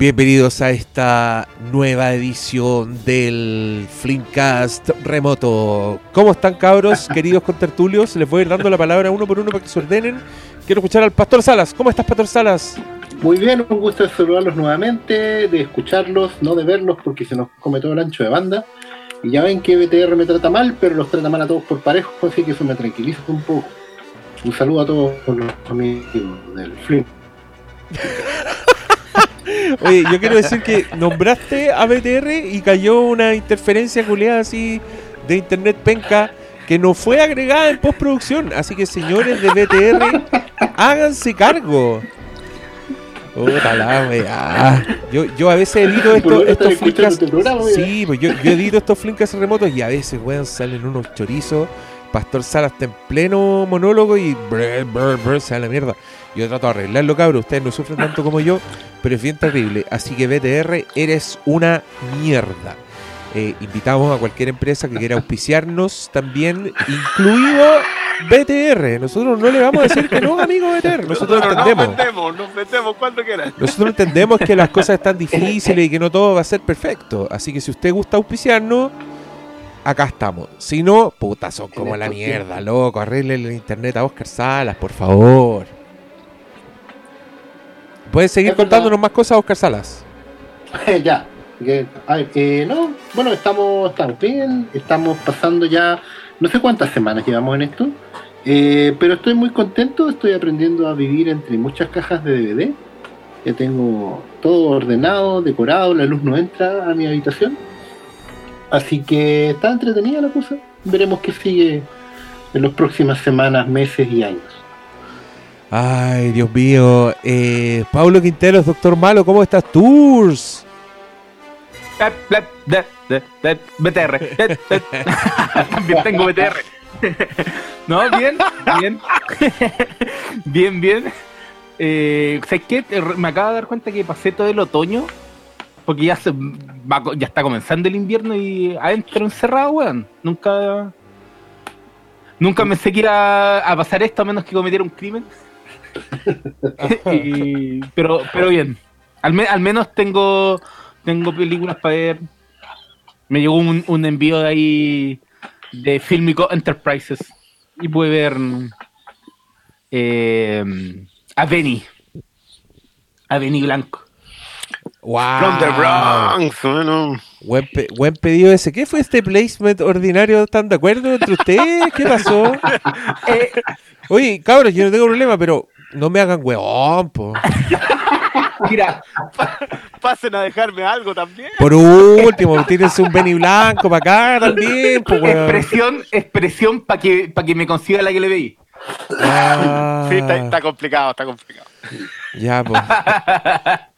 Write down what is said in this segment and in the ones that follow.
Bienvenidos a esta nueva edición del Flimcast remoto. ¿Cómo están cabros, queridos contertulios? Les voy a ir dando la palabra uno por uno para que se ordenen. Quiero escuchar al Pastor Salas. ¿Cómo estás, Pastor Salas? Muy bien, un gusto de saludarlos nuevamente, de escucharlos, no de verlos porque se nos come todo el ancho de banda. Y ya ven que BTR me trata mal, pero los trata mal a todos por parejo, así que eso me tranquiliza un poco. Un saludo a todos los amigos del Flim. Oye, yo quiero decir que nombraste a BTR y cayó una interferencia culiada así de internet penca que no fue agregada en postproducción. Así que señores de BTR, háganse cargo. Puta la weá. Yo, yo a veces edito esto, estos flincas. Sí, pues yo, yo edito estos flincas remotos y a veces, weón, salen unos chorizos. Pastor Salas está en pleno monólogo y brr, brr, brr, se da la mierda. Yo trato de arreglarlo, cabrón. Ustedes no sufren tanto como yo, pero es bien terrible. Así que BTR, eres una mierda. Eh, invitamos a cualquier empresa que quiera auspiciarnos también, incluido BTR. Nosotros no le vamos a decir que no, amigo BTR. Nosotros entendemos. Nos metemos, nos metemos cuando quieran. Nosotros entendemos que las cosas están difíciles y que no todo va a ser perfecto. Así que si usted gusta auspiciarnos, acá estamos. Si no, puta, son como la mierda, loco. Arreglen el internet a Oscar Salas, por favor. ¿Puedes seguir contándonos más cosas, Oscar Salas? ya. que- a ver, eh, no, bueno, estamos, estamos bien, estamos pasando ya, no sé cuántas semanas llevamos en esto, eh, pero estoy muy contento, estoy aprendiendo a vivir entre muchas cajas de DVD. Ya tengo todo ordenado, decorado, la luz no entra a mi habitación. Así que está entretenida la cosa. Veremos qué sigue en las próximas semanas, meses y años. Ay, Dios mío. Eh, Pablo Quinteros, Doctor Malo, ¿cómo estás? Tours. BTR. También tengo BTR. no, bien, bien. bien, bien. Eh, ¿Sabes qué? Eh, Me acabo de dar cuenta que pasé todo el otoño. Porque ya, se, va ya está comenzando el invierno y adentro encerrado, weón. Nunca. Nunca me sé que iba a pasar esto a menos que cometiera un crimen. Y- pero, pero bien. Al, me- al menos tengo tengo películas para ver. Me llegó un, un envío de ahí de Filmico Enterprises y pude ver eh, a Benny. A Benny Blanco. Wow. From the Bronx, bueno. Buen, pe- buen pedido ese. ¿Qué fue este placement ordinario? ¿Están de acuerdo entre ustedes? ¿Qué pasó? Eh, Oye, cabros, yo no tengo problema, pero no me hagan huevón, po. mira, Pasen a dejarme algo también. Por último, tírense un Benny Blanco para acá también, po, weón. expresión, expresión para que, pa que me consiga la que le pedí. Ah, Sí, está, está complicado, está complicado. Ya, pues.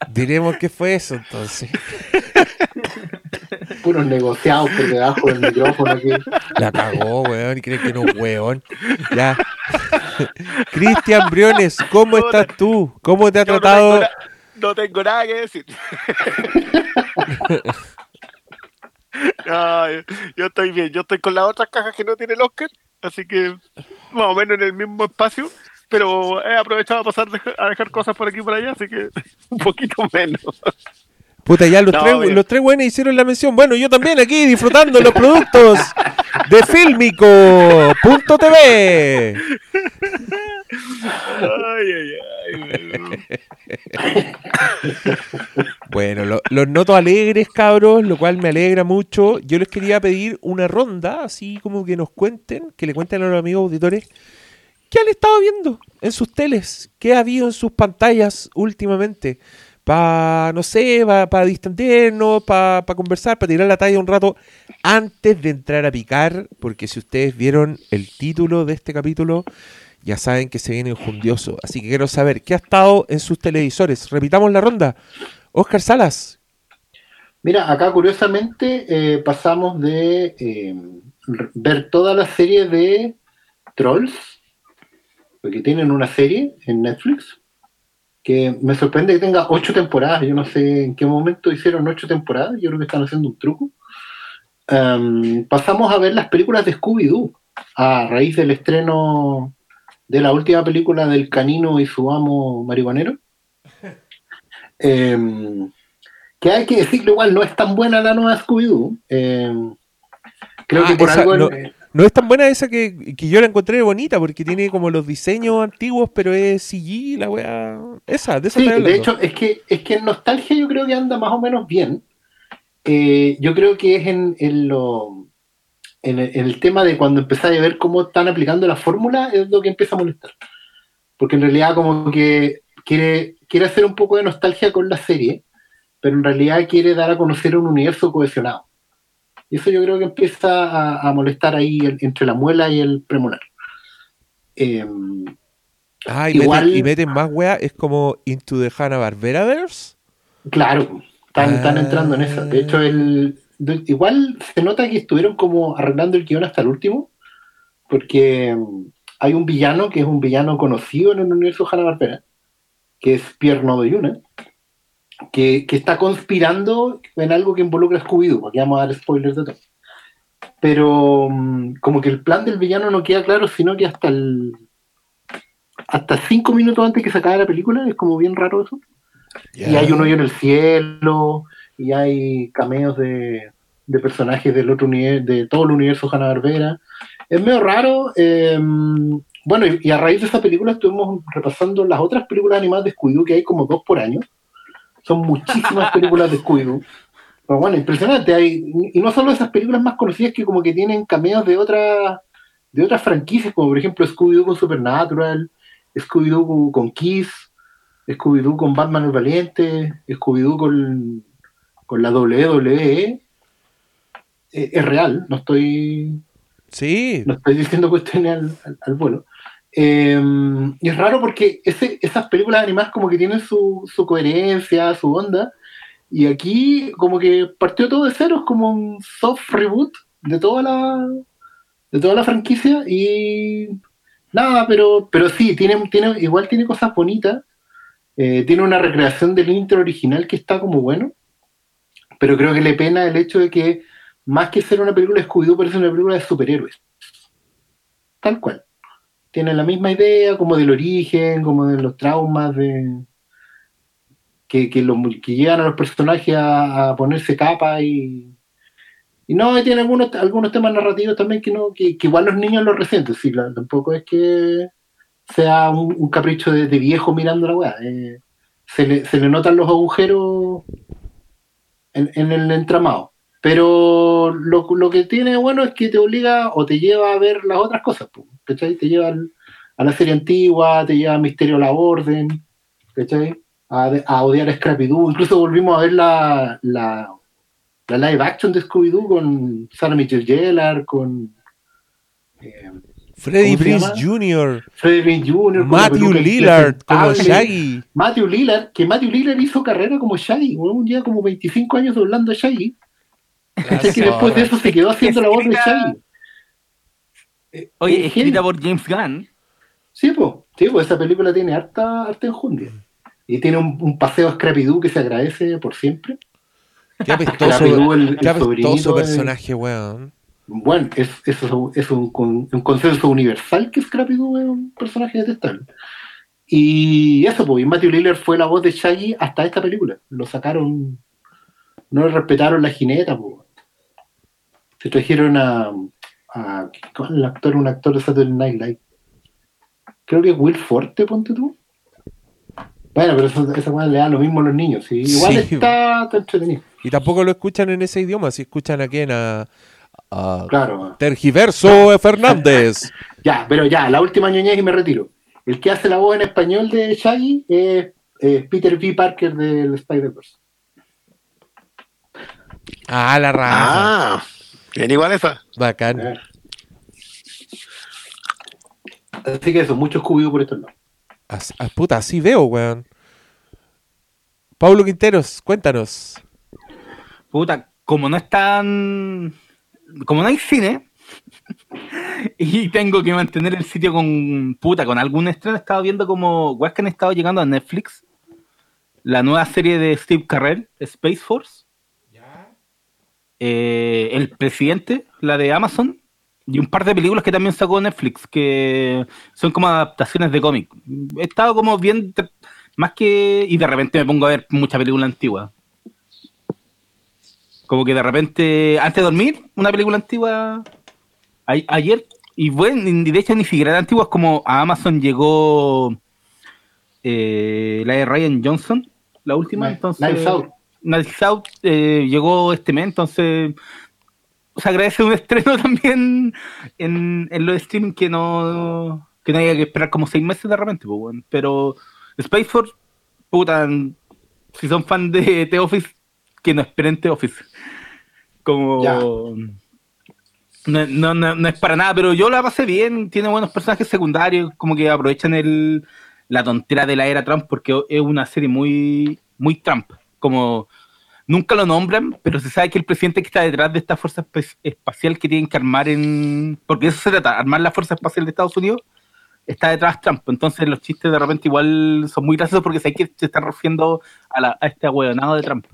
Diremos que fue eso entonces. Puros negociados por debajo del micrófono aquí. La cagó, weón, y que no es weón. Ya. Cristian Briones, ¿cómo estás tú? ¿Cómo te ha no tratado? tengo, no tengo nada que decir. No, yo, yo estoy bien, yo estoy con las otras cajas que no tiene el Oscar, así que más o menos en el mismo espacio, pero he aprovechado a pasar a dejar cosas por aquí y por allá, así que un poquito menos. Puta, ya los, No, tres, los tres buenos hicieron la mención. Bueno, yo también aquí disfrutando los productos de Filmico.tv. Ay, ay, ay. Bueno, lo- los noto alegres, cabros, lo cual me alegra mucho. Yo les quería pedir una ronda, así como que nos cuenten, que le cuenten a los amigos auditores, ¿qué han estado viendo en sus teles? ¿Qué ha habido en sus pantallas últimamente? Para, no sé, para distendernos, para conversar, para tirar la talla un rato antes de entrar a picar, porque si ustedes vieron el título de este capítulo, ya saben que se viene enjundioso. Así que quiero saber, ¿qué ha estado en sus televisores? Repitamos la ronda. Oscar Salas. Mira, acá curiosamente eh, pasamos de eh, ver toda la serie de Trolls, porque tienen una serie en Netflix, que me sorprende que tenga ocho temporadas. Yo no sé en qué momento hicieron ocho temporadas, yo creo que están haciendo un truco. Em, pasamos a ver las películas de Scooby-Doo, a raíz del estreno de la última película del canino y su amo marihuanero. Em, que hay que decirlo igual, no es tan buena la nueva Scooby-Doo. Eh, creo Ah, que por esa algo... no- eh, No es tan buena esa que, que yo la encontré bonita porque tiene como los diseños antiguos, pero es CG, la wea. Esa, de esa Sí, de hecho, es que, es que en nostalgia yo creo que anda más o menos bien. Eh, yo creo que es en, en lo, en, el, en el tema de cuando empezáis a ver cómo están aplicando la fórmula, es lo que empieza a molestar. Porque en realidad como que quiere, quiere hacer un poco de nostalgia con la serie, pero en realidad quiere dar a conocer un universo cohesionado. Y eso yo creo que empieza a, a molestar ahí el- entre la muela y el premolar. Eh, Ah, y, igual- meten, y meten más wea, es como Into the Hanna-Barbera-verse. Claro, están, están entrando en eso. De hecho, el, de- igual se nota que estuvieron como arreglando el guion hasta el último, porque mm, hay un villano que es un villano conocido en el universo Hanna-Barbera, que es Pierre Nodoyuna, que, que está conspirando en algo que involucra a Scooby-Doo, porque vamos a dar spoilers de todo. Pero mm, como que el plan del villano no queda claro, sino que hasta el hasta cinco minutos antes que se acabe la película, es como bien raro eso. Y hay un hoyo en el cielo, y hay cameos de, de personajes del otro de todo el universo Hanna-Barbera. Es medio raro. eh, bueno, y, y a raíz de esa película estuvimos repasando las otras películas animadas de Scooby-Doo, que hay como dos por año. Son muchísimas películas de Scooby-Doo. Pero bueno, impresionante. Hay, y no solo esas películas más conocidas que como que tienen cameos de otras de otras franquicias, como por ejemplo Scooby-Doo con Supernatural, Scooby-Doo con Kiss, Scooby-Doo con Batman el Valiente, Scooby-Doo con, con la WWE. Eh, es real, no estoy, Sí, no estoy diciendo cuestiones al, al, al vuelo. Eh, y es raro porque esas películas animadas como que tienen su, coherencia, su onda, y aquí como que partió todo de cero, es como un soft reboot de toda la toda la franquicia y nada, pero, pero sí, tiene, tiene, igual tiene cosas bonitas. Eh, tiene una recreación del intro original que está como bueno, pero creo que le pena el hecho de que más que ser una película de Scooby-Doo parece una película de superhéroes. Tal cual. Tiene la misma idea como del origen, como de los traumas de que, que, los, que llevan a los personajes a, ponerse capa y, y no, y tiene algunos, algunos temas narrativos también que no, que, igual los niños lo resienten, sí, tampoco es que sea un, capricho de, de, viejo mirando la weá. Eh, se, le, se le notan los agujeros en, en el entramado. Pero lo, lo, que tiene bueno es que te obliga o te lleva a ver las otras cosas, ¿cachai? Te lleva al, a la serie antigua, te lleva a Misterio a la Orden, ¿cachai? A, a odiar a Scrappy Doo. Incluso volvimos a ver la, la, la live action de Scooby-Doo con Sarah Michelle Gellar, con... Eh, Freddy Prince Jr. Freddy Prince Jr. Matthew Lillard como Shaggy. Matthew Lillard, que Matthew Lillard hizo carrera como Shaggy, un día como 25 años doblando a Shaggy. Que después de eso se quedó haciendo la voz de Shaggy. Oye, escrita por James Gunn. Sí, pues, sí, pues esa película tiene harta, harta enjundia. Y tiene un, un paseo a Scrappy Doo que se agradece por siempre. Qué apestoso, el, qué apestoso personaje, weón. Bueno, es, es, es un, un, consenso universal que Scrappy Doo es un personaje detestable. Y eso, pues, y Matthew Lillard fue la voz de Shaggy hasta esta película. Lo sacaron, no le respetaron la jineta, pues. Se trajeron a, a el actor, un actor de Saturday Night Live. Creo que es Will Forte, ponte tú. Bueno, pero eso, esa cosa le da lo mismo a los niños. ¿sí? Igual sí. está, está, entretenido. Y tampoco lo escuchan en ese idioma, si escuchan aquí en a, a claro. Tergiverso Fernández. ya, pero ya, la última ñoñez y me retiro. El que hace la voz en español de Shaggy es, es Peter V. Parker del Spider-Verse. Ah, la raza. Ah, bien igual esa. Bacán. Eh. Así que eso, mucho Scooby por estos lados. As, as, puta, así veo, weón. Pablo Quinteros, cuéntanos. Puta, como no están. Como no hay cine. y tengo que mantener el sitio con. Puta, con algún estreno. He estado viendo como. Weas que han estado llegando a Netflix. La nueva serie de Steve Carrell, Space Force. Eh, el presidente, la de Amazon. Y un par de películas que también sacó Netflix, que son como adaptaciones de cómic. He estado como bien, más que... Y de repente me pongo a ver mucha película antigua. Como que de repente, antes de dormir, una película antigua a- ayer, y bueno, de hecho ni siquiera era antigua, es como a Amazon llegó eh, la de Ryan Johnson, la última, entonces... Knives Out. Knives Out, eh, llegó este mes, entonces se agradece un estreno también en, en los streaming que no que no haya que esperar como seis meses de repente, pues, pero Space Force, puta, si son fan de The Office, que no esperen The Office. Como Ya. no, no, no, no es para nada, pero yo la pasé bien, tiene buenos personajes secundarios, como que aprovechan el, la tontera de la era Trump, porque es una serie muy, muy Trump, como nunca lo nombran, pero se sabe que el presidente que está detrás de esta fuerza espacial que tienen que armar en... Porque eso se trata, armar la fuerza espacial de Estados Unidos, está detrás Trump. Entonces los chistes de repente igual son muy graciosos porque sé que se está refiriendo a, la, a este ahueonado de Trump.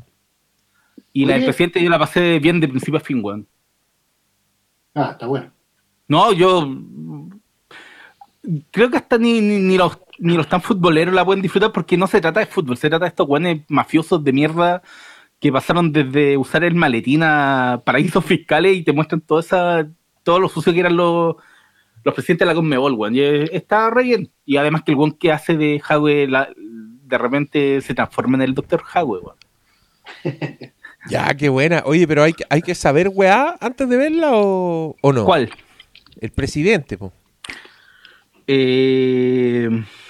Y la del presidente yo la pasé bien de principio a fin, weón. Ah, está bueno. No, yo creo que hasta ni, ni, ni los ni los tan futboleros la pueden disfrutar porque no se trata de fútbol, se trata de estos guanes mafiosos de mierda que pasaron desde usar el maletín a paraísos fiscales y te muestran toda esa, todo lo sucio que eran los, los presidentes de la Conmebol, weón. Y eh, está re bien. Y además que el weón que hace de la- de repente se transforma en el Dr. Howe, weón. Ya, qué buena. Oye, pero hay, que- hay que saber, weá, antes de verla o, o no. ¿Cuál? El presidente, po. Eh,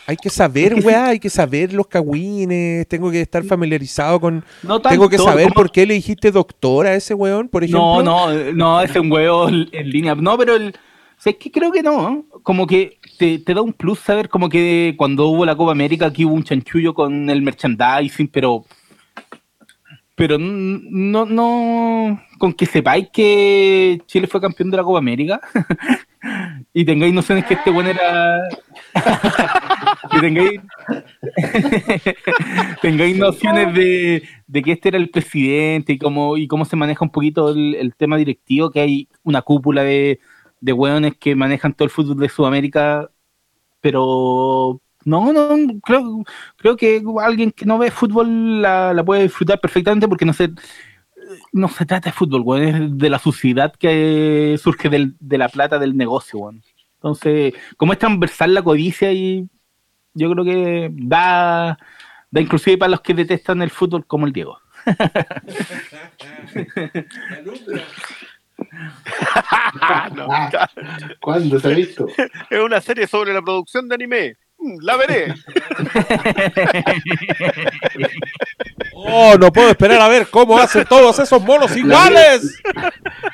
Hay que saber, weá, hay que saber los cagüines, tengo que estar familiarizado con... no Tengo que tanto, saber por qué le dijiste doctora a ese weón, por ejemplo. No, no, no, ese es un huevo en línea. No, pero el. o sea, es que creo que no. ¿eh? Como que te, te da un plus saber como que cuando hubo la Copa América aquí hubo un chanchullo con el merchandising, pero. Pero no, no. Con que sepáis que Chile fue campeón de la Copa América y tengáis nociones que este bueno era. que tengáis. tengáis nociones de, que este era el presidente y cómo, se maneja un poquito el, tema directivo, que hay una cúpula de, de hueones que manejan todo el fútbol de Sudamérica, pero no, no, creo, que alguien que no ve fútbol la, puede disfrutar perfectamente porque no se, no se trata de fútbol, weón, es de la suciedad que surge de la plata del negocio, weón. Entonces, como es transversal la codicia y yo creo que da, da inclusive para los que detestan el fútbol como el Diego. No, Ah, ¿Cuándo se ha visto? es una serie sobre la producción de anime. La veré. Oh, no puedo esperar a ver cómo hacen todos esos monos iguales.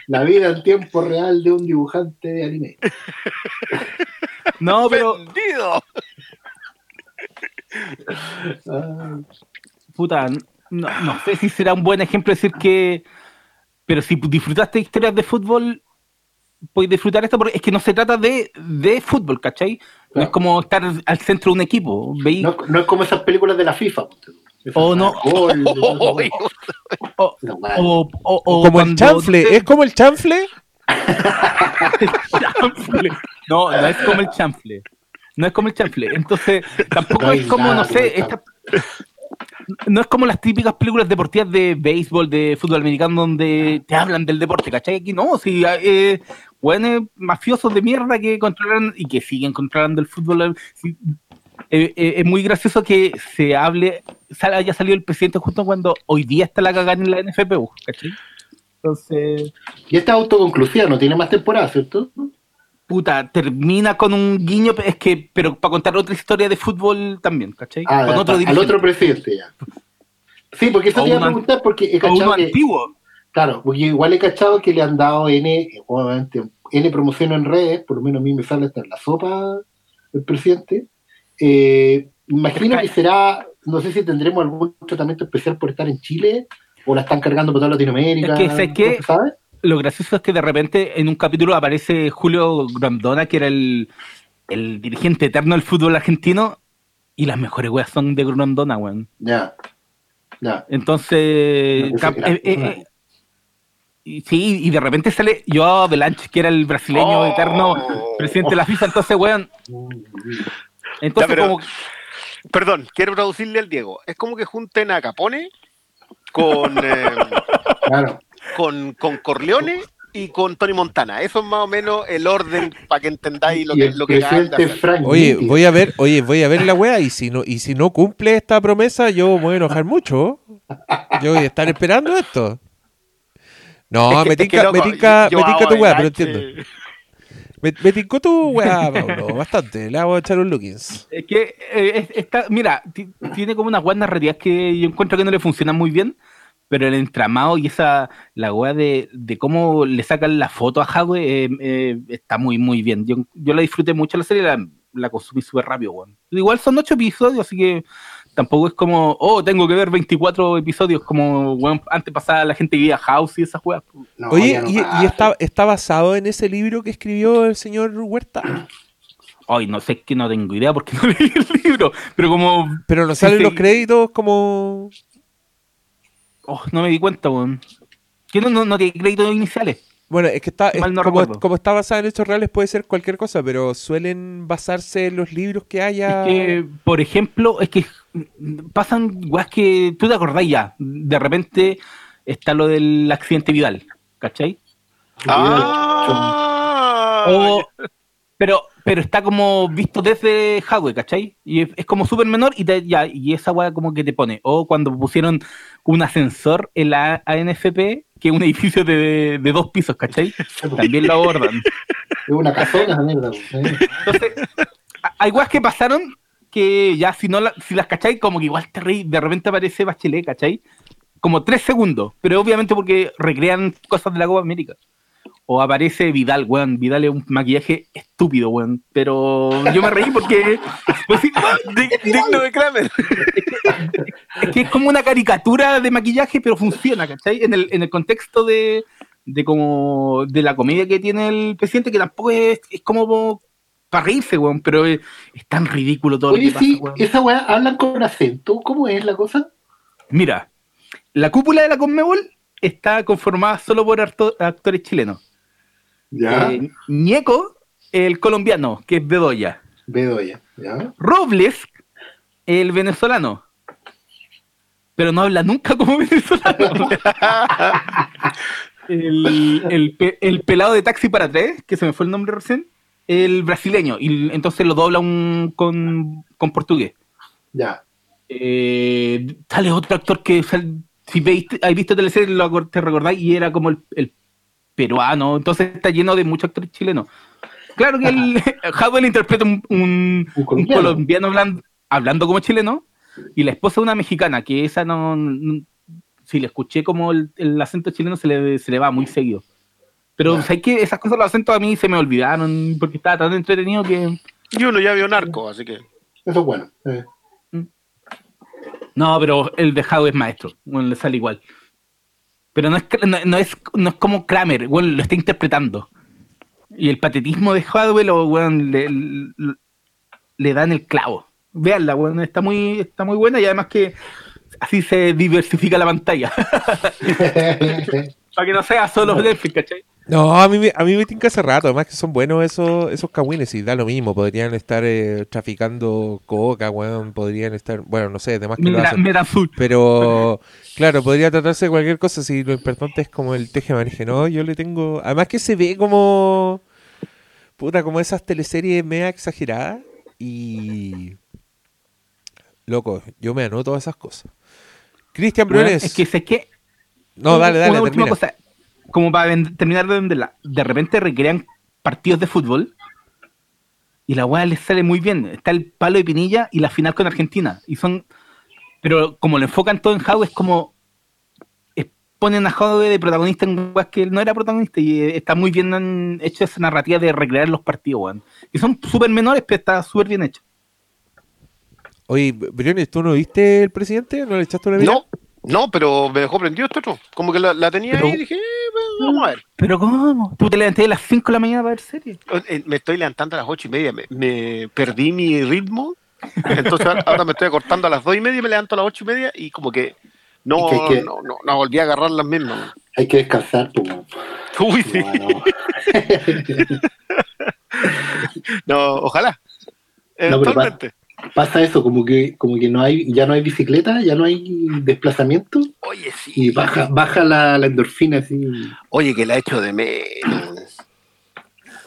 La vida en tiempo real de un dibujante de anime. No, pero Vendido. Ah, puta, no, no sé si será un buen ejemplo decir que. Pero si disfrutaste historias de fútbol, puedes disfrutar esto porque es que no se trata de, de fútbol, ¿cachai? No es como estar al centro de un equipo. Veí- no, no es como esas películas de la FIFA. Oh, no. o, o- o- o como el chanfle, ¿es como el chanfle? chanfle. No, no es como el chanfle. No es como el chanfle. Entonces, tampoco No es como, nada no sé, esta- no es como las típicas películas deportivas de béisbol, de fútbol americano, donde te hablan del deporte, ¿cachai? Aquí no, si eh, buenos mafiosos de mierda que controlan y que siguen controlando el fútbol. sí, eh, eh, es muy gracioso que se hable, sal- haya salido el presidente justo cuando hoy día está la cagada en la NFPU, ¿cachai? Entonces, Y esta es autoconclusiva, no tiene más temporada, ¿cierto? puta, termina con un guiño, es que, pero para contar otra historia de fútbol también, ¿cachai? Ah, con ya otro al otro presidente ya. Sí, porque eso te iba a preguntar porque he uno que, antiguo. Claro, porque igual he cachado que le han dado N, eh, obviamente, N promoción en redes, por lo menos a mí me sale hasta en la sopa el presidente. Eh, imagino que será, no sé si tendremos algún tratamiento especial por estar en Chile, o la están cargando por toda Latinoamérica. Lo gracioso es que de repente en un capítulo aparece Julio Grandona, que era el, el dirigente eterno del fútbol argentino, y las mejores weas son de Grandona, weón. Ya, ya. Entonces, eh, eh, personaje. eh, y sí, y de repente sale Joao Belanche, que era el brasileño Oh. eterno presidente de la FIFA, entonces, weón, entonces Ya, pero- como... Perdón, quiero traducirle al Diego. Es como que junten a Capone con. eh, Claro. con, con Corleone y con Tony Montana. Eso es más o menos el orden para que entendáis lo Y que, lo que Oye, voy a ver, oye, voy a ver la wea y si no, y si no cumple esta promesa, yo me voy a enojar mucho. Yo voy a estar esperando esto. No, Es que- me tinca, me tinca, me tinca tu wea, el pero entiendo. Me, me tincó tu wea, Paulo, bastante. Le hago a echar un lookings. Es que eh, es- está, mira, ti- tiene como unas guas narrativas que yo encuentro que no le funcionan muy bien, pero el entramado y esa, la wea de, de cómo le sacan la foto a Hadwe eh, eh, está muy, muy bien. Yo, yo la disfruté mucho la serie, la, la consumí súper rápido, weón. Igual son ocho episodios, así que tampoco es como, oh, tengo que ver 24 episodios, como, antes pasaba la gente que veía House y esas weas. No, Oye, no y, está, está basado en ese libro que escribió el señor Huerta. Ay, no sé, es que no tengo idea porque no leí el libro, pero como, Pero no salen sí. los créditos como. oh, no me di cuenta, weón. Que no, no, no tiene créditos iniciales. Bueno, es que está, es Mal no como, como está basada en hechos reales puede ser cualquier cosa, pero suelen basarse en los libros que haya. Es que, por ejemplo, es que pasan weas que tú te acordás ya. De repente está lo del accidente Vidal, ¿cachai? Ah, O- pero, pero está como visto desde Hadwe, ¿cachai? Y es, es como súper menor y, te- ya, y esa wea como que te pone. O cuando pusieron un ascensor en la ANFP, que es un edificio de, de dos pisos, ¿cachai? También lo abordan. Es una casona mierda. Entonces, hay weas que pasaron que ya si no la- si las cachai, como que igual te reí, de repente aparece Bachelet, ¿cachai? Como tres segundos, pero obviamente porque recrean cosas de la Copa América. O aparece Vidal, weón. Vidal es un maquillaje estúpido, weón. Pero yo me reí porque. pues digno de Kramer. es que es como una caricatura de maquillaje, pero funciona, ¿cachai? En el, en el contexto de, de como de la comedia que tiene el presidente, que tampoco es, es como para reírse, weón, pero es, es tan ridículo todo Oye, lo que sí, pasa, weón. esa weá hablan con acento. ¿Cómo es la cosa? Mira, la cúpula de la Conmebol está conformada solo por acto- actores chilenos. Ya. Eh, Ñeco, el colombiano, que es Bedoya. Bedoya. Ya. Robles, el venezolano. Pero no habla nunca como venezolano. el, el pelado de taxi para tres, que se me fue el nombre recién, el brasileño. Y entonces lo dobla un, con, con portugués. Ya. Eh, sale otro actor que si veis, has visto teleseries, lo te recordáis, y era como el, el peruano. Entonces está lleno de muchos actores chilenos. Claro que el Howell interpreta un, un- Un un colombiano. colombiano hablan- hablando como chileno y la esposa una mexicana, que esa no. no- si le escuché como el, el acento chileno se le, se le va muy seguido. Pero Ya. ¿sabes qué? esas cosas, los acentos a mí se me olvidaron porque estaba tan entretenido que. Y uno ya vio narco, así que. Eso es bueno. eh. No, pero el de Howe es maestro. Bueno, le sale igual. Pero no es, no, no es, no es como Kramer, bueno, lo está interpretando. Y el patetismo de Howe lo, weón, le, le, le dan el clavo. Veanla, bueno, está muy, está muy buena y además que así se diversifica la pantalla. Para que no sea solo Netflix, ¿cachai? No, a mí, me- a mí me tinca hace rato, además que son buenos esos, esos cagüines y da lo mismo, podrían estar eh, traficando coca, weón, podrían estar, bueno, no sé, además que lo Mira, hacen. Metanzul. Pero, claro, podría tratarse de cualquier cosa si lo importante es como el teje maneje, ¿no? Yo le tengo, además que se ve como, puta, como esas teleseries mega exageradas y, loco, yo me anoto a esas cosas. Cristian Briones, es que sé que no, dale, dale, Una última termina. cosa, como para terminar de venderla. De repente recrean partidos de fútbol y la weá les sale muy bien. Está el palo de Pinilla y la final con Argentina. Y son. Pero como lo enfocan todo en Howe, es como. es- ponen a Howe de protagonista en weas que él no era protagonista. Y eh, está muy bien han hecho esa narrativa de recrear los partidos, weón. Y son súper menores, pero está súper bien hecho. Oye, Briones, ¿tú no viste el presidente? ¿No le echaste una mirada? No, no, pero me dejó prendido este otro. Como que la, la tenía Pero- ahí y dije, eh, vamos a ver. Pero ¿cómo? Tú te levanté a las 5 de la mañana para ver series. Eh, Me estoy levantando a las ocho y media. Me, me perdí mi ritmo. Entonces ahora- me estoy acortando a las dos y media y me levanto a las ocho y media y como que no, Y que- que- no, no, no volví a agarrar las mismas. Hay que descansar, pues. weón. Uy, sí. No, ojalá. No, Eventualmente. Pasa eso, como que, como que no hay, ya no hay bicicleta, ya no hay desplazamiento. Oye, sí. Y baja, baja la, la endorfina así. Oye, que la he hecho de menos.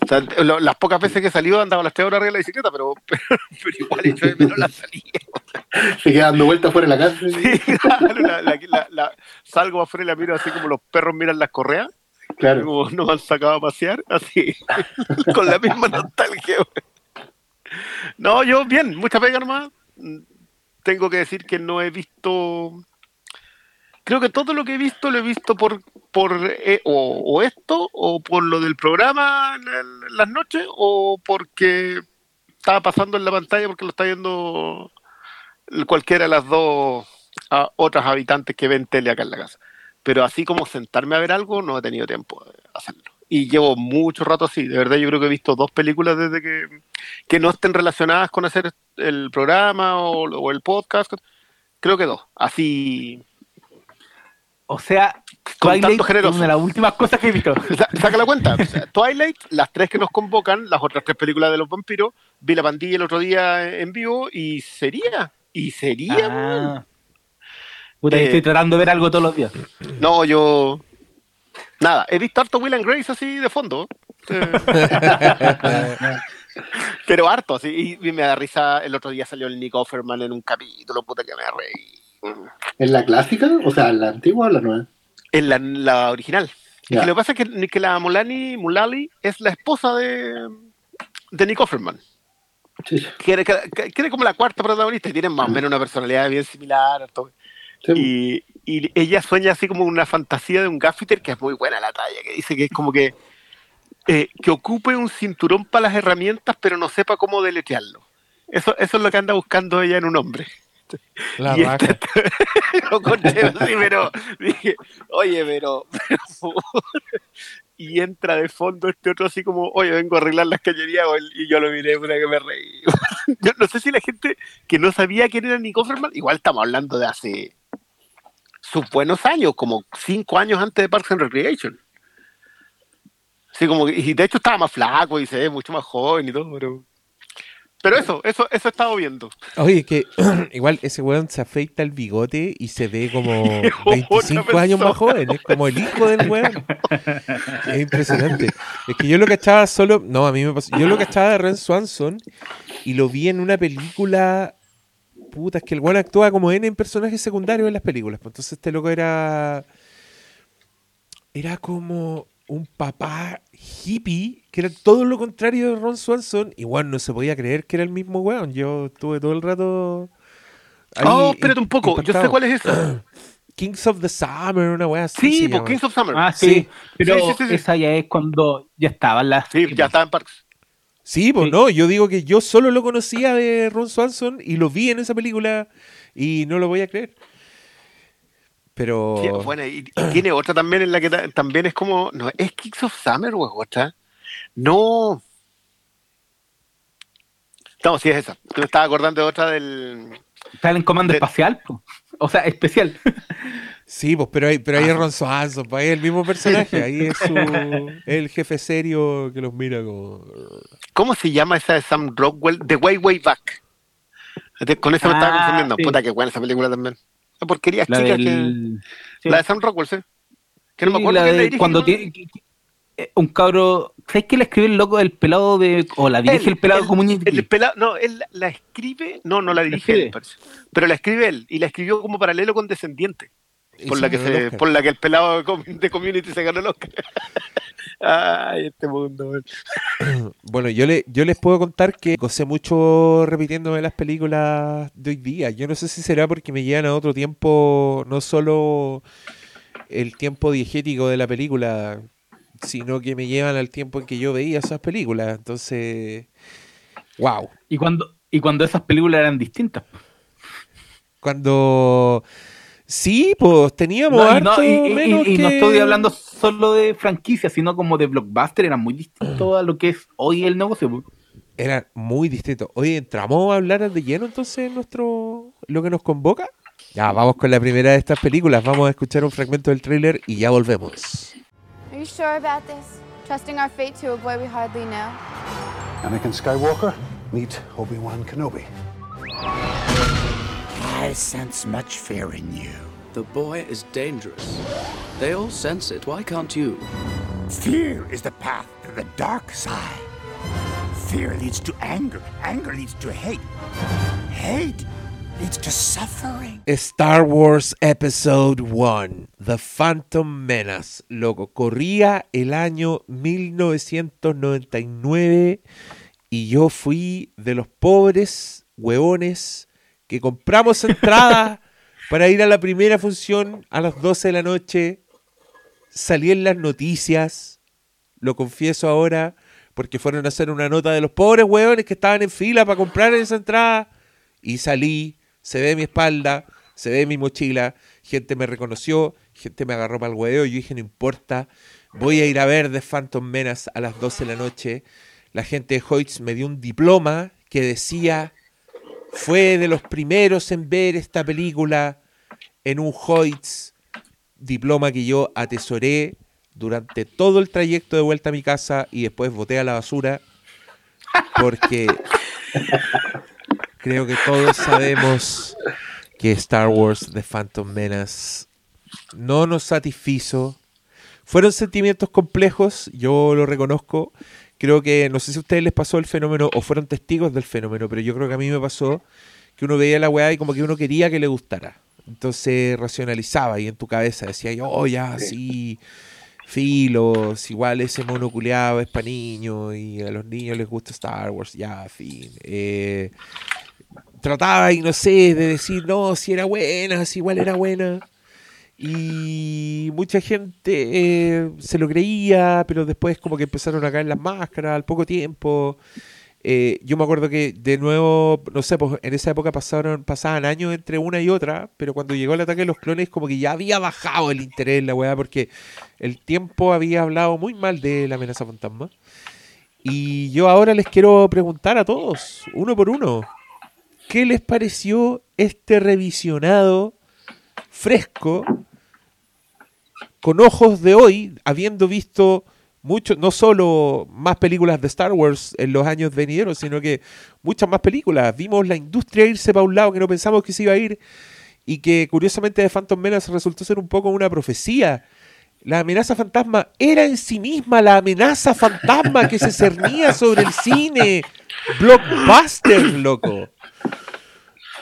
O sea, lo- las pocas veces que he salido andaba las 3 horas arriba de la bicicleta, pero, pero, pero igual he hecho de menos la salida. Se queda dando vueltas fuera de la casa. Sí, claro, la- la- la- la- salgo afuera y la miro así como los perros miran las correas, Claro. como nos han sacado a pasear, así, con la misma nostalgia. No, yo bien, mucha pega nomás. Tengo que decir que no he visto. Creo que todo lo que he visto lo he visto por, por eh, o, esto, o por lo del programa en, el- en las noches, o porque estaba pasando en la pantalla porque lo está viendo cualquiera de las dos ah, otras habitantes que ven tele acá en la casa. Pero así como sentarme a ver algo, no he tenido tiempo de hacerlo. Y llevo mucho rato así. De verdad, yo creo que he visto dos películas desde que, que no estén relacionadas con hacer el programa o, o el podcast. Creo que dos. Así. O sea, Twilight es una de las últimas cosas que he visto. Sa- Saca la cuenta. O sea, Twilight, las tres que nos convocan, las otras tres películas de los vampiros. Vi la pandilla el otro día en vivo y sería. Y sería. Ah. Puta, Eh, estoy tratando de ver algo todos los días. No, yo. Nada, he visto harto Will and Grace así de fondo. Pero harto, así. Y me da risa. El otro día salió el Nick Offerman en un capítulo, puta que me reí. ¿En la clásica? O sea, ¿en la antigua o la nueva? En la, la original. Lo que pasa es que, que la Mulani, Mulali es la esposa de, de Nick Offerman. Sí. Que era, que- que era como la cuarta protagonista y tienen más o menos una personalidad bien similar. Sí. Y, y ella sueña así como una fantasía de un gaffiter que es muy buena la talla, que dice que es como que, eh, que ocupe un cinturón para las herramientas, pero no sepa cómo deletrearlo. Eso, eso es lo que anda buscando ella en un hombre. La Y raja. este- lo conté así, pero dije, oye, pero, pero, por favor. y entra de fondo este otro así como, oye, vengo a arreglar las cañerías, y yo lo miré, puta que me reí. yo no sé si la gente que no sabía quién era Nick Offerman, igual estamos hablando de hace sus buenos años, como cinco años antes de Parks and Recreation. Sí, como y de hecho estaba más flaco y se ve mucho más joven y todo, pero... Pero eso, eso, eso he estado viendo. Oye, que igual ese weón se afeita el bigote y se ve como Otra 25 años más joven. Es como el hijo del weón. Es impresionante. Es que yo lo que estaba solo. No, a mí me pasó. Yo lo que estaba de Ren Swanson y lo vi en una película. Puta, es que el weón actúa como N en personajes secundarios en las películas. pues entonces este loco era. Era como un papá hippie, que era todo lo contrario de Ron Swanson. Bueno, no se podía creer que era el mismo weón. Yo estuve todo el rato. ahí oh, espérate un poco, yo sé cuál es esa. Kings of the Summer, una weá así. Sí, llama. Kings of Summer. Ah, Sí. sí. Pero Sí, sí, sí, sí. esa ya es cuando ya estaban las. Sí, ya estaba en Parks. Sí, pues Sí. no, yo digo que yo solo lo conocía de Ron Swanson y lo vi en esa película y no lo voy a creer. Pero. Sí, bueno, y, y tiene otra también en la que ta- también es como. No, ¿es Kings of Summer o es otra? No. No, sí es esa. Yo me estaba acordando de otra del. Están en comando De- espacial. po. O sea, especial. Sí, pues, pero ahí, pero ahí Ah. es Ron Swanson, pues, ahí es el mismo personaje, ahí es su, el jefe serio que los mira como. ¿Cómo se llama esa de Sam Rockwell? The Way Way Back. De- Con esa me estaba Ah, confundiendo. sí. Puta, que buena esa película también. La porquería La chica que. sí. La de Sam Rockwell, sí. Que no me acuerdo la la de dirige, cuando eh, un cabro ¿sabes que le escribe el loco del pelado de o la dirige Él, el pelado él, como un el pelado, no, él la- la escribe, no, no la dirige él, parece. pero la escribe él y la escribió como paralelo con Descendiente, por la que se, por la que el pelado de com- de Community se ganó el Oscar. Ay, este mundo. Bueno, yo, le, yo les puedo contar que gocé mucho repitiéndome las películas de hoy día. Yo no sé si será porque me llevan a otro tiempo, no solo el tiempo diegético de la película, sino que me llevan al tiempo en que yo veía esas películas. Entonces, wow. y cuando y cuando esas películas eran distintas Cuando... Sí, pues teníamos No, y, no, harto y- y- y- menos y no que- estoy hablando solo de franquicias sino como de blockbuster era muy distinto a lo que es hoy el negocio. Era muy distinto. Oye, ¿entramos a hablar de lleno entonces en nuestro lo que nos convoca? Ya, vamos con la primera de estas películas. Vamos a escuchar un fragmento del tráiler y ya volvemos. Are you sure about this? Trusting our fate to a boy we hardly know? Anakin Skywalker, meet Obi Wan Kenobi. I sense much fear in you. The boy is dangerous. They all sense it. Why can't you? Fear is the path to the dark side. Fear leads to anger. Anger leads to hate. Hate leads to suffering. Star Wars Episode 1, The Phantom Menace. Loco, corría el año 1999 y yo fui de los pobres hueones que compramos entradas para ir a la primera función a las 12 de la noche. Salí en las noticias, lo confieso ahora, porque fueron a hacer una nota de los pobres hueones que estaban en fila para comprar esa entrada. Y salí, se ve mi espalda, se ve mi mochila, gente me reconoció, gente me agarró para el huevo. Yo dije, no importa, voy a ir a ver The Phantom Menace a las 12 de la noche. La gente de Hoyts me dio un diploma que decía, fue de los primeros en ver esta película en un Hoyts, diploma que yo atesoré durante todo el trayecto de vuelta a mi casa y después boté a la basura porque creo que todos sabemos que Star Wars The Phantom Menace no nos satisfizo. Fueron sentimientos complejos, yo lo reconozco. Creo que, no sé si a ustedes les pasó el fenómeno o fueron testigos del fenómeno, pero yo creo que a mí me pasó que uno veía la weá y como que uno quería que le gustara. Entonces racionalizaba y en tu cabeza decía, oh, ya, sí, filos, igual ese monoculeado es para niños y a los niños les gusta Star Wars, ya, fin. Eh, trataba, y no sé, de decir, no, si era buena, si igual era buena. Y mucha gente eh, se lo creía, pero después como que empezaron a caer las máscaras al poco tiempo. Eh, yo me acuerdo que de nuevo, no sé, pues en esa época pasaron, pasaban años entre una y otra, pero cuando llegó el ataque de los clones como que ya había bajado el interés en la weá, porque el tiempo había hablado muy mal de la amenaza fantasma. Y yo ahora les quiero preguntar a todos, uno por uno, ¿qué les pareció este revisionado fresco con ojos de hoy, habiendo visto mucho, no solo más películas de Star Wars en los años venideros, sino que muchas más películas. Vimos la industria irse para un lado que no pensamos que se iba a ir y que curiosamente de Phantom Menace resultó ser un poco una profecía. La amenaza fantasma era en sí misma la amenaza fantasma que se cernía sobre el cine. Blockbuster, loco.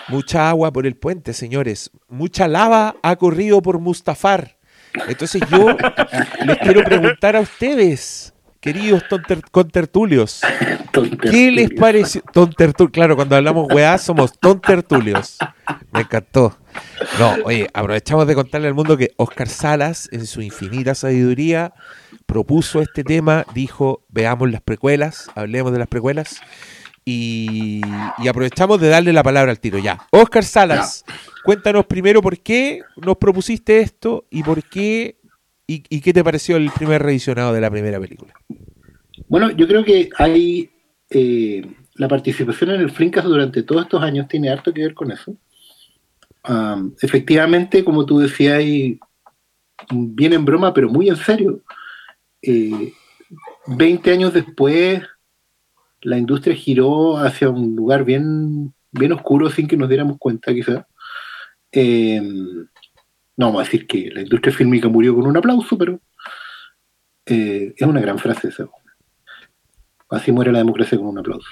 Mucha agua por el puente, señores. Mucha lava ha corrido por Mustafar. Entonces yo les quiero preguntar a ustedes, queridos contertulios, ¿qué les pareció? Tontertul claro, cuando hablamos weá somos tontertulios. Me encantó. No, oye, aprovechamos de contarle al mundo que Oscar Salas, en su infinita sabiduría, propuso este tema, dijo, veamos las precuelas, hablemos de las precuelas. Y, y aprovechamos de darle la palabra al tiro ya. Oscar Salas, cuéntanos primero por qué nos propusiste esto y por qué y, qué te pareció el primer revisionado de la primera película. Bueno, yo creo que hay eh, la participación en el Flinkas durante todos estos años tiene harto que ver con eso. Am, efectivamente, como tú decías, bien en broma, pero muy en serio. eh, 20 años después, la industria giró hacia un lugar bien, bien oscuro sin que nos diéramos cuenta, quizás. Eh, no vamos a decir que la industria fílmica murió con un aplauso, pero eh, es una gran frase esa. Así muere la democracia con un aplauso.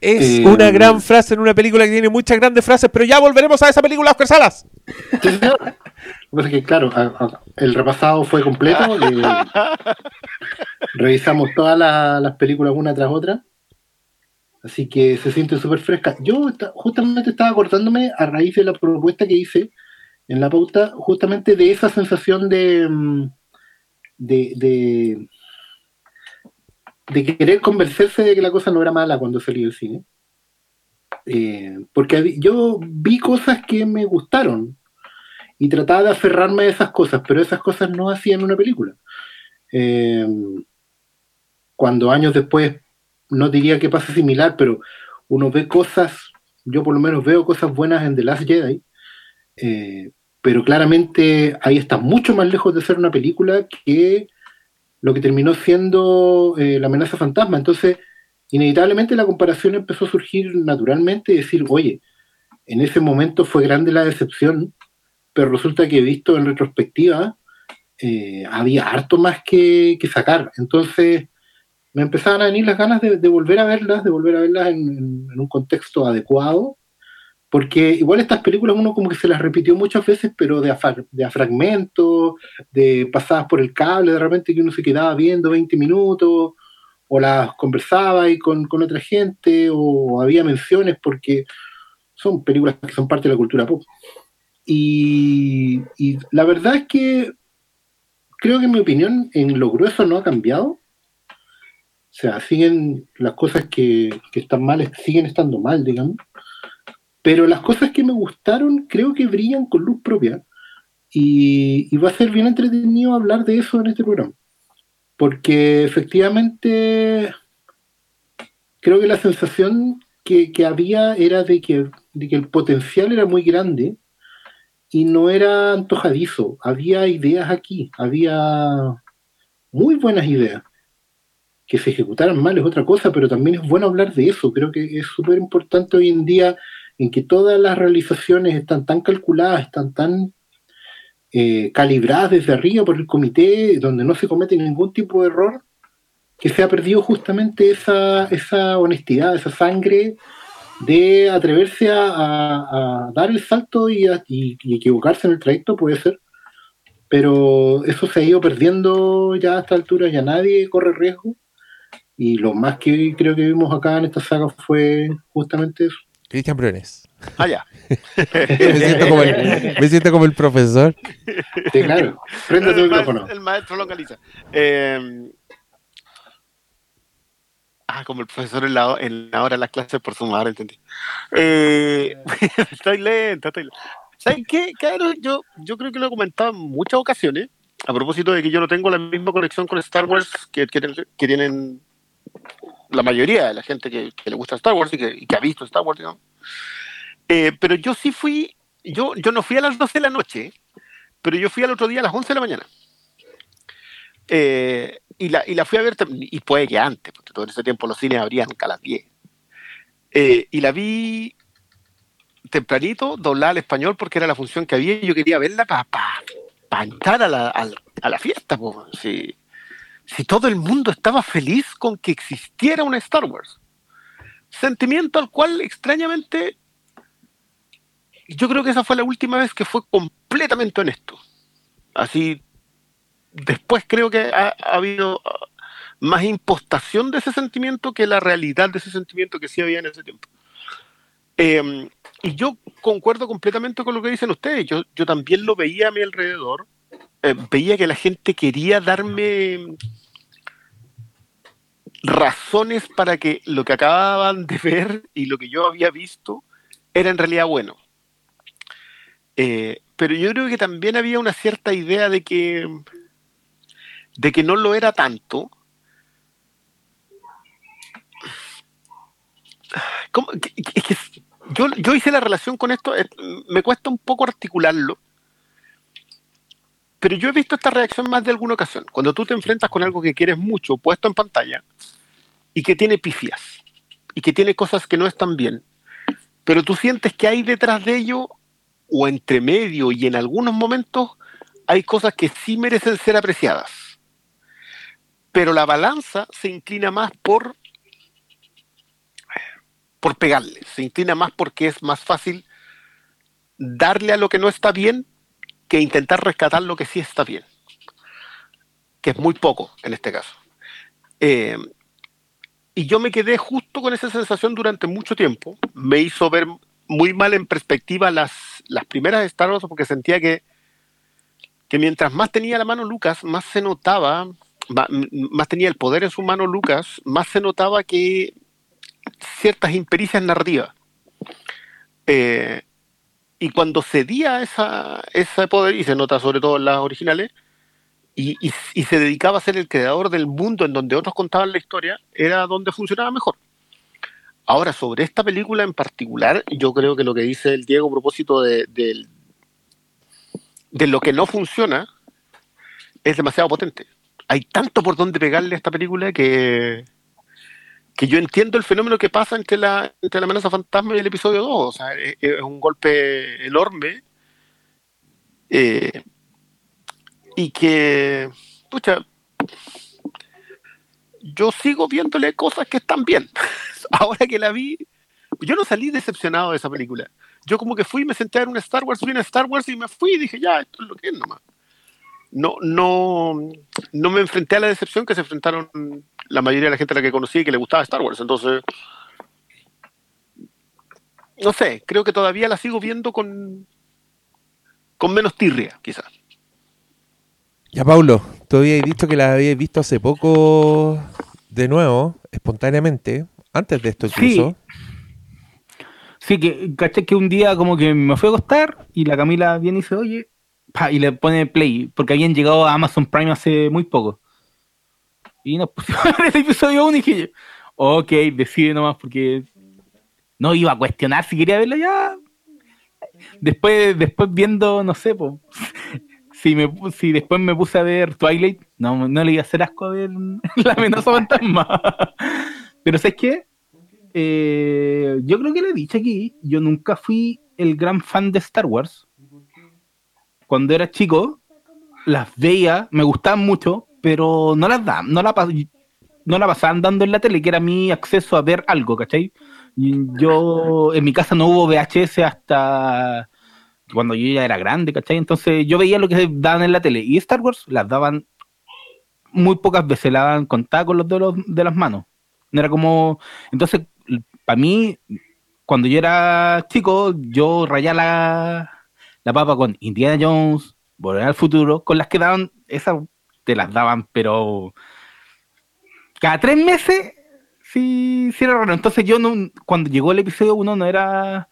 Es Eh, una gran frase en una película que tiene muchas grandes frases, pero ya volveremos a esa película, Oscar Salas. Sí, señor. Lo que pasa es que, claro, a- a- el repasado fue completo. eh, revisamos todas la- las películas una tras otra. Así que se siente súper fresca. Yo justamente estaba acordándome a raíz de la propuesta que hice en la pauta, justamente de esa sensación de, mm, de, de, de querer convencerse de que la cosa no era mala cuando salí del cine. Eh, porque yo vi cosas que me gustaron y trataba de aferrarme a esas cosas, pero esas cosas no hacían una película. Eh, cuando años después, no diría que pasa similar, pero uno ve cosas, yo por lo menos veo cosas buenas en The Last Jedi, eh, pero claramente ahí está mucho más lejos de ser una película que lo que terminó siendo eh, la amenaza fantasma. Entonces, inevitablemente la comparación empezó a surgir naturalmente y decir, oye, en ese momento fue grande la decepción pero resulta que visto en retrospectiva, eh, había harto más que, que sacar. Entonces me empezaban a venir las ganas de, de volver a verlas, de volver a verlas en, en- un contexto adecuado, porque igual estas películas uno como que se las repitió muchas veces, pero de a, de a fragmentos, de pasadas por el cable, de repente que uno se quedaba viendo 20 minutos, o las conversaba y con, con otra gente, o había menciones, porque son películas que son parte de la cultura pop. Y, y la verdad es que creo que mi opinión en lo grueso no ha cambiado. O sea, siguen las cosas que, que están mal, siguen estando mal, digamos. Pero las cosas que me gustaron creo que brillan con luz propia. Y, y va a ser bien entretenido hablar de eso en este programa. Porque efectivamente creo que la sensación que, que había era de que, de que el potencial era muy grande y no era antojadizo. Había ideas aquí, había muy buenas ideas. Que se ejecutaran mal es otra cosa, pero también es bueno hablar de eso. Creo que es súper importante hoy en día en que todas las realizaciones están tan calculadas, están tan eh, calibradas desde arriba por el comité, donde no se comete ningún tipo de error, que se ha perdido justamente esa, esa honestidad, esa sangre de atreverse a, dar el salto y, a- y equivocarse en el trayecto, puede ser. Pero eso se ha ido perdiendo ya a esta altura, ya nadie corre riesgo. Y lo más que creo que vimos acá en esta saga fue justamente eso. Cristian Briones. Ah, ya. me, siento como el, me siento como el profesor. Sí, claro. Prende tu micrófono. maestro, el maestro localiza. Eh, ah, como el profesor en la, en la hora de las clases por su madre, entendí. Eh, estoy lento, estoy lento. ¿Saben qué? Claro, yo, yo creo que lo he comentado en muchas ocasiones, a propósito de que yo no tengo la misma conexión con Star Wars que, que, que tienen la mayoría de la gente que, le gusta Star Wars y que, ha visto Star Wars, digamos. Eh, pero yo sí fui, yo, yo no fui a las 12 de la noche, pero yo fui al otro día a las 11 de la mañana. Eh, y, la, y la fui a ver, y puede que antes, porque todo ese tiempo los cines abrían a las 10. Eh, y la vi tempranito, doblada al español, porque era la función que había y yo quería verla para entrar a la, a la fiesta. po. Si, si todo el mundo estaba feliz con que existiera una Star Wars. Sentimiento al cual extrañamente yo creo que esa fue la última vez que fue completamente honesto. Así, después creo que ha, ha habido ah, más impostación de ese sentimiento que la realidad de ese sentimiento que sí había en ese tiempo. Eh, y yo concuerdo completamente con lo que dicen ustedes. Yo, yo también lo veía a mi alrededor. Eh, veía que la gente quería darme razones para que lo que acababan de ver y lo que yo había visto era en realidad bueno. Eh, pero yo creo que también había una cierta idea de que de que no lo era tanto. ¿Cómo? Yo, yo hice la relación con esto, eh, me cuesta un poco articularlo, pero yo he visto esta reacción más de alguna ocasión. Cuando tú te enfrentas con algo que quieres mucho puesto en pantalla y que tiene pifias y que tiene cosas que no están bien, pero tú sientes que hay detrás de ello o entre medio y en algunos momentos hay cosas que sí merecen ser apreciadas. Pero la balanza se inclina más por por pegarle, se inclina más porque es más fácil darle a lo que no está bien que intentar rescatar lo que sí está bien, que es muy poco en este caso. Eh, y yo me quedé justo con esa sensación durante mucho tiempo. Me hizo ver muy mal en perspectiva las, las primeras Star Wars porque sentía que, que mientras más tenía la mano Lucas, más se notaba, más tenía el poder en su mano Lucas, más se notaba que ciertas impericias narrativas. Eh, y cuando cedía esa, ese poder, y se nota sobre todo en las originales, y, se dedicaba a ser el creador del mundo en donde otros contaban la historia, era donde funcionaba mejor. Ahora, sobre esta película en particular, yo creo que lo que dice el Diego a propósito de, del- de lo que no funciona es demasiado potente. Hay tanto por donde pegarle a esta película que, que yo entiendo el fenómeno que pasa entre la, entre la amenaza fantasma y el episodio 2. O sea, es, es un golpe enorme Eh, y que, pucha, yo sigo viéndole cosas que están bien. Ahora que la vi, yo no salí decepcionado de esa película. Yo como que fui, me senté en una Star Wars, vi una Star Wars y me fui y dije, ya, esto es lo que es nomás. No, no, no me enfrenté a la decepción que se enfrentaron la mayoría de la gente a la que conocí y que le gustaba Star Wars. Entonces, no sé, creo que todavía la sigo viendo con, con menos tirria, quizás. Ya, Paulo, tú habías visto que la habías visto hace poco de nuevo, espontáneamente, antes de esto incluso. Sí, que caché que un día como que me fui a acostar y la Camila viene y dice, oye, y le pone play, porque habían llegado a Amazon Prime hace muy poco. Y nos pusimos ver episodio 1 y dije, ok, decide nomás, porque no iba a cuestionar si quería verlo ya. Después, después viendo, no sé, pues, si, me, si después me puse a ver Twilight, no, no le iba a hacer asco a ver la amenaza fantasma. Pero ¿sabes qué? Eh, yo creo que le he dicho aquí, yo nunca fui el gran fan de Star Wars. Cuando era chico, las veía, me gustaban mucho, pero no las daban, no la, no la pasaban dando en la tele, que era mi acceso a ver algo, ¿cachai? Yo, en mi casa no hubo VHS hasta cuando yo ya era grande, ¿cachai? Entonces yo veía lo que daban en la tele. Y Star Wars las daban muy pocas veces, la daban contadas con los dedos de las manos. No era como. Entonces, para mí, cuando yo era chico, yo rayaba la, la papa con Indiana Jones, Volver al Futuro, con las que daban, esas te las daban, pero cada tres meses sí, sí era raro. Entonces yo no, cuando llegó el episodio 1 no era...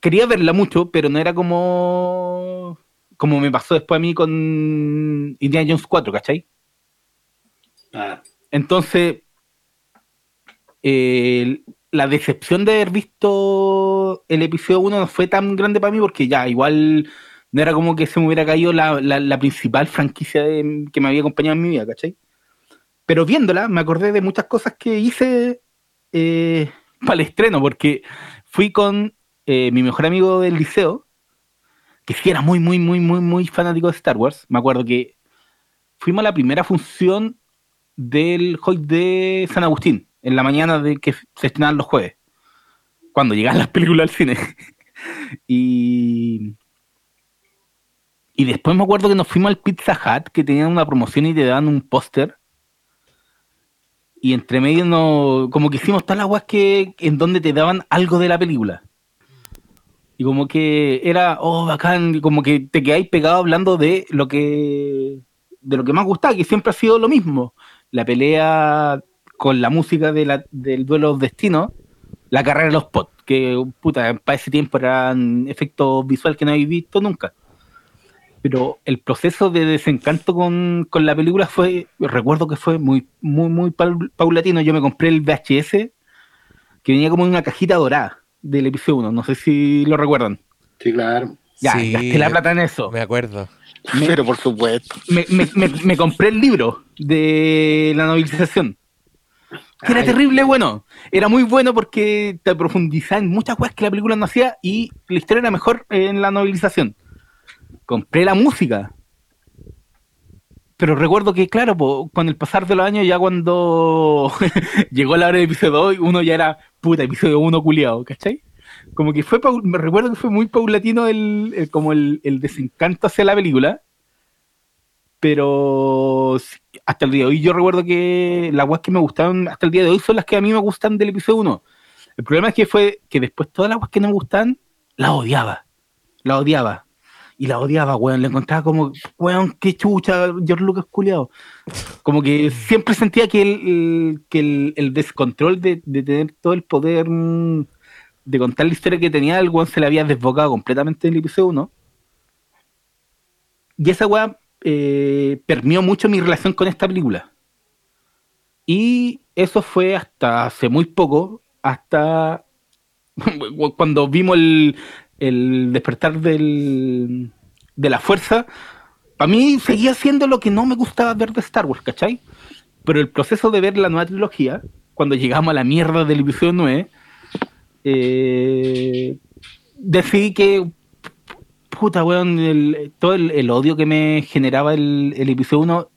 Quería verla mucho, pero no era como... Como me pasó después a mí con Indiana Jones 4, ¿cachai? Ah, Entonces, eh, la decepción de haber visto el episodio 1 no fue tan grande para mí porque ya, igual no era como que se me hubiera caído la, la- principal franquicia que me había acompañado en mi vida, ¿cachai? Pero viéndola, me acordé de muchas cosas que hice eh, para el estreno, porque fui con eh, mi mejor amigo del liceo, que sí era muy, muy, muy, muy, muy fanático de Star Wars. Me acuerdo que fuimos a la primera función del Hoy de San Agustín, en la mañana de que se estrenaban los jueves, cuando llegaban las películas al cine. y, y después me acuerdo que nos fuimos al Pizza Hut, que tenían una promoción y te daban un póster. Y entre medio no, como que hicimos todas las guas que en donde te daban algo de la película. Y como que era, oh, bacán, como que te quedáis pegado hablando de lo que de lo que más gustaba, que siempre ha sido lo mismo. La pelea con la música de la- del duelo de destino, la carrera de los pots, que puta, para ese tiempo eran efectos visuales que no habéis visto nunca. Pero el proceso de desencanto con, con la película fue, recuerdo que fue muy, muy, muy paul- paulatino. Yo me compré el VHS, que venía como en una cajita dorada del episodio 1, no sé si lo recuerdan. sí, claro. Ya, Sí, gasté la plata en eso. Me acuerdo. Me- Pero por supuesto. me, me- me- me compré el libro de la novelización. Que era Ay. terrible bueno. Era muy bueno porque te profundizaba en muchas cosas que la película no hacía y la historia era mejor en la novelización. Compré la música. Pero recuerdo que, claro, po, con el pasar de los años, ya cuando llegó la hora del episodio 2, uno ya era puta, episodio 1 culiado, ¿cachai? Como que fue, me recuerdo que fue muy paulatino el, el- como el, el desencanto hacia la película pero hasta el día de hoy yo recuerdo que las weas que me gustaban hasta el día de hoy son las que a mí me gustan del episodio 1. El problema es que fue que después todas las weas que no me gustan, las odiaba. La odiaba. Y la odiaba, weón. Le encontraba como, weón, qué chucha, George Lucas culiado. Como que siempre sentía que el, que el, el descontrol de, de tener todo el poder mm, de contar la historia que tenía, el weón se le había desbocado completamente en el episodio 1. Y esa weá eh, permeó mucho mi relación con esta película. Y eso fue hasta hace muy poco, hasta cuando vimos el, el despertar del, de la fuerza. Para mí seguía siendo lo que no me gustaba ver de Star Wars, ¿cachai? Pero el proceso de ver la nueva trilogía, cuando llegamos a la mierda del episodio 9, eh, decidí que puta, weón, el- todo el, odio que me generaba el, el episodio 1,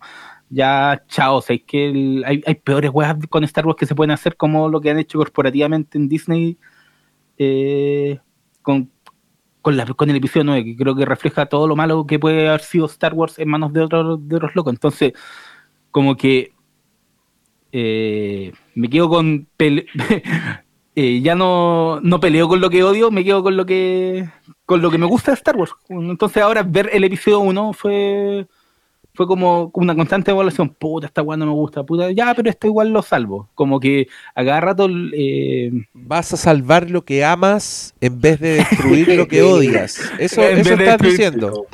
ya, chao, o sea, es que hay, hay peores weas con Star Wars que se pueden hacer como lo que han hecho corporativamente en Disney eh, con, con, el episodio 9, que creo que refleja todo lo malo que puede haber sido Star Wars en manos de otros, de otros locos. Entonces, como que eh, me quedo con... eh, ya no, no peleo con lo que odio, me quedo con lo que con lo que me gusta de Star Wars. Entonces ahora ver el episodio 1 fue fue como una constante evaluación. Puta, esta weá no me gusta. Puta, ya, pero esto igual lo salvo. Como que a cada rato eh, Vas a salvar lo que amas en vez de destruir lo que odias. Eso, En eso estás destruir- diciendo.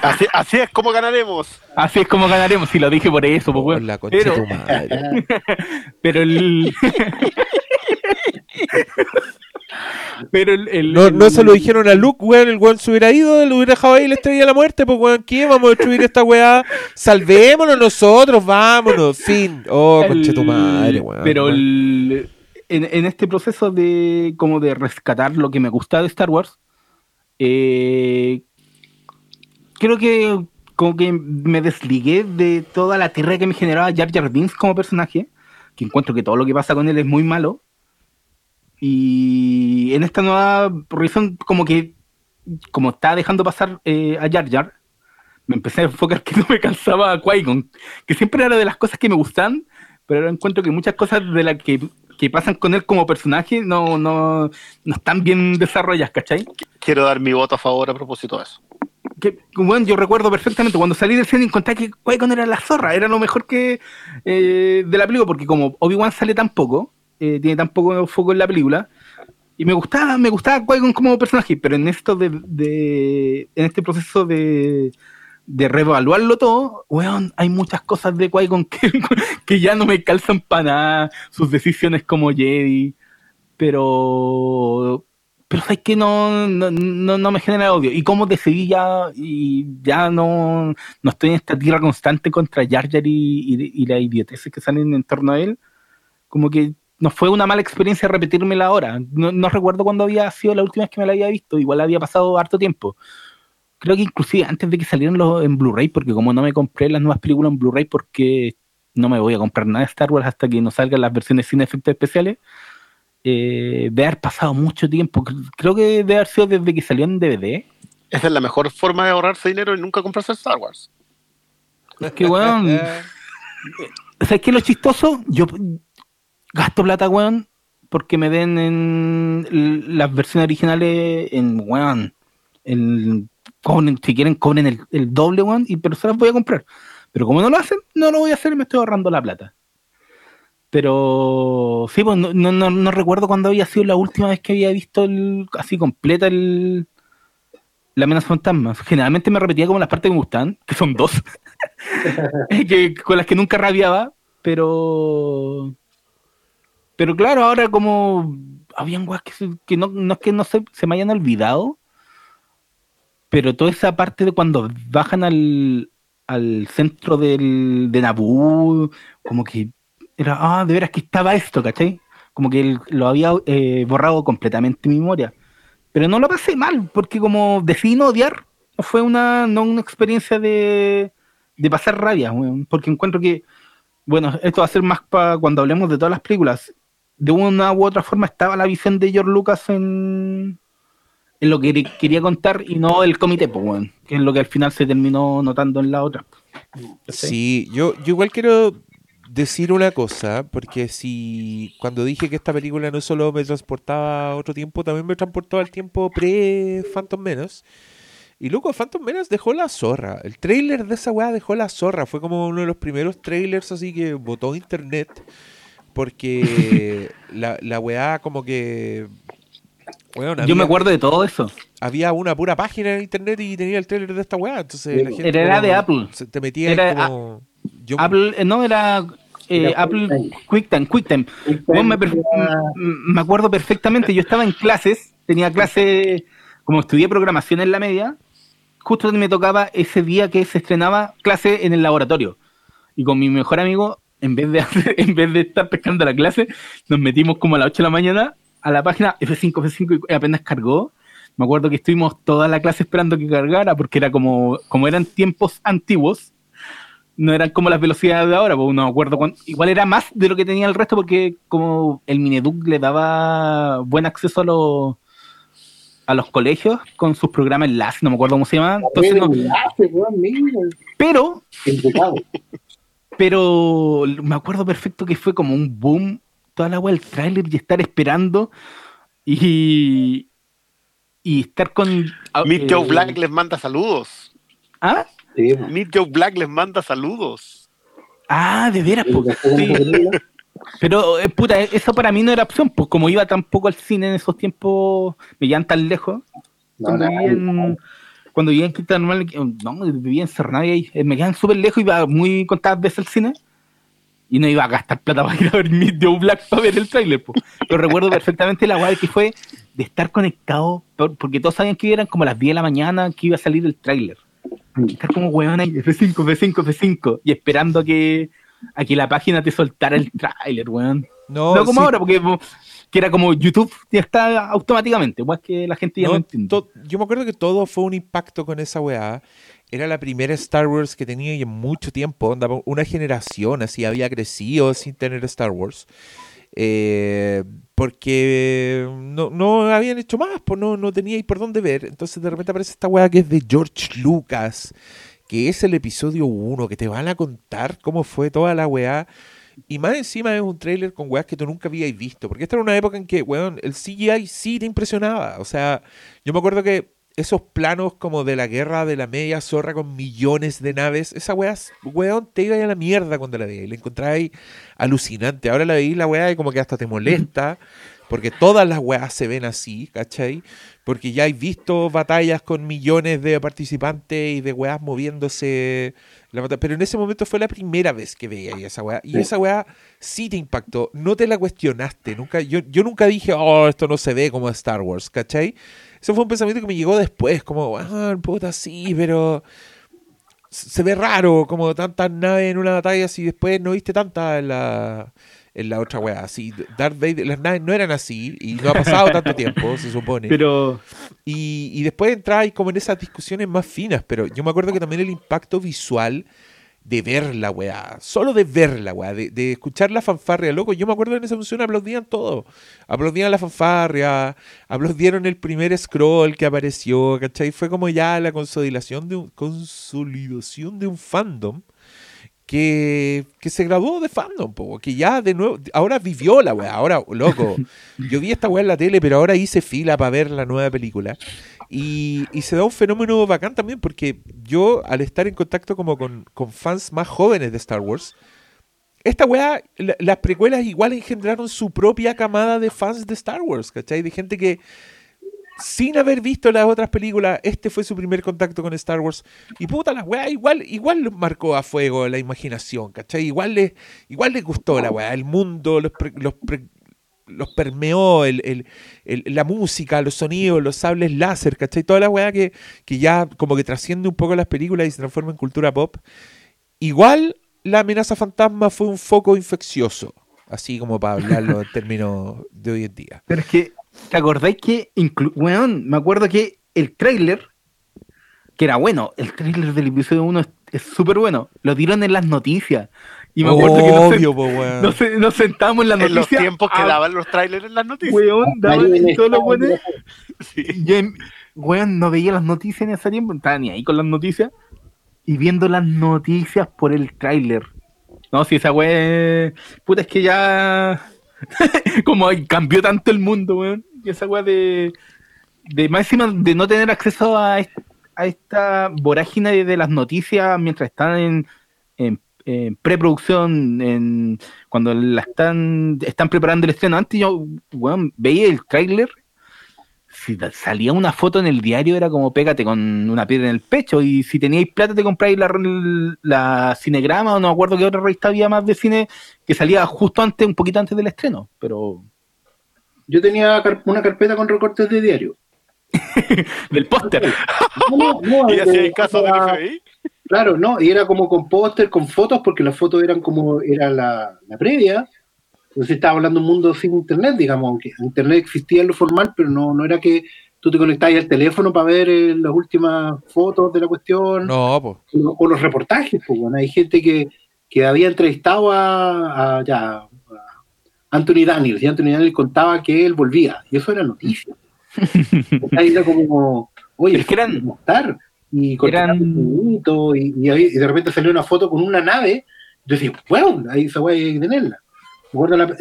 Así, así es como ganaremos. así es como ganaremos. Si lo dije por eso, pues, Por weón. Pero, pero el. pero el. el- No, el- no se lo dijeron a Luke, weón. El weón se hubiera ido, lo hubiera dejado ahí le estrella la muerte. Pues, weón, ¿qué? Vamos a destruir esta weá. Salvémonos nosotros, vámonos. Fin. Oh, de tu madre, weón. Pero weón. en, en este proceso de como de rescatar lo que me gusta de Star Wars, eh, creo que como que me desligué de toda la tierra que me generaba Jar Jar Binks como personaje, que encuentro que todo lo que pasa con él es muy malo. Y en esta nueva revisión, como que como estaba dejando pasar eh, a Jar Jar, me empecé a enfocar que no me cansaba a Qui-Gon, que siempre era de las cosas que me gustan, pero ahora encuentro que muchas cosas de las que, que pasan con él como personaje no, no, no están bien desarrolladas, ¿cachai? Quiero dar mi voto a favor a propósito de eso. Que, bueno, yo recuerdo perfectamente cuando salí del cine encontré que Qui-Gon era la zorra, era lo mejor que eh, de la película, porque como Obi-Wan sale tan poco, eh, tiene tan poco foco en la película, y me gustaba, me gustaba Qui-Gon como personaje, pero en esto de, de- en este proceso de, de reevaluarlo todo, weón, hay muchas cosas de Qui-Gon que, que ya no me calzan para nada, sus decisiones como Jedi, pero pero sabes que no, no, no, no me genera odio. Y como decidí ya, y ya no, no estoy en esta tierra constante contra Jar Jar y, y, y las idioteces que salen en torno a él, como que no fue una mala experiencia repetírmela ahora. No, no recuerdo cuándo había sido la última vez que me la había visto, igual había pasado harto tiempo. Creo que inclusive antes de que salieran los en Blu-ray, porque como no me compré las nuevas películas en Blu-ray porque no me voy a comprar nada de Star Wars hasta que no salgan las versiones sin efectos especiales, eh, de haber pasado mucho tiempo. Creo que debe haber sido desde que salió en DVD. Esa es la mejor forma de ahorrarse dinero y nunca comprarse Star Wars. Es que, weón. ¿Sabes qué es lo chistoso? Yo gasto plata, weón, porque me den en las versiones originales en, weón, en, cobren- si quieren cobren el, el doble, weón, y, pero se las voy a comprar. Pero como no lo hacen, no lo voy a hacer y me estoy ahorrando la plata. Pero sí, pues no, no, no, recuerdo cuándo había sido la última vez que había visto el, así completa el, la amenaza fantasma. Generalmente me repetía como las partes que me gustan, que son dos, con las que nunca rabiaba, pero pero claro, ahora como habían weas que, que no, no es que no se, se me hayan olvidado, pero toda esa parte de cuando bajan al, al centro del, de Naboo, como que era, ah, de veras que estaba esto, ¿cachai? Como que lo había eh, borrado completamente mi memoria. Pero no lo pasé mal, porque como decidí no odiar, fue una, no una experiencia de, de pasar rabia, porque encuentro que, bueno, esto va a ser más para cuando hablemos de todas las películas. De una u otra forma estaba la visión de George Lucas en, en lo que quer- quería contar y no el comité, pues, que es lo que al final se terminó notando en la otra. Sí, yo, yo igual quiero decir una cosa, porque si cuando dije que esta película no solo me transportaba a otro tiempo, también me transportaba al tiempo pre-Phantom Menace. Y loco, Phantom Menace dejó la zorra. El trailer de esa weá dejó la zorra. Fue como uno de los primeros trailers así que votó internet. Porque la, la weá como que... weón, Yo me acuerdo de todo eso. había una pura página en internet y tenía el trailer de esta weá. Entonces la gente Era como- de Apple. se- Te metía Era como... yo- Apple, eh, no, era eh, Era Apple QuickTime. QuickTime. Weón, me, me acuerdo perfectamente, yo estaba en clases, tenía clase, como estudié programación en la media, justo me tocaba ese día que se estrenaba clase en el laboratorio. Y con mi mejor amigo, en vez de, hacer- en vez de estar pescando la clase, nos metimos como a las 8 de la mañana a la página F5, F5 y apenas cargó. Me acuerdo que estuvimos toda la clase esperando que cargara, porque era como, como eran tiempos antiguos, no eran como las velocidades de ahora, pues no me acuerdo cuánto- igual era más de lo que tenía el resto, porque como el Mineduc le daba buen acceso a los a los colegios con sus programas enlace, no me acuerdo cómo se llamaban. Entonces, no- Enlace, mira, pero. Pero me acuerdo perfecto que fue como un boom toda la agua del tráiler y estar esperando y y estar con ah, Meet eh, Joe Black les manda saludos. ¿Ah? Sí. Meet Joe Black les manda saludos. Ah, de veras. Sí. Pero, eh, puta, eso para mí no era opción, pues como iba tampoco al cine en esos tiempos, me llevan tan lejos. No, no, cuando vivía en Quinta Normal, eh, no, vivía en Cernavi ahí, eh, me quedan súper lejos, iba muy contadas veces al cine y no iba a gastar plata para ir a ver Meet Joe Black para ver el tráiler. Pero recuerdo perfectamente la guay que fue de estar conectado, por- porque todos sabían que eran como las 10 de la mañana que iba a salir el tráiler. Estar como weón ahí, F5, F5, F5, y esperando a que, a que la página te soltara el tráiler, weón. No, No, como sí, ahora, porque que era como YouTube ya está automáticamente, igual que la gente ya no, no, entiende. yo me acuerdo que todo fue un impacto con esa weá. Era la primera Star Wars que tenía y en mucho tiempo. onda, una generación así había crecido sin tener Star Wars. Eh, porque no, no habían hecho más, pues no, no teníais por dónde ver. Entonces de repente aparece esta weá que es de George Lucas, que es el episodio 1, que te van a contar cómo fue toda la weá. Y más encima es un tráiler con weas que tú nunca habíais visto. Porque esta era una época en que, weón, el CGI sí te impresionaba. O sea, yo me acuerdo que esos planos como de la guerra de la media zorra con millones de naves, esa wea, weón, te iba a la mierda cuando la veías. La encontrabais alucinante. Ahora la veís la wea y como que hasta te molesta. Porque todas las weas se ven así, ¿cachai? Porque ya hay visto batallas con millones de participantes y de weas moviéndose. La Pero en ese momento fue la primera vez que veía ahí esa wea. Y Sí. esa wea sí te impactó. No te la cuestionaste. Nunca, yo, yo nunca dije, oh, esto no se ve como Star Wars, ¿cachai? Eso fue un pensamiento que me llegó después, como, ah, puta, sí, pero se ve raro, como tantas naves en una batalla, si después no viste tantas en la, en la otra weá. Así, Darth Vader, las naves no eran así, y no ha pasado tanto tiempo, se supone. Pero Y, y después entráis como en esas discusiones más finas, pero yo me acuerdo que también el impacto visual de ver la weá, solo de ver la weá, de, de escuchar la fanfarria, loco, yo me acuerdo que en esa función aplaudían todo, aplaudían la fanfarria, aplaudieron el primer scroll que apareció, ¿cachai? Fue como ya la consolidación de un, consolidación de un fandom que, que se graduó de fandom, po, que ya de nuevo, ahora vivió la weá, ahora, loco, yo vi esta weá en la tele, pero ahora hice fila para ver la nueva película. Y, y se da un fenómeno bacán también, porque yo, al estar en contacto como con, con fans más jóvenes de Star Wars, esta weá, la- las precuelas igual engendraron su propia camada de fans de Star Wars, ¿cachai? De gente que, sin haber visto las otras películas, este fue su primer contacto con Star Wars. Y puta, la weá igual, igual marcó a fuego la imaginación, ¿cachai? Igual les, igual les gustó la weá, el mundo, los, los, los permeó, el- el- la música, los sonidos, los sables láser, ¿cachai? Toda la weá que, que ya como que trasciende un poco las películas y se transforma en cultura pop. Igual la amenaza fantasma fue un foco infeccioso, así como para hablarlo en términos de hoy en día. Pero es que, ¿te acordáis que, inclu- weón, me acuerdo que el tráiler, que era bueno, el tráiler del episodio 1 es- súper bueno, lo dieron en las noticias. Y me acuerdo que nos, Obvio, po, weón. nos nos sentamos en las En los noticias. tiempos que daban los trailers en las noticias. Weón, daban en todos los buenos. Weón, no veía las noticias en ese tiempo, no estaba ni ahí con las noticias. Y viendo las noticias por el tráiler. No, si esa weá. Puta, es que ya. como cambió tanto el mundo, weón. Y esa weá de. De de no tener acceso a, a esta vorágine de, las noticias mientras están en, en, en preproducción, en, cuando la están, están preparando el estreno. Antes yo, weón, veía el tráiler si salía una foto en el diario era como pégate con una piedra en el pecho y si teníais plata te compráis la, la cinegrama o no me acuerdo qué otra revista había más de cine que salía justo antes, un poquito antes del estreno, pero Yo tenía una carpeta con recortes de diario. del póster. No, no, ¿Y hacía caso del FBI? Claro, no, y era como con póster, con fotos, porque las fotos eran como, era la, la previa. Entonces estaba hablando de un mundo sin internet, digamos, aunque internet existía en lo formal, pero no, no era que tú te conectabas al teléfono para ver eh, las últimas fotos de la cuestión No, pues. o los reportajes. Pues, bueno, hay gente que, que había entrevistado a, a- ya, a Anthony Daniels y Anthony Daniels contaba que él volvía y eso era noticia. Ahí era como, oye, es que eran- ¿cómo estar? Y eran- bonito, y, y ahí- y de repente salió una foto con una nave. Yo decía, bueno, ahí esa weá hay que tenerla.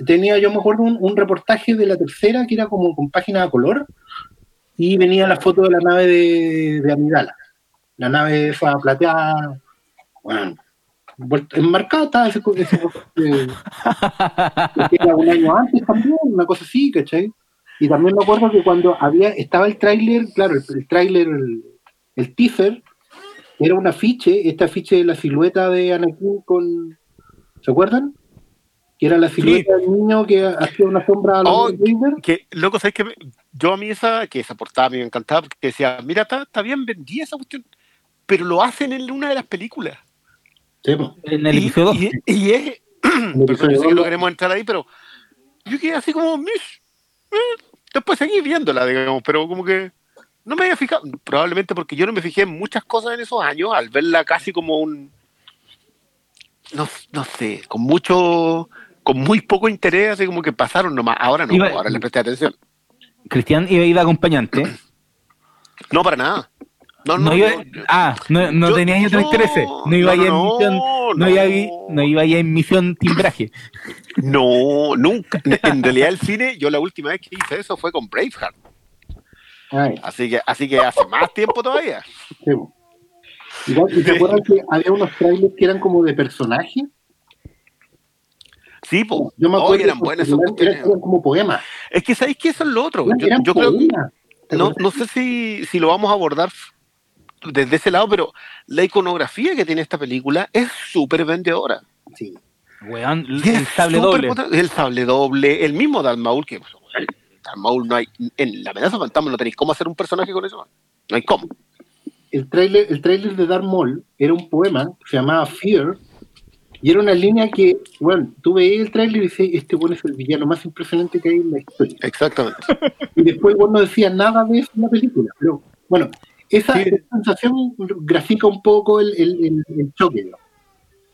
Tenía, yo me acuerdo un, reportaje de la tercera que era como con página a color y venía la foto de la nave de, de Amidala. La nave esa plateada, bueno, enmarcada estaba ese, ese, ese- que era un año antes también, una cosa así, ¿cachai? Y también me acuerdo que cuando había, estaba el tráiler, claro, el, el tráiler, el, el teaser, era un afiche, este afiche de la silueta de Anakin con, ¿se acuerdan? Que era la silueta del niño que hacía una sombra a la Oh. Que, loco, ¿sabes qué? Me- Yo a mí esa, que esa portada me encantaba, porque decía, mira, está, está bien vendida esa cuestión, pero lo hacen en una de las películas. Sí. En el Y- episodio 2. Y, y es, perdón, yo sé que no queremos entrar ahí, pero yo quedé así como, "Mish", eh, después seguí viéndola, digamos, pero como que no me había fijado, probablemente porque yo no me fijé en muchas cosas en esos años, al verla casi como un, no, no sé, con mucho, con muy poco interés, así como que pasaron nomás, ahora no, Iba- ahora le presté atención. Cristian iba, iba acompañante. No, para nada. No, No no, iba, no, ah, no, no Yo- tenías otros no, intereses. No iba no, no, misión. No, no. iba no iba ahí en misión timbraje. no, nunca. En realidad el cine, yo la última vez que hice eso fue con Braveheart. Ay, Así que, así que hace más tiempo todavía. sí, ¿y te acuerdas que había unos trailers que eran como de personajes? Sí, pues. Yo me acuerdo eran que buenas esas eran, eran como poemas. Es que sabéis que eso es lo otro. Yo, Eran yo creo que poemas. ¿Te no, no sé si, si lo vamos a abordar desde ese lado, pero la iconografía que tiene esta película es súper vendedora. Sí. Weón, Y el sable doble. potente. El sable doble, el mismo Darth Maul, que el Darth Maul no hay, en la amenaza fantasma no tenéis cómo hacer un personaje con eso. No hay cómo. el trailer, el trailer de Darth Maul era un poema que se llamaba Fear y era una línea que, bueno, tú veías el trailer y dices, este bueno es el villano más impresionante que hay en la historia. Exactamente. Y después bueno, no decía nada de eso en la película. Pero bueno, esa, Sí. esa sensación grafica un poco el, el, el- el choque. ¿no?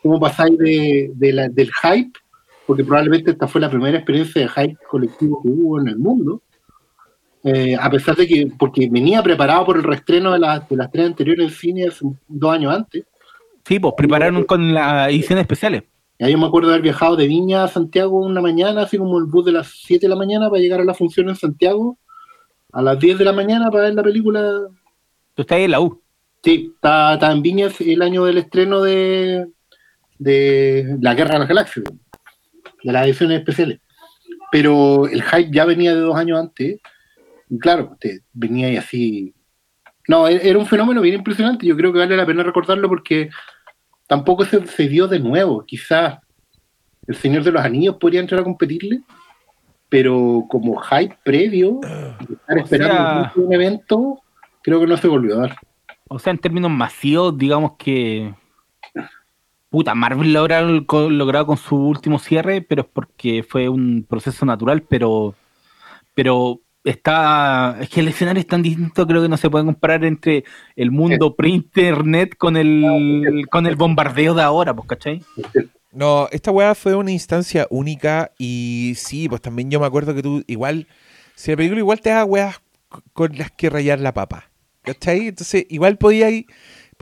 Cómo pasáis de, de la- del hype, porque probablemente esta fue la primera experiencia de hype colectivo que hubo en el mundo. Eh, a pesar de que, porque venía preparado por el reestreno de, las- de las tres anteriores en cine hace dos años antes. Sí, pues prepararon con las ediciones especiales. Ya yo me acuerdo de haber viajado de Viña a Santiago una mañana, así como el bus de las 7 de la mañana para llegar a la función en Santiago a las 10 de la mañana para ver la película. Tú estás ahí en la U. Sí, estaba en Viña el año del estreno de, de La Guerra de las Galaxias, de las ediciones especiales. Pero el hype ya venía de dos años antes. Y claro, te venía ahí así. No, e- era un fenómeno bien impresionante. Yo creo que vale la pena recordarlo porque tampoco se, se dio de nuevo. Quizás el Señor de los Anillos podría entrar a competirle, pero como hype previo, y estar O esperando sea- un evento, creo que no se volvió a dar. O sea, en términos masivos, digamos que. Puta, Marvel lo habrá logrado con su último cierre, pero es porque fue un proceso natural, pero. Pero está. Es que el escenario es tan distinto, creo que no se puede comparar entre el mundo pre-internet con el, con el bombardeo de ahora, pues, ¿cachai? No, esta weá fue una instancia única y sí, pues también yo me acuerdo que tú igual, si la película igual te da weas con las que rayar la papa, ¿cachai? Entonces igual podíais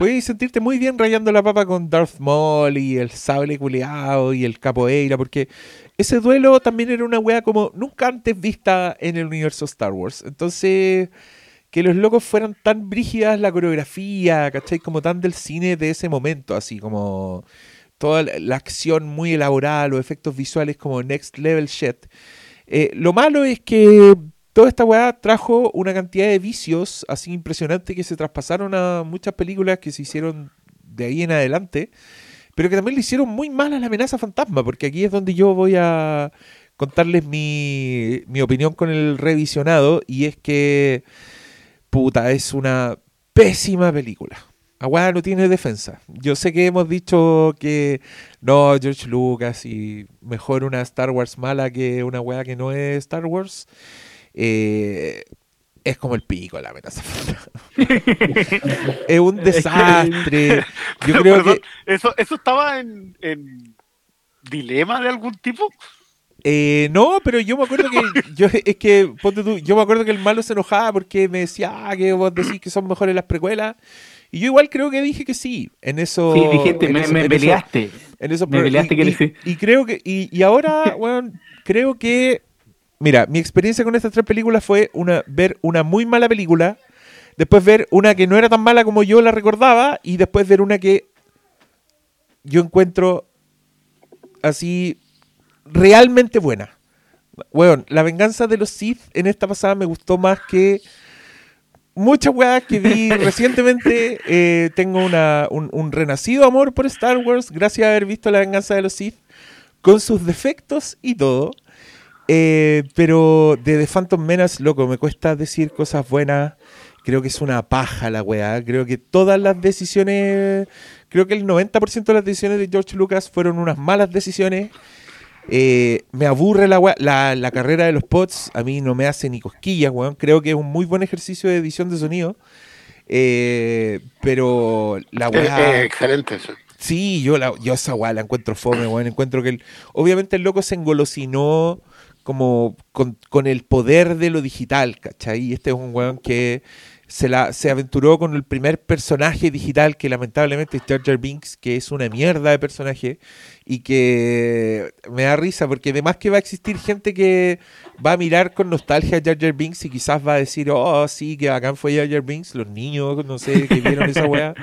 podíais sentirte muy bien rayando la papa con Darth Maul y el sable culeado y el capoeira, porque ese duelo también era una wea como nunca antes vista en el universo Star Wars. Entonces, que los locos fueran tan brígidas la coreografía, ¿cachai? Como tan del cine de ese momento, así como toda la acción muy elaborada, los efectos visuales como next level shit. Eh, lo malo es que toda esta weá trajo una cantidad de vicios así impresionante que se traspasaron a muchas películas que se hicieron de ahí en adelante, pero que también le hicieron muy mal a la amenaza fantasma, porque aquí es donde yo voy a contarles mi, mi opinión con el revisionado, y es que, puta, es una pésima película. Aguada no tiene defensa. Yo sé que hemos dicho que no, George Lucas y mejor una Star Wars mala que una weá que no es Star Wars. Eh, es como el pico la amenaza es un desastre. Yo creo Perdón, que ¿eso, ¿Eso estaba en, en dilema de algún tipo? eh, no, pero yo me acuerdo que yo es que ponte tú, yo me acuerdo que el malo se enojaba porque me decía ah, que vos decís que son mejores las precuelas. Y yo igual creo que dije que sí, en eso. Sí, dijiste, en me, eso- me en eso- peleaste. en esos Me peleaste y, que le y- sí. y creo que y, y ahora weón, creo que mira mi experiencia con estas tres películas fue una ver una muy mala película después ver una que no era tan mala como yo la recordaba y después ver una que yo encuentro así realmente buena Weón, la venganza de los Sith en esta pasada me gustó más que muchas weas que vi recientemente. Eh, tengo una, un, un renacido amor por Star Wars gracias a haber visto la venganza de los Sith con sus defectos y todo. Eh, pero de The Phantom Menace, loco, me cuesta decir cosas buenas. Creo que es una paja la weá. Creo que todas las decisiones, creo que el 90% de las decisiones de George Lucas fueron unas malas decisiones. Eh, me aburre la, weá- la, la carrera de los pods, a mí no me hace ni cosquillas, weón. Creo que es un muy buen ejercicio de edición de sonido. Eh, pero la weá. excelente eso. Sí, yo, la, yo esa weá la encuentro fome, weón. Encuentro que el- obviamente el loco se engolosinó como con, con el poder de lo digital, ¿cachai? Y este es un weón que se, la, se aventuró con el primer personaje digital que lamentablemente es Jar Jar Binks, que es una mierda de personaje y que me da risa porque además que va a existir gente que va a mirar con nostalgia a Jar Jar Binks y quizás va a decir, oh, sí, que bacán fue Jar Jar Binks, los niños, no sé, que vieron esa weá.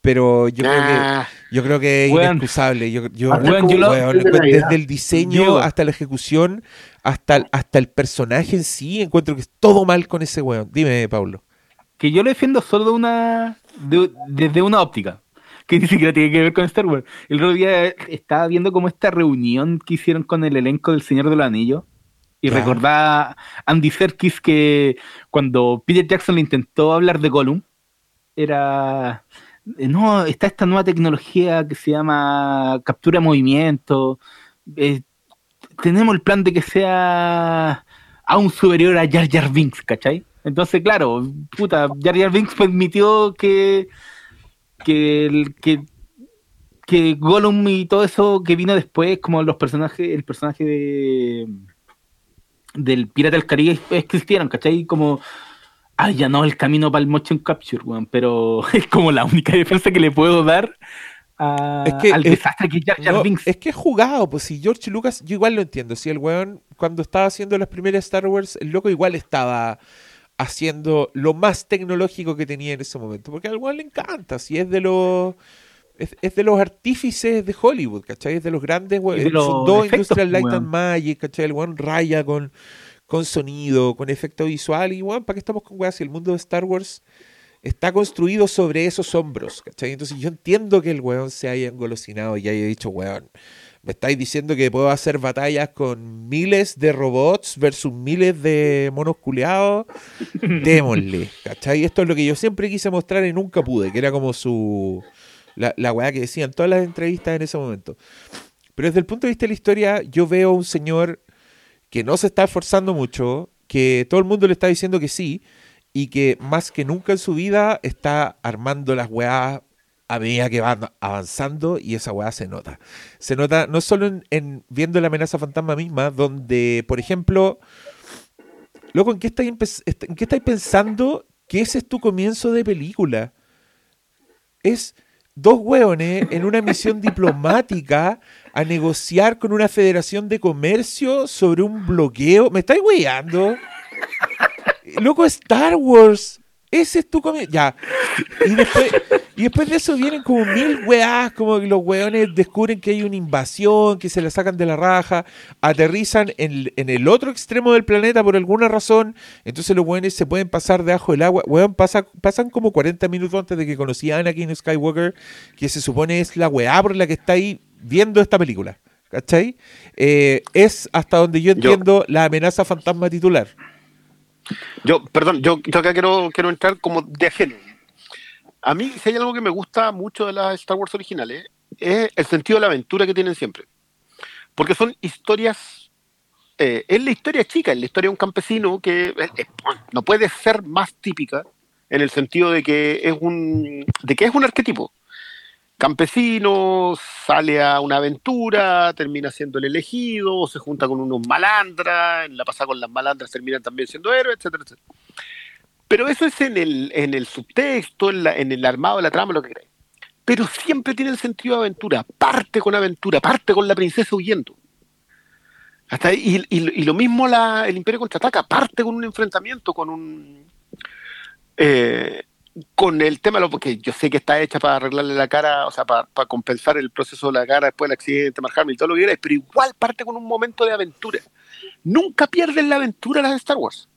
Pero yo creo que Ah, yo creo que es inexcusable. Yo, yo, Weón, yo lo- desde el diseño Diego. hasta la ejecución, hasta, el- hasta el personaje en sí, encuentro que es todo mal con ese weón. Dime, Pablo. Que yo lo defiendo solo de una, de- desde una óptica. Que ni siquiera tiene que ver con Star Wars. El otro día estaba viendo como esta reunión que hicieron con el elenco del Señor de los Anillos. Y Ya. recordaba Andy Serkis que cuando Peter Jackson le intentó hablar de Gollum, era. eh, No, está esta nueva tecnología que se llama captura de movimiento. eh, tenemos el plan de que sea aún superior a Jar Jar Binks, ¿cachai? Entonces, claro, puta, Jar Jar Binks permitió que que que que Gollum y todo eso que vino después, como los personajes, el personaje de del Pirata del Caribe existieran, ¿cachai? Como ah, ya no el camino para el motion capture, weón, pero es como la única defensa que le puedo dar a- Es que- al es- que es Jar Jar No, Binks. es que es jugado, pues si George Lucas, yo igual lo entiendo. Si el weón, cuando estaba haciendo las primeras Star Wars, el loco igual estaba haciendo lo más tecnológico que tenía en ese momento. Porque al weón le encanta, si es de los. Es, es de los artífices de Hollywood, ¿cachai? Es de los grandes, we- Es de los fundó Industrial Light weón. and Magic, ¿cachai? El weón raya con, con sonido, con efecto visual. Y weón, ¿para qué estamos con weas? Si el mundo de Star Wars está construido sobre esos hombros, ¿cachai? Entonces yo entiendo que el weón se haya engolosinado y haya dicho, weón, me estáis diciendo que puedo hacer batallas con miles de robots versus miles de monos culeados, démosle, ¿cachai? Esto es lo que yo siempre quise mostrar y nunca pude, que era como su... La, la weá que decían todas las entrevistas en ese momento. Pero desde el punto de vista de la historia, yo veo un señor que no se está esforzando mucho, que todo el mundo le está diciendo que sí, y que más que nunca en su vida está armando las weas a medida que van avanzando y esa weá se nota. Se nota no solo en, en viendo la amenaza fantasma misma, donde, por ejemplo, loco, ¿en qué estáis, en qué estáis pensando que ese es tu comienzo de película? Es dos hueones en una misión diplomática a negociar con una federación de comercio sobre un bloqueo. ¿Me estáis weyando? Loco, Star Wars. Ese es tu comienzo. Ya. Y después, y después de eso vienen como mil weás, como que los weones descubren que hay una invasión, que se la sacan de la raja, aterrizan en, en el otro extremo del planeta por alguna razón, entonces los weones se pueden pasar debajo del agua. Weón, pasa, pasan como 40 minutos antes de que conocí a Anakin Skywalker, que se supone es la weá por la que está ahí viendo esta película. ¿Cachai? Eh, es hasta donde yo Yo- entiendo la amenaza fantasma titular. Yo, perdón, yo, yo acá quiero, quiero entrar como de ajeno. A mí, si hay algo que me gusta mucho de las Star Wars originales, es el sentido de la aventura que tienen siempre. Porque son historias eh, es la historia chica, es la historia de un campesino que no puede ser más típica en el sentido de que es un, de que es un arquetipo. Campesino, sale a una aventura, termina siendo el elegido, se junta con unos malandras, en la pasada con las malandras terminan también siendo héroes, etcétera, etcétera. Pero eso es en el, en el subtexto, en, el armado de la trama, lo que crees. Pero siempre tiene el sentido de aventura, parte con aventura, parte con la princesa huyendo. Hasta y, y- lo mismo el Imperio contraataca, parte con un enfrentamiento, con un eh, con el tema, porque yo sé que está hecha para arreglarle la cara, o sea, para, para compensar el proceso de la cara después del accidente, Mark Hamill y todo lo que quieras, pero igual parte con un momento de aventura. Nunca pierden la aventura las de Star Wars.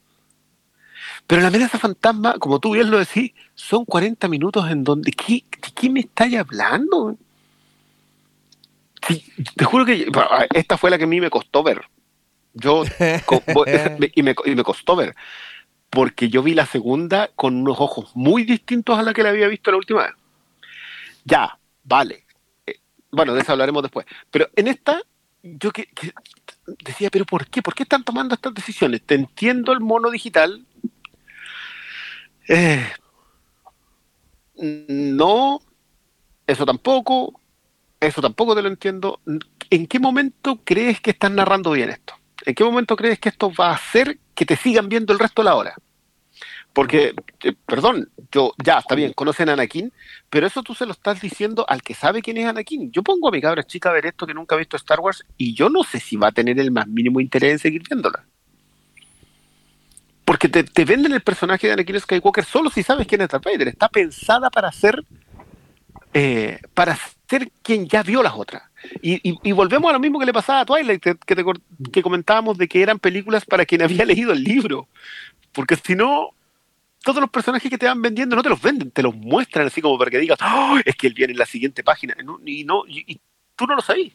Pero la amenaza fantasma, como tú bien lo decís, son 40 minutos en donde. ¿qué, ¿De qué me estáis hablando? Sí, te juro que esta fue la que a mí me costó ver. Yo. y, me, y me costó ver. Porque yo vi la segunda con unos ojos muy distintos a la que la había visto la última vez. Ya, vale. Eh, bueno, de eso hablaremos después. Pero en esta, yo que, decía, pero ¿por qué? ¿Por qué están tomando estas decisiones? Te entiendo el mono digital. Eh, no, eso tampoco, eso tampoco te lo entiendo. ¿En qué momento crees que estás narrando bien esto? ¿En qué momento crees que esto va a hacer que te sigan viendo el resto de la hora? Porque, eh, perdón, yo ya está bien, conocen a Anakin, pero eso tú se lo estás diciendo al que sabe quién es Anakin. Yo pongo a mi cabra chica a ver esto que nunca ha visto Star Wars y yo no sé si va a tener el más mínimo interés en seguir viéndola. Porque te, venden el personaje de Anakin Skywalker solo si sabes quién es Darth Vader. Está pensada para ser eh, para ser quien ya vio las otras. Y, y- y volvemos a lo mismo que le pasaba a Twilight, que, te que comentábamos de que eran películas para quien había leído el libro. Porque si no, todos los personajes que te van vendiendo no te los venden, te los muestran así como para que digas, "Oh, es que él viene en la siguiente página. Y, no, y, y tú no lo sabías.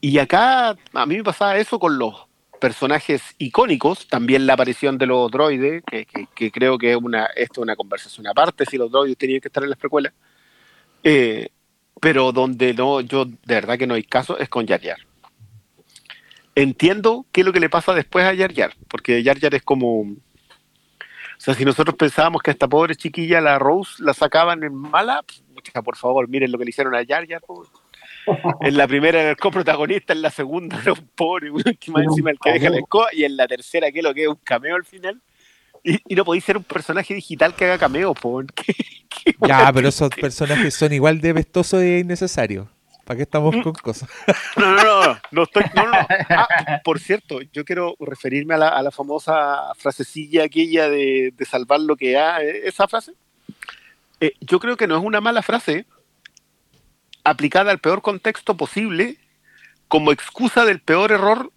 Y acá a mí me pasaba eso con los personajes icónicos, también la aparición de los droides, que, que- que creo que es una, esto es una conversación aparte, si los droides tenían que estar en las precuelas. Eh, pero donde no, yo de verdad que no hay caso es con Yar Yar. Entiendo qué es lo que le pasa después a Yar Yar, porque Yar Yar es como. O sea, si nosotros pensábamos que a esta pobre chiquilla, la Rose, la sacaban en mala, por favor, miren lo que le hicieron a Yar Yar. En la primera era el coprotagonista, en la segunda era un pobre, que más encima el que deja la escoba, y en la tercera, que es lo que es un cameo al final. Y, y no podéis ser un personaje digital que haga cameo, po. ¿Qué- qué Ya, pero es esos personajes son igual de vestosos e innecesarios. ¿Para qué estamos Mm. con cosas? No, no, no, no estoy. No, no. Ah, por cierto, yo quiero referirme a la, a la famosa frasecilla aquella de, de salvar lo que ha. Esa frase. Eh, yo creo que no es una mala frase aplicada al peor contexto posible como excusa del peor error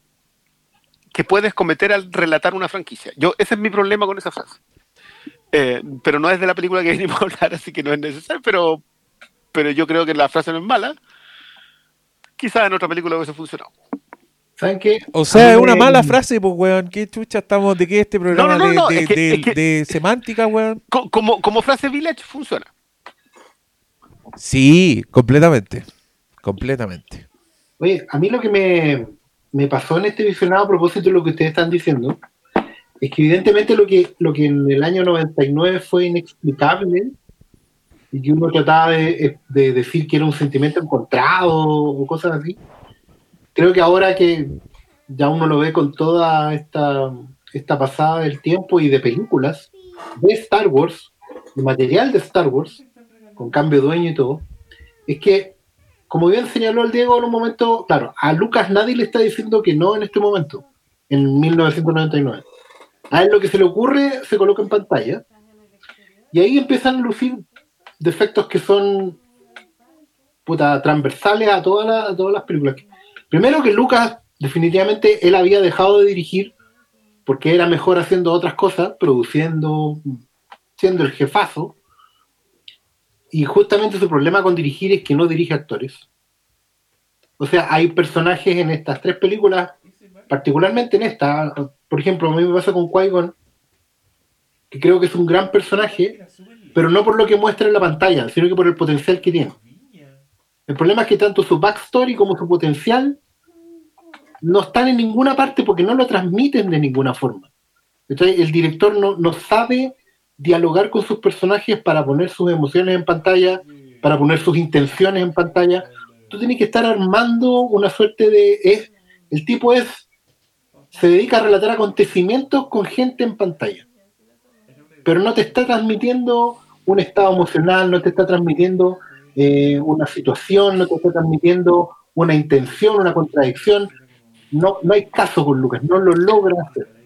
que puedes cometer al relatar una franquicia. Yo, ese es mi problema con esa frase. Eh, pero no es de la película que venimos a hablar, así que no es necesario, pero, pero yo creo que la frase no es mala. Quizás en otra película hubiese funcionado. ¿Saben qué? O sea, es una mala frase, pues, weón. ¿Qué chucha estamos de qué este programa no, no, no, de, de- es que- de- es que- de semántica, weón? Co- Como, como frase village funciona. Sí, completamente. Completamente. Oye, a mí lo que me, me pasó en este visionado a propósito de lo que ustedes están diciendo es que evidentemente lo que, lo que en el año 99 fue inexplicable y que uno trataba de, de decir que era un sentimiento encontrado o cosas así, creo que ahora que ya uno lo ve con toda esta, esta pasada del tiempo y de películas de Star Wars, de material de Star Wars, con cambio de dueño y todo, es que como bien señaló el Diego en un momento, claro, a Lucas nadie le está diciendo que no en este momento, en 1999. A él lo que se le ocurre se coloca en pantalla y ahí empiezan a lucir defectos que son puta, transversales a, todas las- a todas las películas. Primero que Lucas, definitivamente, él había dejado de dirigir porque era mejor haciendo otras cosas, produciendo, siendo el jefazo. Y justamente su problema con dirigir es que no dirige actores. O sea, hay personajes en estas tres películas, particularmente en esta, por ejemplo, a mí me pasa con Qui-Gon, que creo que es un gran personaje, pero no por lo que muestra en la pantalla, sino que por el potencial que tiene. El problema es que tanto su backstory como su potencial no están en ninguna parte porque no lo transmiten de ninguna forma. ¿Cachai? El director no, no sabe dialogar con sus personajes para poner sus emociones en pantalla, para poner sus intenciones en pantalla. Tú tienes que estar armando una suerte de... Es, el tipo es... Se dedica a relatar acontecimientos con gente en pantalla. Pero no te está transmitiendo un estado emocional, no te está transmitiendo eh, una situación, no te está transmitiendo una intención, una contradicción. No, no hay caso con Lucas, no lo logra hacer.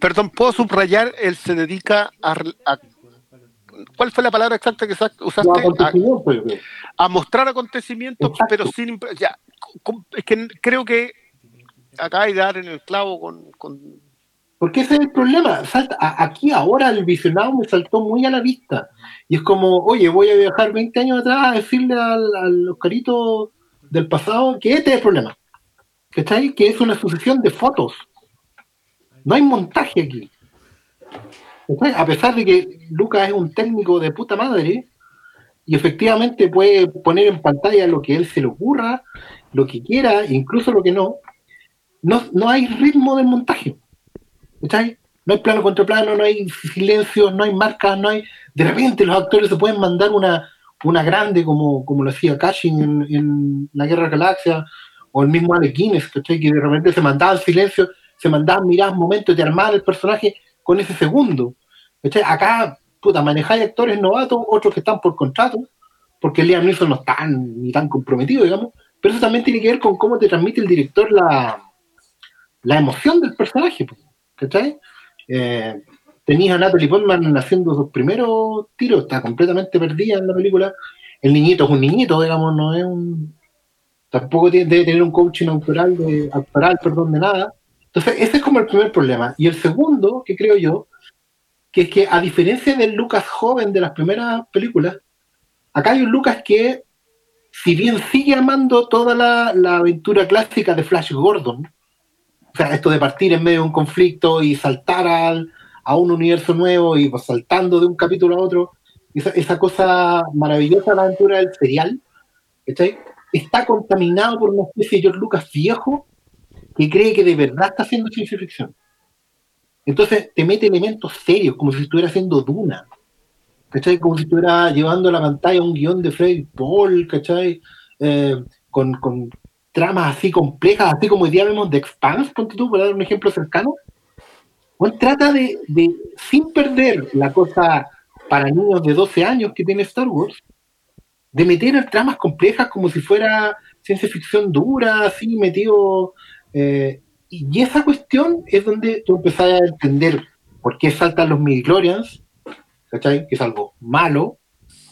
Perdón, ¿puedo subrayar? Él se dedica a, a- ¿Cuál fue la palabra exacta que usaste? A, mostrar acontecimientos, Exacto. pero sin... Ya, es que creo que acá hay dar en el clavo con... con- Porque ese es el problema. Salta, aquí ahora el visionado me saltó muy a la vista. Y es como, oye, voy a viajar 20 años atrás a decirle al, al Oscarito del pasado que este es el problema. ¿Cachai? Que es una sucesión de fotos. No hay montaje aquí. A pesar de que Lucas es un técnico de puta madre y efectivamente puede poner en pantalla lo que él se le ocurra, lo que quiera, incluso lo que no, no, no hay ritmo del montaje. ¿Cachai? No hay plano contra plano, no hay silencios, no hay marcas, no hay. De repente los actores se pueden mandar una, una grande como, como lo hacía Cushing en, en La Guerra de Galaxia, o el mismo Alec Guinness, ¿cachai? Que de repente se mandaban silencio, se mandaban miradas, momentos de armar el personaje con ese segundo. Acá, puta, manejáis actores novatos, otros que están por contrato, porque Liam Neeson no está ni tan comprometido, digamos, pero eso también tiene que ver con cómo te transmite el director la, la emoción del personaje, pues, ¿cachai? Eh, tenías a Natalie Portman haciendo sus primeros tiros, está completamente perdida en la película. El niñito es un niñito, digamos, no es un. Tampoco tiene, debe tener un coaching autoral, de, actoral, perdón, de nada. Entonces, ese es como el primer problema. Y el segundo, que creo yo, que es que a diferencia del Lucas joven de las primeras películas, acá hay un Lucas que, si bien sigue amando toda la, aventura clásica de Flash Gordon, o sea, esto de partir en medio de un conflicto y saltar al, a un universo nuevo y pues, saltando de un capítulo a otro, esa, cosa maravillosa la aventura del serial, ¿cachai? está contaminado por una especie de George Lucas viejo que cree que de verdad está haciendo ciencia ficción. Entonces te mete elementos serios, como si estuviera haciendo Duna. ¿Cachai? Como si estuviera llevando a la pantalla un guion de Freddy Paul, ¿cachai? Eh, con, con tramas así complejas, así como hoy día vemos The Expanse, ponte tú, para dar un ejemplo cercano. Bueno, trata de, de, sin perder la cosa para niños de 12 años que tiene Star Wars, de meter en tramas complejas como si fuera ciencia ficción dura, así metido. Eh, y esa cuestión es donde tú empezás a entender por qué saltan los midichlorians, ¿cachai? Que es algo malo.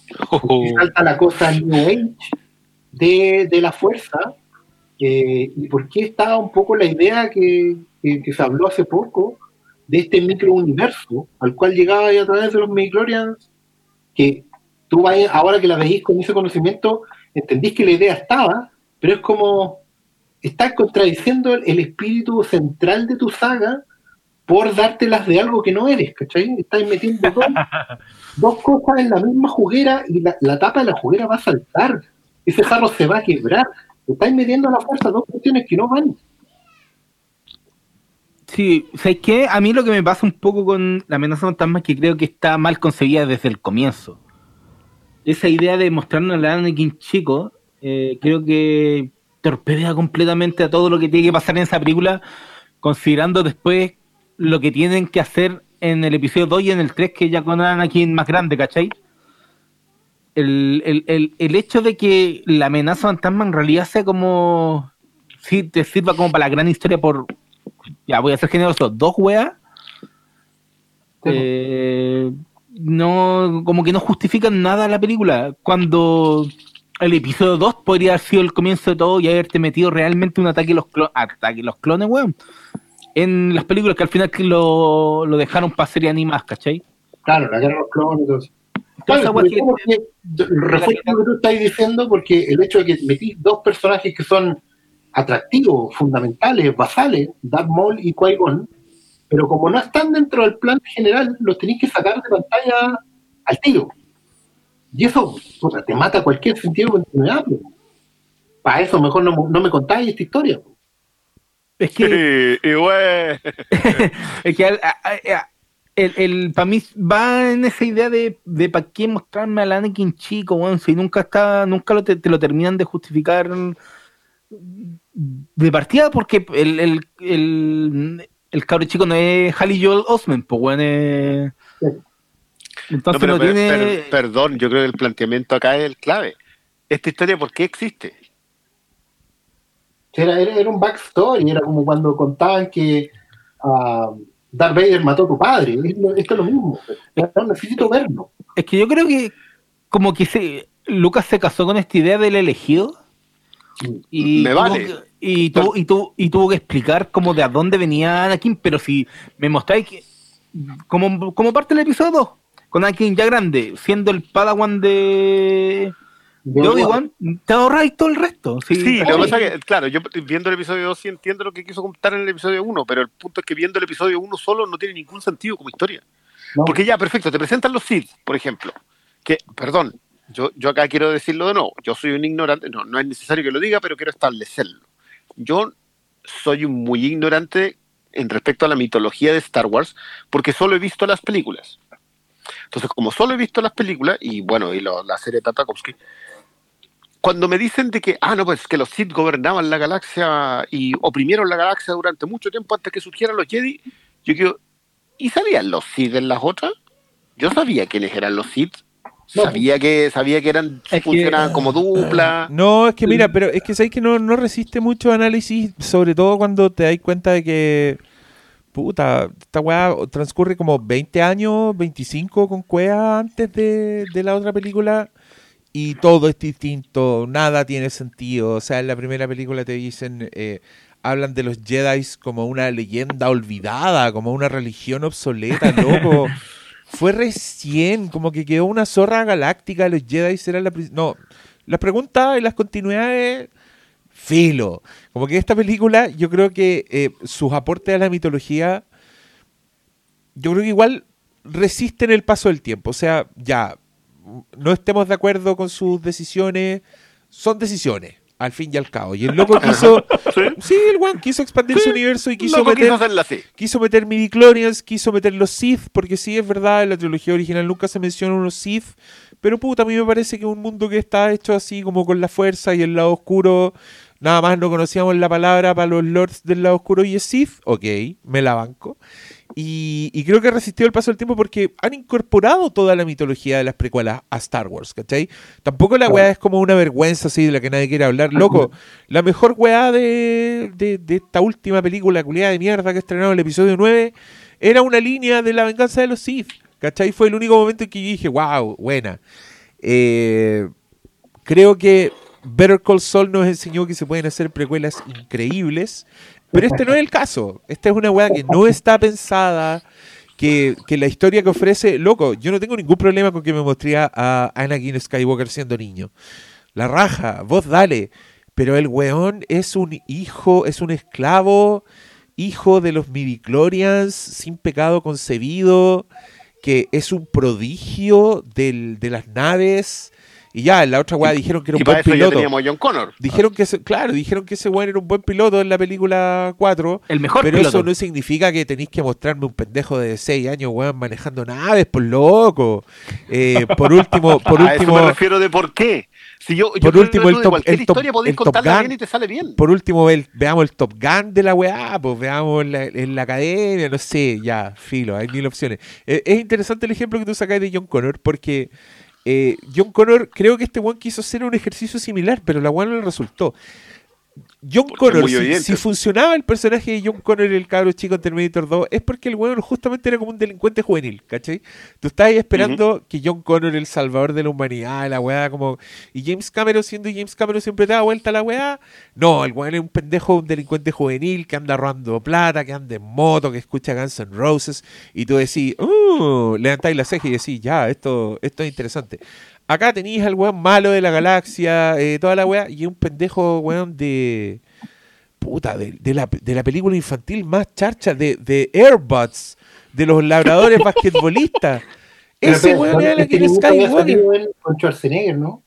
Qué salta la cosa New Age de, de la fuerza. eh, y por qué está un poco la idea que, que, que se habló hace poco de este microuniverso al cual llegaba a través de los midichlorians que tú vayas, ahora que la veis con ese conocimiento, entendís que la idea estaba, pero es como estás contradiciendo el, espíritu central de tu saga por dártelas de algo que no eres, ¿cachai? Estás metiendo dos, dos cosas en la misma juguera y la, la tapa de la juguera va a saltar. Ese jarro se va a quebrar. Estás metiendo a la fuerza dos cuestiones que no van. Sí, ¿sabes qué? A mí lo que me pasa un poco con la amenaza fantasma es que creo que está mal concebida desde el comienzo. Esa idea de mostrarnos al Anakin chico, eh, creo que torpedea completamente a todo lo que tiene que pasar en esa película, considerando después lo que tienen que hacer en el episodio 2 y en el 3, que ya con Anakin más grande, ¿cachai? El, el, el, el hecho de que la amenaza fantasma en realidad sea como. Sí, te sirva como para la gran historia por. Ya, voy a ser generoso, dos weas. Eh, no, como que no justifican nada la película. Cuando el episodio 2 podría haber sido el comienzo de todo y haberte metido realmente un ataque a los, clo ataque a los clones, weón. En las películas que al final lo, lo dejaron para serie animadas, ¿cachai? Claro, la guerra de los clones y todo eso. Claro, refuerzo lo que tú estás diciendo porque el hecho de que metís dos personajes que son atractivos, fundamentales, basales, Darth Maul y Qui-Gon, pero como no están dentro del plan general, los tenéis que sacar de pantalla al tiro. Y eso puta, te mata cualquier sentido de continuidad. po. Para eso mejor no, no me contáis esta historia. po. Es que, Sí, y güey. es que al- a- a- a- el, el, para mí va en esa idea de, de para qué mostrarme al Anakin chico, weón, si nunca está, nunca lo te, te lo terminan de justificar de partida porque el, el, el, el cabro chico no es Hallie Joel Osment, pues weón, es- Sí. Entonces No, no, pero- tiene... pero- perdón, yo creo que el planteamiento acá es el clave. Esta historia, ¿por qué existe? Era, era, era un backstory, era como cuando contaban que ah, Darth Vader mató a tu padre. Es lo- Esto es lo mismo. No necesito verlo. Es que yo creo que como que se, Lucas se casó con esta idea del elegido y, Me tuvo vale. que- y, tuvo, y, tuvo, y tuvo que explicar como de a dónde venía Anakin, pero si me mostráis que como, como parte del episodio 2, con Anakin ya grande, siendo el Padawan de, De Obi-Wan. Te ahorráis todo el resto. Sí, Sí, lo que pasa es que, claro, yo viendo el episodio 2 sí entiendo lo que quiso contar en el episodio 1, pero el punto es que viendo el episodio 1 solo no tiene ningún sentido como historia. No. Porque ya, perfecto, te presentan los Sith, por ejemplo. Que, perdón, yo, yo acá quiero decirlo de nuevo. Yo soy un ignorante, no, no es necesario que lo diga, pero quiero establecerlo. Yo soy un muy ignorante en respecto a la mitología de Star Wars, porque solo he visto las películas. Entonces, como solo he visto las películas, y bueno, y lo- la serie de Tartakovsky, cuando me dicen de que, ah, no, pues que los Sith gobernaban la galaxia y oprimieron la galaxia durante mucho tiempo antes que surgieran los Jedi, yo quiero, ¿y sabían los Sith en las otras? Yo sabía quiénes eran los Sith. No. Sabía que, sabía que eran, Es que- funcionaban como dupla. No, es que mira, pero es que sabéis que no, no resiste mucho análisis, sobre todo cuando te das cuenta de que, puta, esta weá transcurre como 20 años, 25 con Cuea antes de, de la otra película y todo es distinto, nada tiene sentido. O sea, en la primera película te dicen, eh, hablan de los Jedi como una leyenda olvidada, como una religión obsoleta, loco. Fue recién, como que quedó una zorra galáctica, los Jedi eran la... No, las preguntas y las continuidades, filo. Como que esta película, yo creo que eh, sus aportes a la mitología, yo creo que igual resisten el paso del tiempo. O sea, ya, no estemos de acuerdo con sus decisiones, son decisiones, al fin y al cabo. Y el loco quiso... ¿Sí? Sí, el one quiso expandir su universo y quiso Loco meter... quiso. Quiso meter midichlorians, quiso meter los Sith, porque sí es verdad, en la trilogía original nunca se mencionan unos Sith, pero puta, a mí me parece que un mundo que está hecho así como con la fuerza y el lado oscuro, nada más no conocíamos la palabra para los lords del lado oscuro y es Sith, ok, me la banco. Y, y creo que resistió el paso del tiempo porque han incorporado toda la mitología de las precuelas a Star Wars, ¿cachai? Tampoco la weá es como una vergüenza así de la que nadie quiere hablar. Loco, la mejor weá de, de, de esta última película culiada de mierda que estrenaron el episodio 9 era una línea de la venganza de los Sith, ¿cachai? Fue el único momento en que yo dije, wow, buena. Eh, creo que Better Call Saul nos enseñó que se pueden hacer precuelas increíbles, pero este no es el caso. Esta es una weá que no está pensada, que, que la historia que ofrece, loco, yo no tengo ningún problema con que me mostré a Anakin Skywalker siendo niño. La raja, vos dale. Pero el weón es un hijo, es un esclavo, hijo de los midichlorians, sin pecado concebido, que es un prodigio del- de las naves. Y ya, en la otra weá dijeron que era Y un para buen ya piloto. teníamos a John Connor. Dijeron que ese, claro, dijeron que ese weón era un buen piloto en la película 4. El mejor pero piloto. eso no significa que tenéis que mostrarme un pendejo de 6 años, weón, manejando naves, por loco. Eh, por último, por a eso último, me refiero de por qué. Si yo, yo Por último, el top- cualquier el top- historia podés el Top contarla Gun. bien y te sale bien. por último, el- veamos el Top Gun de la weá, pues veamos la, en la academia, no sé, ya, filo, hay mil opciones. Eh, es interesante el ejemplo que tú sacas de John Connor, porque eh, John Connor, creo que este weón quiso hacer un ejercicio similar, pero la weá no le resultó. John Connor, si, funcionaba el personaje de John Connor, el cabro chico en Terminator 2, es porque el weón justamente era como un delincuente juvenil, ¿cachai? Tú estabas ahí esperando que John Connor, el salvador de la humanidad, la weá, como. Y James Cameron, siendo James Cameron, siempre te da vuelta a la weá. No, el weón es un pendejo, un delincuente juvenil que anda robando plata, que anda en moto, que escucha Guns N' Roses. Y tú decís, uh, levantáis la ceja y decís, ya, esto, esto es interesante. Acá tenéis al weón malo de la galaxia, eh, toda la weá, y un pendejo weón de. Puta, de, de la, de la película infantil más charcha, de, de Airbuds, de los labradores basquetbolistas. Ese pero, weón era dibujo había Skywalker. con Schwarzenegger, ¿no?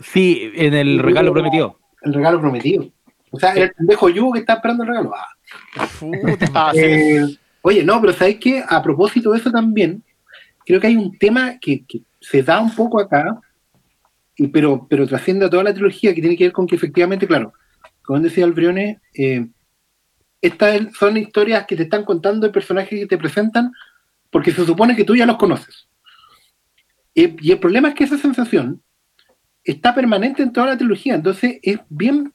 Sí, en el regalo prometido. El regalo prometido. O sea, el pendejo yugo que está esperando el regalo. Ah. Puta. Ah. Eh, oye, no, pero ¿sabes qué? A propósito de eso también, creo que hay un tema que, que se da un poco acá, y, pero, pero trasciende a toda la trilogía, que tiene que ver con que efectivamente, claro, como decía Albrione, eh, estas son historias que te están contando de personajes que te presentan porque se supone que tú ya los conoces. Y el problema es que esa sensación está permanente en toda la trilogía, entonces es bien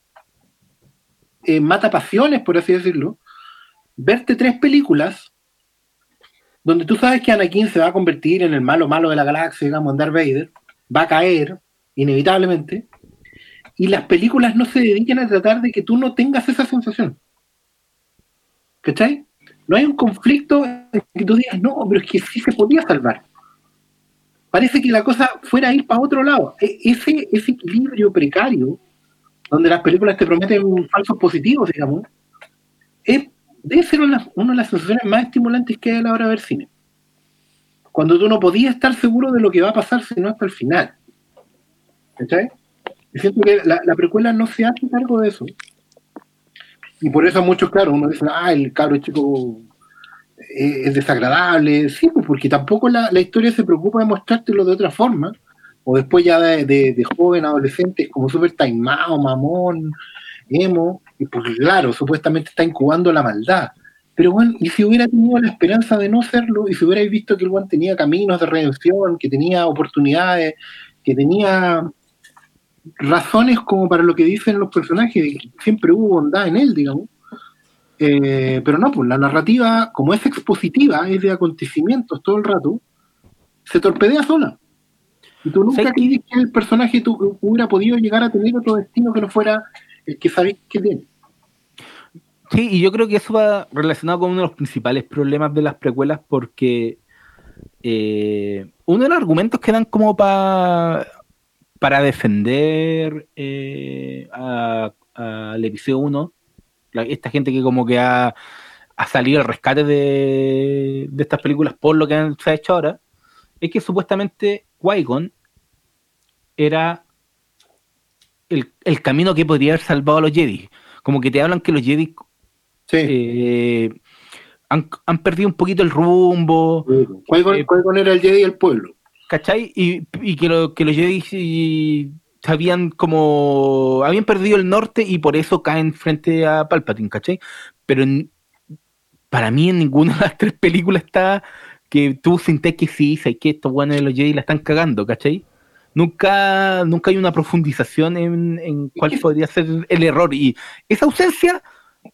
eh, mata pasiones, por así decirlo, verte tres películas donde tú sabes que Anakin se va a convertir en el malo malo de la galaxia, digamos, en Darth Vader, va a caer, inevitablemente, y las películas no se dedican a tratar de que tú no tengas esa sensación. ¿Cachai? No hay un conflicto en que tú digas, no, pero es que sí se podía salvar. Parece que la cosa fuera a ir para otro lado. E- Ese, ese equilibrio precario, donde las películas te prometen falsos positivos, digamos, es, debe ser una, una de las sensaciones más estimulantes que hay a la hora de ver cine. Cuando tú no podías estar seguro de lo que va a pasar si no hasta el final. ¿Cachai? Y siento que la, la precuela no se hace cargo de eso. Y por eso muchos, claro, uno dice, ah, el cabro chico eh, es desagradable. Sí, pues porque tampoco la, la historia se preocupa de mostrártelo de otra forma. O después ya de, de, joven, adolescente, es como súper taimado, mamón, emo. Y porque, claro, supuestamente está incubando la maldad. Pero bueno, y si hubiera tenido la esperanza de no serlo, y si hubierais visto que el buen tenía caminos de redención, que tenía oportunidades, que tenía razones como para lo que dicen los personajes, siempre hubo bondad en él, digamos. Eh, pero no, pues la narrativa, como es expositiva, es de acontecimientos todo el rato, se torpedea sola. Y tú nunca crees que el personaje tu- hubiera podido llegar a tener otro destino que no fuera el que sabéis que tiene. Sí, y yo creo que eso va relacionado con uno de los principales problemas de las precuelas porque eh, uno de los argumentos que dan como pa- para defender eh, a- al episodio 1, la- esta gente que como que ha, ha salido al rescate de, de estas películas por lo que han- se ha hecho ahora, es que supuestamente Qui-Gon era el, el camino que podría haber salvado a los Jedi. Como que te hablan que los Jedi Sí. eh, han, han perdido un poquito el rumbo, Qui-Gon eh, Qui-Gon era el Jedi del pueblo. ¿Cachai? Y, y que, lo- que los Jedi habían como habían perdido el norte y por eso caen frente a Palpatine, ¿cachai? Pero en- para mí en ninguna de las tres películas está que tú sientes que sí, sé que estos buenos de los Jedi la están cagando, ¿cachai? Nunca, nunca hay una profundización en, en cuál podría ser el error. Y esa ausencia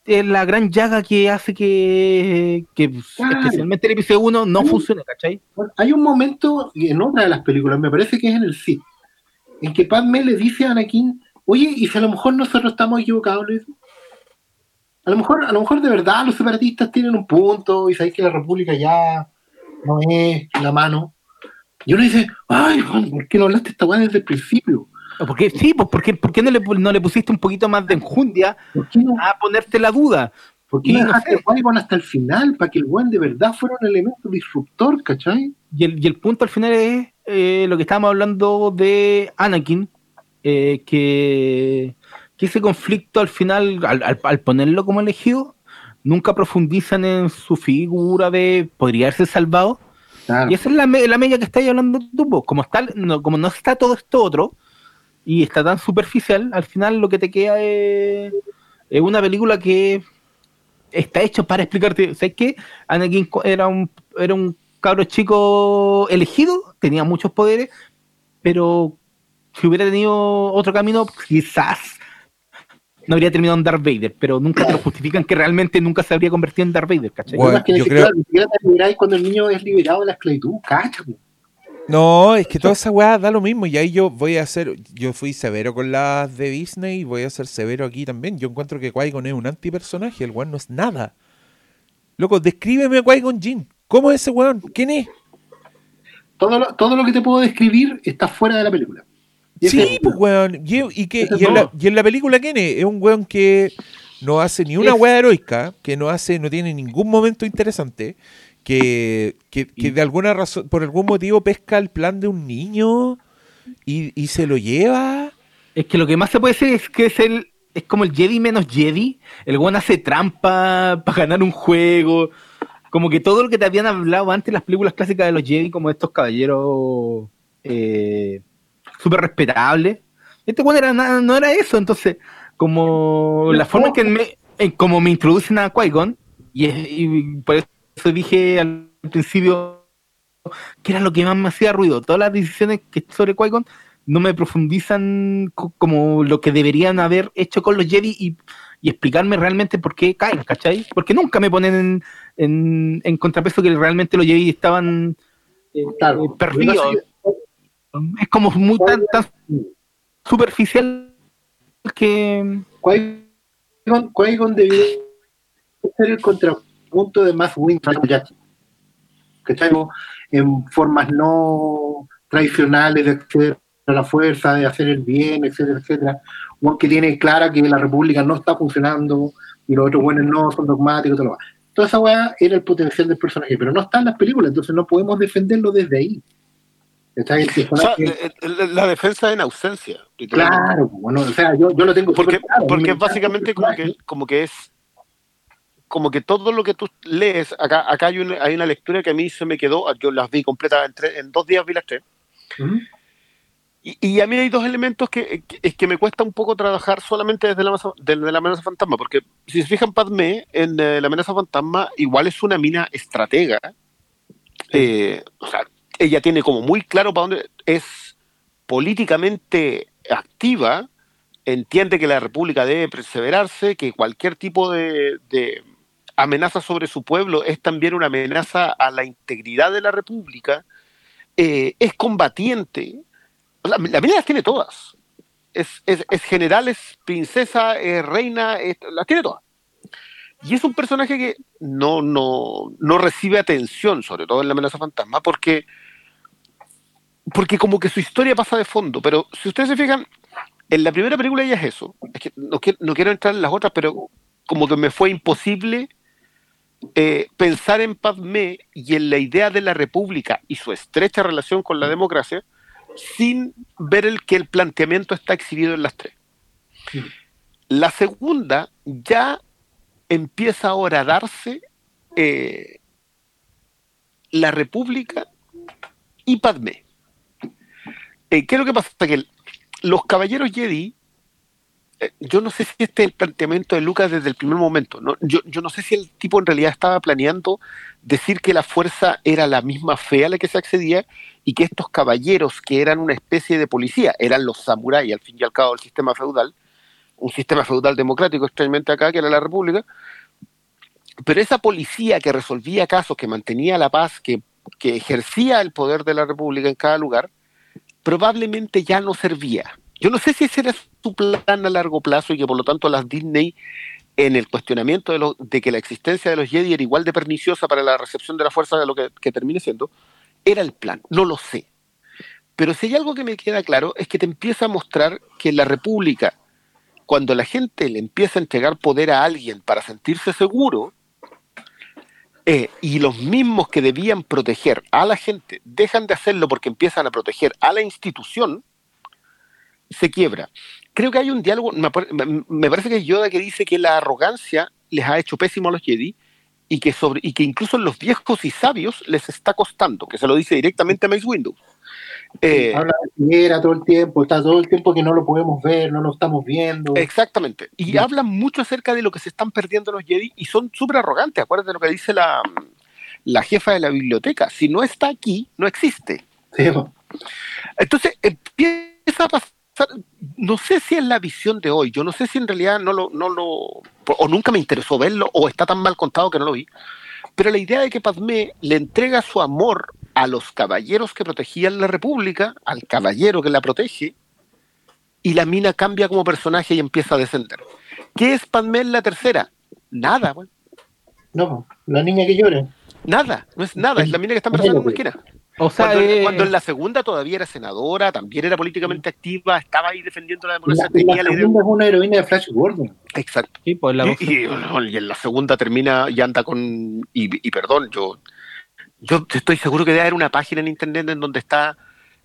la gran llaga que hace que, que Claro. especialmente el episodio 1 no funcione, ¿cachai? Hay un momento en otra de las películas, me parece que es en el Sith, en que Padme le dice a Anakin, oye, ¿y si a lo mejor nosotros estamos equivocados? A lo mejor, a lo mejor de verdad los separatistas tienen un punto y sabéis que la República ya no es la mano. Y uno dice, ay, Juan, ¿por qué no hablaste esta weá desde el principio? Porque sí, pues ¿por qué, por qué no, le, no le pusiste un poquito más de enjundia ¿Por qué no, a ponerte la duda? por qué y no no dejaste Qui-Gon hasta el final para que el weón de verdad fuera un elemento disruptor, ¿cachai? Y el, y el punto al final es eh, lo que estábamos hablando de Anakin, eh, que, que ese conflicto al final, al, al- al ponerlo como elegido, nunca profundizan en su figura de podría haberse salvado. Claro. Y esa es la, la media que estáis hablando tú, como, está, no, como no está todo esto otro y está tan superficial, al final lo que te queda es, es una película que está hecho para explicarte, ¿sabes qué? Anakin era un, era un cabro chico elegido, tenía muchos poderes, pero si hubiera tenido otro camino, quizás no habría terminado en Darth Vader, pero nunca te lo justifican que realmente nunca se habría convertido en Darth Vader, ¿cachai? Bueno, yo creo- cuando el niño es liberado de la esclavitud, cacha, po. No, es que toda esa weá da lo mismo. Y ahí yo voy a hacer. Yo fui severo con las de Disney y voy a ser severo aquí también. Yo encuentro que Qui-Gon es un antipersonaje. El weón no es nada. Loco, descríbeme a Qui-Gon Jinn. ¿Cómo es ese weón? ¿Quién es? todo lo, todo lo que te puedo describir está fuera de la película. Y Sí, es- pues weón. Y, y que, y, en la, y en la película, ¿quién es? Es un weón que no hace ni una Es- weá heroica, que no hace, no tiene ningún momento interesante, que, que, que de alguna razón, por algún motivo pesca el plan de un niño y, y se lo lleva. Es que lo que más se puede decir es que es el es como el Jedi menos Jedi. El weón hace trampa para ganar un juego. Como que todo lo que te habían hablado antes las películas clásicas de los Jedi, como estos caballeros eh, súper respetables. Este weón era nada- no era eso, entonces, como la forma en que me, en como me introducen a Qui-Gon, y, es- y por eso dije al principio que era lo que más me hacía ruido. Todas las decisiones que sobre Qui-Gon no me profundizan co- como lo que deberían haber hecho con los Jedi y, y explicarme realmente por qué caen, ¿cachai? Porque nunca me ponen en, en, en contrapeso que realmente los Jedi estaban eh, Claro. eh, perdidos. Es como muy tan, tan superficial que... Qui-Gon debió ser el contrapunto de Mass Windu Jackson. ¿Cachai? En formas no tradicionales de acceder a la fuerza, de hacer el bien, etcétera, etcétera. Un que tiene clara que la república no está funcionando y los otros buenos no son dogmáticos, todo lo demás. Toda esa weá era el potencial del personaje, pero no está en las películas, entonces no podemos defenderlo desde ahí. ¿Cachai? El O sea, personaje- la, la defensa en ausencia. claro, bueno, o sea, yo, yo lo tengo Porque, claro. porque es básicamente como que, como que es como que todo lo que tú lees, acá, acá hay, una, hay una lectura que a mí se me quedó, yo las vi completas en, tres- en dos días vi las tres, Ujú. y, y a mí hay dos elementos que, que- es que me cuesta un poco trabajar solamente desde la, amenaza- desde la amenaza fantasma, porque si se fijan Padmé en eh, la amenaza fantasma, igual es una mina estratega, eh, o sea, ella tiene como muy claro para dónde es políticamente activa, entiende que la República debe perseverarse, que cualquier tipo de, de amenaza sobre su pueblo es también una amenaza a la integridad de la República, eh, es combatiente, o sea, las tiene todas. Es, es, general, es princesa, es reina, es- las tiene todas. Y es un personaje que no, no, no recibe atención, sobre todo en la amenaza fantasma, porque, porque como que su historia pasa de fondo. Pero si ustedes se fijan, en la primera película ella es eso. Es que no, no quiero entrar en las otras, pero como que me fue imposible eh, pensar en Padmé y en la idea de la república y su estrecha relación con la democracia sin ver el que el planteamiento está exhibido en las tres. La segunda ya empieza ahora a darse eh, la república y Padmé. Eh, ¿Qué es lo que pasa? Que el- los caballeros Jedi, yo no sé si este es el planteamiento de Lucas desde el primer momento. yo no sé si el tipo en realidad estaba planeando decir que la fuerza era la misma fe a la que se accedía y que estos caballeros, que eran una especie de policía, eran los samuráis, al fin y al cabo del sistema feudal, un sistema feudal democrático extrañamente acá, que era la república, pero esa policía que resolvía casos, que mantenía la paz, que, que ejercía el poder de la república en cada lugar, probablemente ya no servía. Yo no sé si ese era su plan a largo plazo y que por lo tanto las Disney, en el cuestionamiento de, lo- de que la existencia de los Jedi era igual de perniciosa para la recepción de la fuerza de lo que, termine siendo, era el plan. No lo sé. Pero si hay algo que me queda claro es que te empieza a mostrar que la República, cuando la gente le empieza a entregar poder a alguien para sentirse seguro, eh, y los mismos que debían proteger a la gente dejan de hacerlo porque empiezan a proteger a la institución, se quiebra. Creo que hay un diálogo, me, parece que es Yoda que dice que la arrogancia les ha hecho pésimo a los Jedi y que, sobre, y que incluso los viejos y sabios les está costando, que se lo dice directamente a Mace Windu. Eh, Habla de todo el tiempo, está todo el tiempo que no lo podemos ver, no lo estamos viendo. Exactamente. Y hablan mucho acerca de lo que se están perdiendo los Jedi y son súper arrogantes. Acuérdate de lo que dice la, la jefa de la biblioteca. Si no está aquí, no existe. Sí. Entonces empieza a pasar, no sé si es la visión de hoy, yo no sé si en realidad no lo, no lo, o nunca me interesó verlo, o está tan mal contado que no lo vi, pero la idea de que Padmé le entrega su amor a los caballeros que protegían la República, al caballero que la protege, y la mina cambia como personaje y empieza a descender. ¿Qué es Padmé en la tercera? Nada, güey. No, la niña que llora. Nada, no es nada, es la mina que está en una esquina. O sea, Cuando, eh, cuando en la segunda todavía era senadora, también era políticamente activa, estaba ahí defendiendo la democracia, la tenía la segunda es una heroína de Flash Gordon. Exacto. sí, pues, la Y, y, bueno, y en la segunda termina y anda con. Y, y perdón, yo, yo estoy seguro que debe haber una página en internet en donde está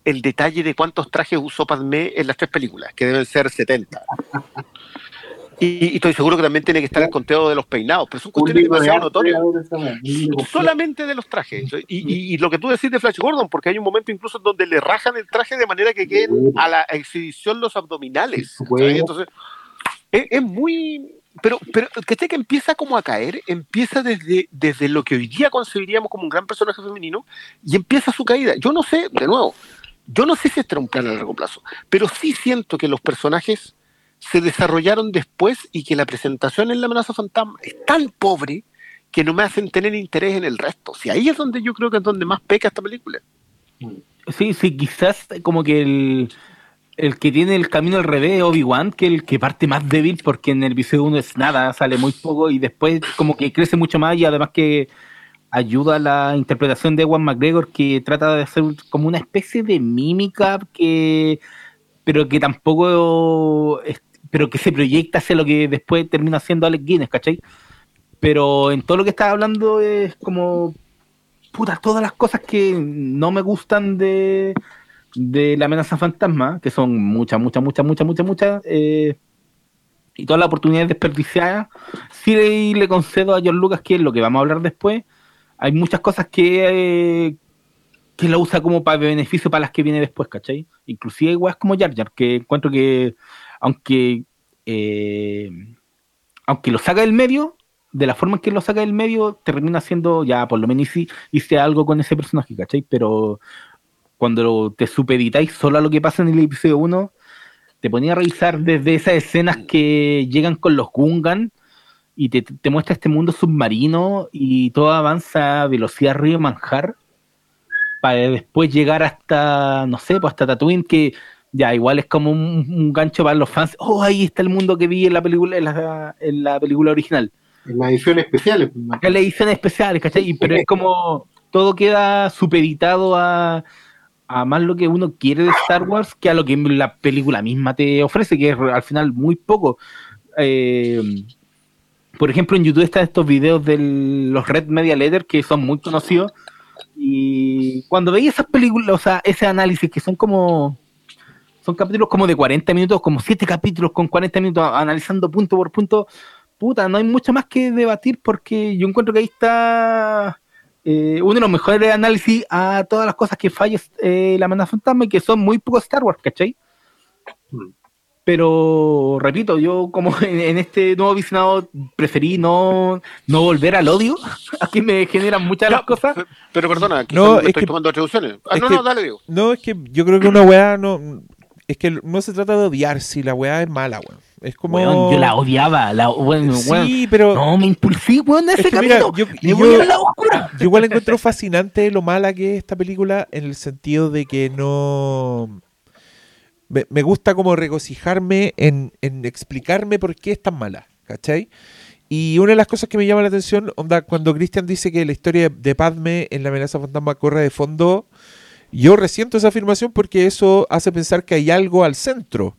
el detalle de cuántos trajes usó Padmé en las tres películas, que deben ser 70. Y, y estoy seguro que también tiene que estar el conteo de los peinados, pero son Un cuestiones de demasiado arte notorias. Solamente de los trajes. Y, y- y lo que tú decís de Flash Gordon, porque hay un momento incluso donde le rajan el traje de manera que queden a la exhibición los abdominales. Entonces, es, es muy. Pero, pero que que empieza como a caer, empieza desde, desde lo que hoy día concebiríamos como un gran personaje femenino y empieza su caída. Yo no sé, de nuevo, yo no sé si este era un plan a largo plazo, pero sí siento que los personajes se desarrollaron después y que la presentación en la amenaza fantasma es tan pobre que no me hacen tener interés en el resto. Si ahí es donde yo creo que es donde más peca esta película. Sí, sí, quizás como que el, el que tiene el camino al revés es Obi-Wan, que el que parte más débil, porque en el episodio 1 es nada, sale muy poco y después como que crece mucho más y además que ayuda a la interpretación de Ewan McGregor, que trata de hacer como una especie de mímica que pero que tampoco es- pero que se proyecta hacia lo que después termina siendo Alex Guinness, ¿cachai? Pero en todo lo que estás hablando es como puta, todas las cosas que no me gustan de, de la amenaza fantasma, que son muchas, muchas, muchas, muchas, muchas, muchas, eh, y todas las oportunidades desperdiciadas, sí le, concedo a John Lucas, que es lo que vamos a hablar después, hay muchas cosas que, eh, que lo usa como para beneficio para las que viene después, ¿cachai? Inclusive igual como Jar Jar, que encuentro que, aunque, eh, aunque lo saca del medio, de la forma en que lo saca del medio, termina siendo, ya por lo menos hice, hice algo con ese personaje, ¿cachai? Pero cuando te supeditáis solo a lo que pasa en el episodio 1, te ponía a revisar desde esas escenas que llegan con los Gungan y te, te muestra este mundo submarino y todo avanza a velocidad río manjar para después llegar hasta, no sé, pues hasta Tatooine, que ya igual es como un, un gancho para los fans. Oh, ahí está el mundo que vi en la película, en la, en la película original. En las ediciones especiales. pues, man. En las ediciones especiales, ¿cachai? Pero es como todo queda supeditado a, a más lo que uno quiere de Star Wars que a lo que la película misma te ofrece, que es al final muy poco. Eh, por ejemplo, en YouTube están estos videos de los Red Media Letter que son muy conocidos. Y cuando veía esas películas, o sea, ese análisis que son como. Son capítulos como de 40 minutos, como 7 capítulos con 40 minutos analizando punto por punto. Puta, no hay mucho más que debatir porque yo encuentro que ahí está eh, uno de los mejores análisis a todas las cosas que falla eh, la amenaza fantasma y que son muy pocos Star Wars, ¿cachai? Pero, repito, yo como en, en este nuevo visionado preferí no, no volver al odio, aquí me generan muchas las cosas. Pe- Pero perdona, quizás No, es estoy que- tomando atribuciones. Ah, es no, que- no, dale, digo. No, es que yo creo que una weá no. Es que no se trata de odiar si la weá es mala, weón. Es como. Weón, yo la odiaba, la, bueno, Sí, weón, pero. no me impulsé, weón, a ese Es que mira, camino. yo- me yo- a la oscura. Yo igual encuentro fascinante lo mala que es esta película en el sentido de que no... Me, me gusta como regocijarme en, en explicarme por qué es tan mala, ¿cachai? Y una de las cosas que me llama la atención, onda, cuando Christian dice que la historia de Padme en la amenaza fantasma corre de fondo, yo resiento esa afirmación porque eso hace pensar que hay algo al centro,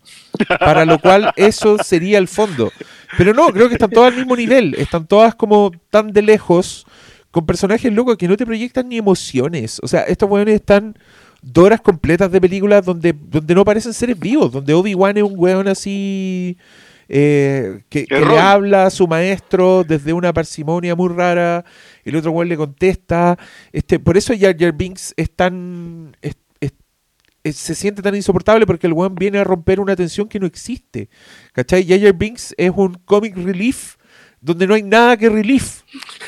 para lo cual eso sería el fondo. Pero no, creo que están todas al mismo nivel, están todas como tan de lejos, con personajes locos que no te proyectan ni emociones. O sea, estos weones están dos horas completas de películas donde, donde no parecen seres vivos, donde Obi-Wan es un weón así eh, que, que le habla a su maestro desde una parsimonia muy rara, el otro weón le contesta. Este, por eso Jar Jar Binks es tan. es- se siente tan insoportable porque el weón viene a romper una tensión que no existe. ¿Cachai? Jar Binks es un comic relief donde no hay nada que relief.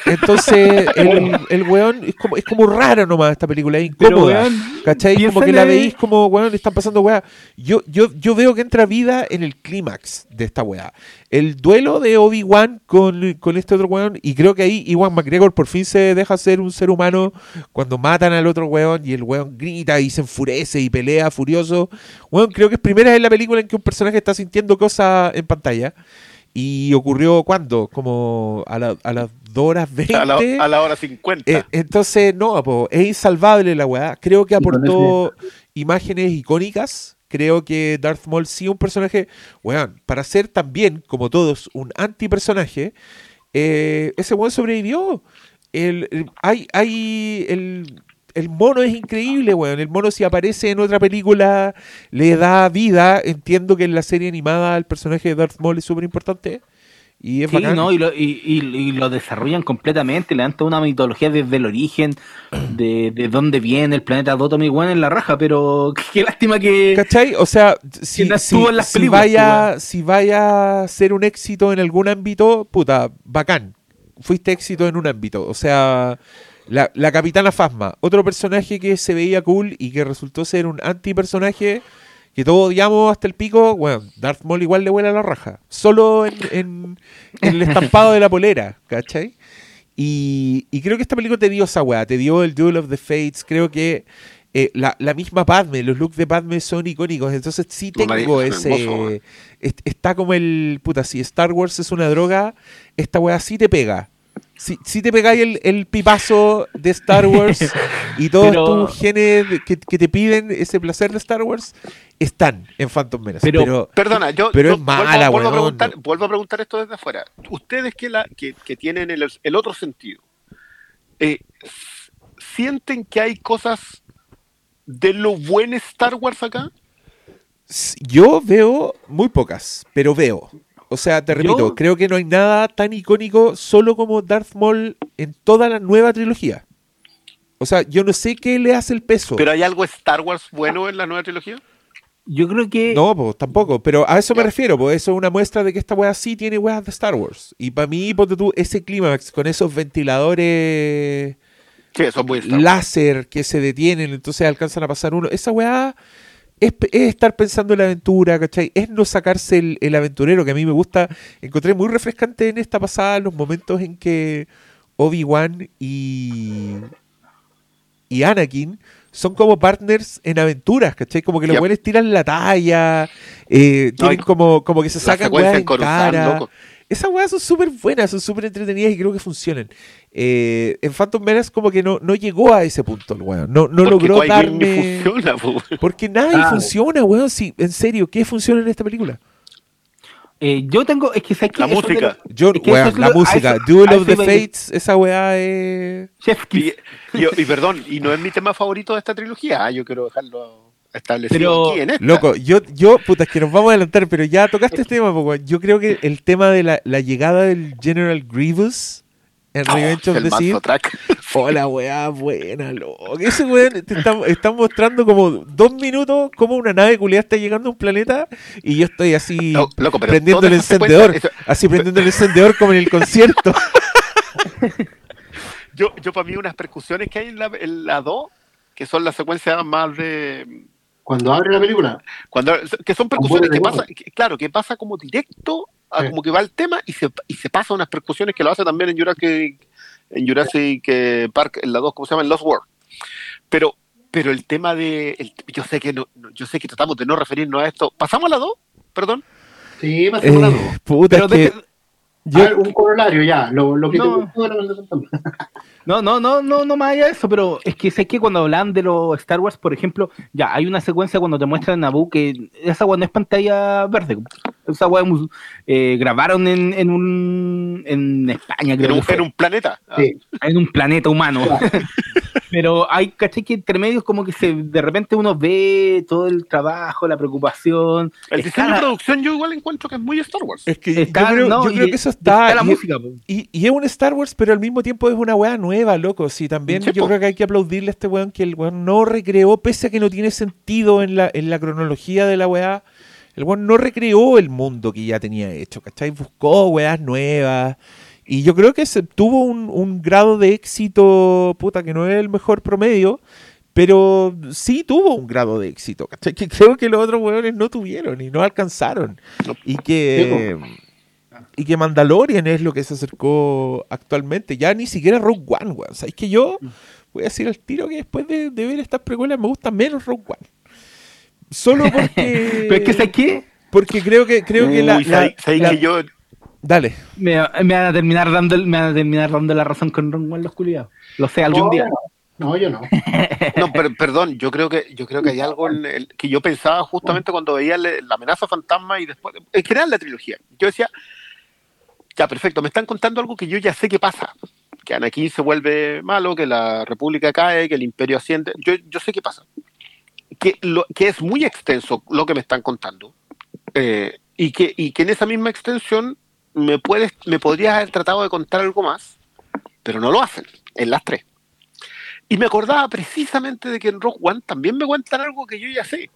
Entonces, el, el weón es como, es como raro nomás esta película, es Pero, incómoda. weón, ¿Cachai? Como que la veis como, weón, están pasando weá. Yo, yo, yo veo que entra vida en el clímax de esta weá. El duelo de Obi-Wan con, con este otro weón, y creo que ahí Iwan McGregor por fin se deja ser un ser humano cuando matan al otro weón y el weón grita y se enfurece y pelea furioso. Weón, creo que es primera vez en la película en que un personaje está sintiendo cosas en pantalla. Y ocurrió cuando? Como a, la- a las 2 horas 20. A la, a la hora 50. Eh, entonces, no, po, es insalvable la weá. Creo que aportó imágenes icónicas. Creo que Darth Maul sí es un personaje, weón, para ser también, como todos, un antipersonaje, eh, ese weón sobrevivió. El, el- hay, hay el, el mono es increíble, weón. El mono si aparece en otra película le da vida. Entiendo que en la serie animada el personaje de Darth Maul es súper importante. Y es Sí, bacán. no, y lo, y, y- y lo desarrollan completamente, le dan toda una mitología desde el origen, de, de dónde viene el planeta Dotomi, weón, en la raja, pero qué lástima que... ¿Cachai? O sea, si, si- las si vaya, si vaya a ser un éxito en algún ámbito, puta, bacán. Fuiste éxito en un ámbito. O sea, la, la Capitana Fasma, otro personaje que se veía cool y que resultó ser un anti-personaje que todos odiamos hasta el pico. Bueno, Darth Maul igual le vuela la raja. Solo en, en- en el estampado de la polera, ¿cachai? Y, y creo que esta película te dio esa weá, te dio el Duel of the Fates. Creo que eh, la, la misma Padme, los looks de Padme son icónicos. Entonces sí tengo ese. est- está como el. Puta, si Star Wars es una droga, esta weá sí te pega. Si, si te pegáis el, el pipazo de Star Wars y todos Pero- tus genes que, que te piden ese placer de Star Wars están en Phantom Menace. Pero- Pero, Perdona, yo, Pero yo es mala, vuelvo, vuelvo a preguntar, vuelvo a preguntar esto desde afuera. Ustedes que, la, que, que tienen el, el otro sentido, eh, ¿sienten que hay cosas de lo buen Star Wars acá? Yo veo muy pocas, pero veo. O sea, te Yo- repito, creo que no hay nada tan icónico solo como Darth Maul en toda la nueva trilogía. O sea, yo no sé qué le hace el peso. ¿Pero hay algo Star Wars bueno en la nueva trilogía? Yo creo que... No, pues tampoco. Pero a eso me refiero, pues eso es una muestra de que esta weá sí tiene weas de Star Wars. Y para mí, ponte tú, ese clímax con esos ventiladores Sí, eso es muy Star Wars. láser que se detienen, entonces alcanzan a pasar uno. Esa weá es, es estar pensando en la aventura, ¿cachai? Es no sacarse el, el aventurero, que a mí me gusta. Encontré muy refrescante en esta pasada los momentos en que Obi-Wan y, y Anakin son como partners en aventuras, ¿cachai? Como que los Yep. güeyes tiran la talla, eh, tienen como, como que se sacan weas en cara. Esas weas son súper buenas, son súper entretenidas y creo que funcionan. Eh, en Phantom Menace como que no, no llegó a ese punto el weón. No, no Porque logró darme... funciona, po. Porque nada Claro. funciona, weón. Sí, en serio, ¿qué funciona en esta película? eh, yo tengo... Es que ¿sabes? La música. lo- Yo, es que weón, la lo- música, eso- Duel of the. Fates, esa weá es... Kiss. Y, y- y perdón, y no es mi tema favorito de esta trilogía. ah, Yo quiero dejarlo establecido Pero- aquí en esta. Loco, yo, yo, puta, es que nos vamos a adelantar, pero ya tocaste este tema, po, weón. Yo creo que el tema de la, la llegada del General Grievous en Oh, Revenge of the Sith. Hola, weá, buena, loco. Ese weón te está, está mostrando como dos minutos cómo una nave culiada está llegando a un planeta y yo estoy así No, loco, pero prendiendo el encendedor. Así prendiendo el encendedor como en el concierto. Yo, yo para mí unas percusiones que hay en la 2, que son las secuencias más de... Cuando abre la película, Cuando, que son percusiones que pasa, que- claro, que pasa como directo, a Sí. como que va el tema y se, y se pasa unas percusiones que lo hace también en Jurassic, en Jurassic eh, Park, en la 2, ¿cómo se llama? En Lost World. Pero, pero el tema de, el- yo sé que no, no- yo sé que tratamos de no referirnos a esto. ¿Pasamos a la 2? Perdón. sí, pasemos la dos. Eh, puta, Pero es que de- yo- A ver, un corolario ya, lo, lo que No. te No, no, no, no, no más allá de eso, pero es que sé que cuando hablan de los Star Wars, por ejemplo, ya hay una secuencia cuando te muestran Naboo que esa weá no es pantalla verde. Esa weá mu- eh, grabaron en, en un en España, creo En un, en un planeta. Ah, Sí. en un planeta humano. pero hay, caché que entre medios como que se de repente uno ve todo el trabajo, la preocupación. El está diseño de producción yo igual encuentro que es muy Star Wars. es que está- yo creo, no, yo y creo que eso está. la y- música. Y, y es un Star Wars, pero al mismo tiempo es una weá nueva, loco. Sí, también Sí, yo po. creo que hay que aplaudirle a este weón que el weón no recreó, pese a que no tiene sentido en la, en la cronología de la weá. El weón no recreó el mundo que ya tenía hecho, ¿cachai? Buscó weas nuevas. Y yo creo que se tuvo un, un grado de éxito, puta, que no es el mejor promedio, pero sí tuvo un grado de éxito, ¿cachai? Que creo que los otros weones no tuvieron y no alcanzaron. Y que y que Mandalorian es lo que se acercó actualmente. Ya ni siquiera Rogue One, weón. ¿Sabes que yo voy a decir al tiro que después de, de ver estas precuelas me gusta menos Rogue One? Solo porque. Pero es que, ¿sabes qué? Porque creo que, creo que la. La- ¿sabes- sabes la- que yo Dale. Me, me van a terminar dando me van a terminar dando la razón con Ron Juan los culiados. Lo sé algún No, día. No, yo no. No, per- perdón, yo creo que yo creo que hay algo en el- que yo pensaba justamente cuando veía le- la amenaza fantasma y después, en general la trilogía. Yo decía, ya perfecto, me están contando algo que yo ya sé que pasa. que Anakin se vuelve malo, que la República cae, que el Imperio asciende. Yo, yo sé qué pasa. Que, lo, que es muy extenso lo que me están contando. Eh, y, que, y que en esa misma extensión me, puedes, me podrías haber tratado de contar algo más, pero no lo hacen, en las tres. Y me acordaba precisamente de que en Rogue One también me cuentan algo que yo ya sé.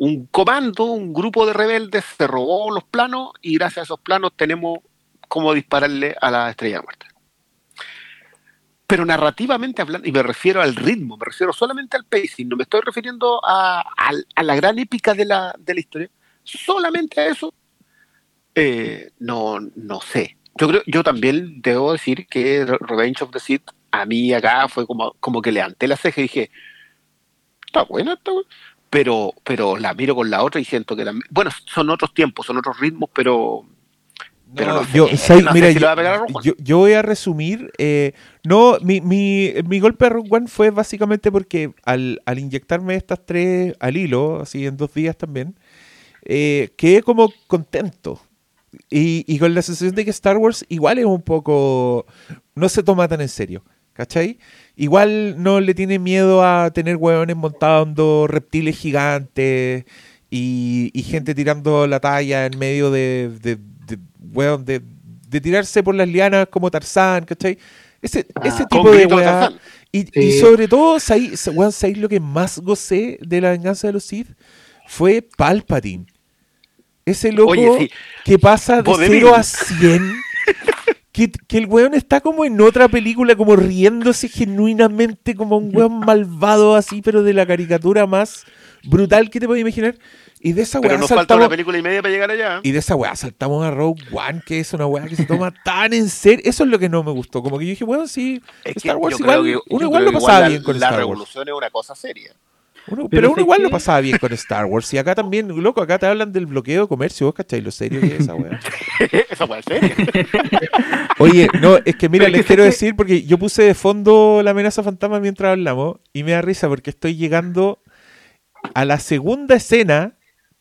Un comando, un grupo de rebeldes se robó los planos y gracias a esos planos tenemos cómo dispararle a la estrella de muerte. Pero narrativamente hablando, y me refiero al ritmo, me refiero solamente al pacing, no me estoy refiriendo a, la gran épica de la, de la historia, solamente a eso, eh, no, no sé. Yo creo, yo también debo decir que Re- Revenge of the Sith, a mí acá fue como, como que levanté la ceja y dije, está buena, está buena. Pero, pero la miro con la otra y siento que también, bueno, son otros tiempos, son otros ritmos, pero, pero no, sé, yo, sé mira, si yo, a yo- yo voy a resumir. eh, no, mi, mi, mi golpe a Rogue One fue básicamente porque al, al inyectarme estas tres al hilo, así en dos días también, eh, quedé como contento. Y, y con la sensación de que Star Wars igual es un poco... No se toma tan en serio, ¿cachai? Igual no le tiene miedo a tener hueones montando reptiles gigantes y, y gente tirando la talla en medio de, de, de, hueón, de, de tirarse por las lianas como Tarzán, ¿cachai? Ese, ese Ah, tipo con de weá. Y, Sí. y sobre todo, ¿sabéis weón, ¿sabéis lo que más gocé de la venganza de los Sith? Fue Palpatine. Ese loco Oye, sí. que pasa de Vodevil. 0 a 100. Que, que el weón está como en otra película, como riéndose genuinamente, como un weón malvado así, pero de la caricatura más brutal que te puedes imaginar. Y de esa Pero weá falta saltamos. una película y media para llegar allá. Y de esa weá saltamos a Rogue One, que es una weá que se toma tan en serio. Eso es lo que no me gustó. Como que yo dije, bueno, sí, Es Star Wars igual, que- uno igual lo pasaba la- bien con La Star Wars. revolución es una cosa seria. Uno- Pero pero uno igual lo que- pasaba bien con Star Wars. Y acá también, loco, acá te hablan del bloqueo de comercio, vos cachai lo serio que es esa weá. Esa puede ser. Oye, no, es que mira, Pero es les que quiero que- decir, porque yo puse de fondo la amenaza fantasma mientras hablamos, y me da risa porque estoy llegando a la segunda escena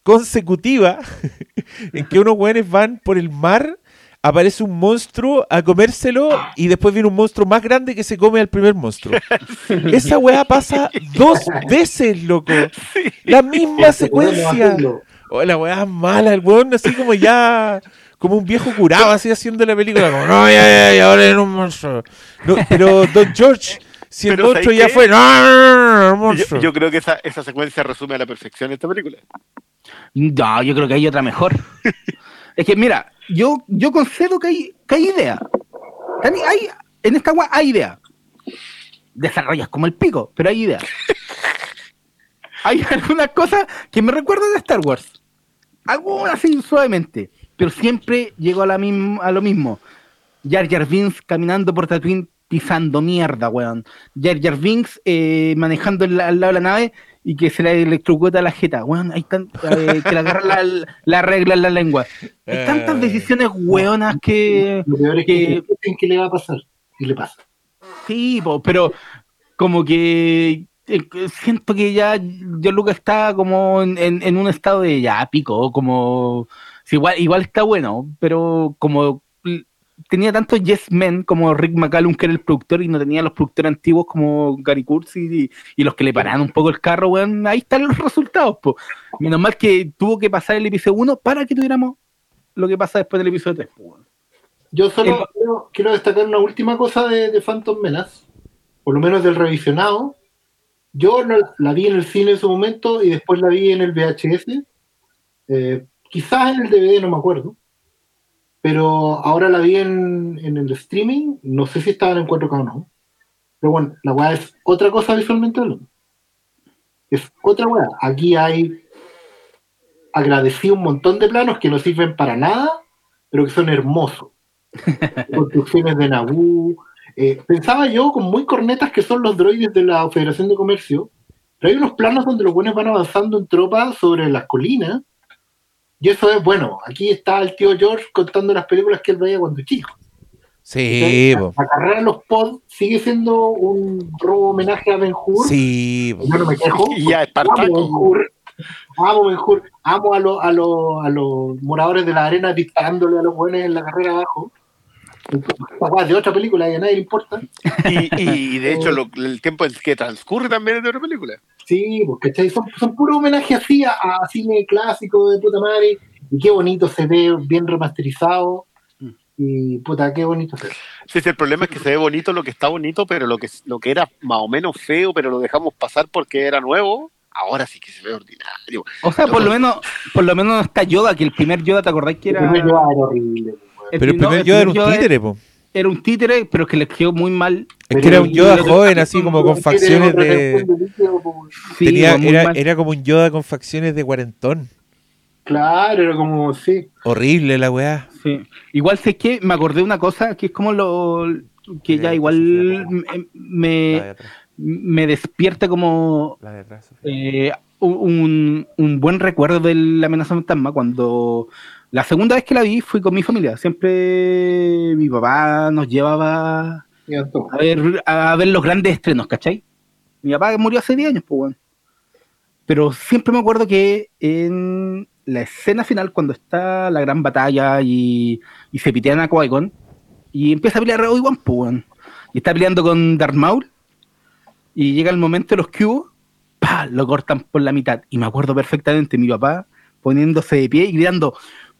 consecutiva en que unos weones van por el mar, aparece un monstruo a comérselo y después viene un monstruo más grande que se come al primer monstruo. Esa weá pasa dos veces, loco. La misma Este, secuencia. Oh, la weá es mala, el weón así como ya, como un viejo curado así haciendo la película, como, no, ya, ya, ya, ahora era un monstruo. No, pero Don George, si el Pero monstruo ¿sabes ya qué? fue, no, Yo, monstruo. yo creo que esa, esa secuencia resume a la perfección esta película. No, yo creo que hay otra mejor. es que, mira, yo, yo concedo que hay, que hay idea. Hay, hay- en esta weá hay idea. Desarrollas como el pico, pero hay idea. hay algunas cosas que me recuerdan de Star Wars. Algunas así suavemente. Pero siempre llego a, la misma, a lo mismo. Jar Jar Binks caminando por Tatooine pisando mierda, weón. Jar Jar Binks eh, manejando al lado de la nave y que se le electrocuta la jeta, weón. Hay tan, eh, que le agarra la, la regla en la lengua. Hay tantas Eh. decisiones weonas que... Lo peor es que, que- que le va a pasar. Y le pasa. Sí, po, pero como que eh, siento que ya John Lucas está como en, en- en un estado de ya pico, como igual, igual está bueno, pero como tenía tantos yes men como Rick McCallum que era el productor y no tenía los productores antiguos como Gary Kurtz y, y los que le paraban un poco el carro, weón, ahí están los resultados, po. Menos mal que tuvo que pasar el episodio 1 para que tuviéramos lo que pasa después del episodio 3, weón. Yo solo El- quiero, quiero destacar una última cosa de, de Phantom Menace, por lo menos del revisionado. Yo no- la vi en el cine en su momento y después la vi en el VHS. Eh, quizás en el DVD, no me acuerdo. Pero ahora la vi en, en el streaming. No sé si estaban en 4K o no. Pero bueno, la weá es otra cosa visualmente hablando. Es otra weá. Aquí hay agradecido un montón de planos que no sirven para nada, pero que son hermosos construcciones de Naboo. Eh, pensaba yo con muy cornetas que son los droides de la Federación de Comercio, pero hay unos planos donde los buenos van avanzando en tropa sobre las colinas. Y eso es bueno. Aquí está el tío George contando las películas que él veía cuando chico. Sí, po. La carrera en los pods sigue siendo un robo homenaje a Ben Hur. sí. Yo no me quejo. Y a Amo Espartaco. Ben Hur. Amo Ben Hur. Amo a, los a, los a los moradores de la arena disparándole a los buenos en la carrera abajo. De otra película y a nadie le importa. Y, y de hecho, lo- el tiempo que transcurre también es de otra película. Sí, porque ¿cachai? Son, son puros homenajes así a, a cine clásico de puta madre. Y qué bonito se ve, bien remasterizado. Y puta, qué bonito se ve. Sí, sí, el problema es que se ve bonito lo que está bonito, pero lo que, lo que era más o menos feo, pero lo dejamos pasar porque era nuevo, ahora sí que se ve ordinario. O sea, por lo menos, por lo menos no está Yoda, que el primer Yoda, ¿te acordáis que El era? primer Yoda era horrible. el Pero el primer Yoda era un Yoda títere, po. Era un títere, pero que le quedó muy mal. Es que era un Yoda joven, así como con facciones de. Sí, tenía- era, era como un Yoda con facciones de cuarentón. Claro, era como, sí. Horrible la weá. Sí. Igual sé que me acordé de una cosa que es como lo que ya igual me, me, despierta como La de atrás, Sofía. eh, un, un buen recuerdo de la amenaza fantasma cuando la segunda vez que la vi fui con mi familia. Siempre mi papá nos llevaba a ver, a ver los grandes estrenos, ¿cachai? Mi papá murió hace 10 años, pues, weón. Pero siempre me acuerdo que en la escena final, cuando está la gran batalla y, y se pitean a Qui-Gon, y empieza a pelear a Obi-Wan, pues, weón. Y está peleando con Darth Maul, y llega el momento de los cubos, ¡pa! lo cortan por la mitad. Y me acuerdo perfectamente mi papá poniéndose de pie y gritando,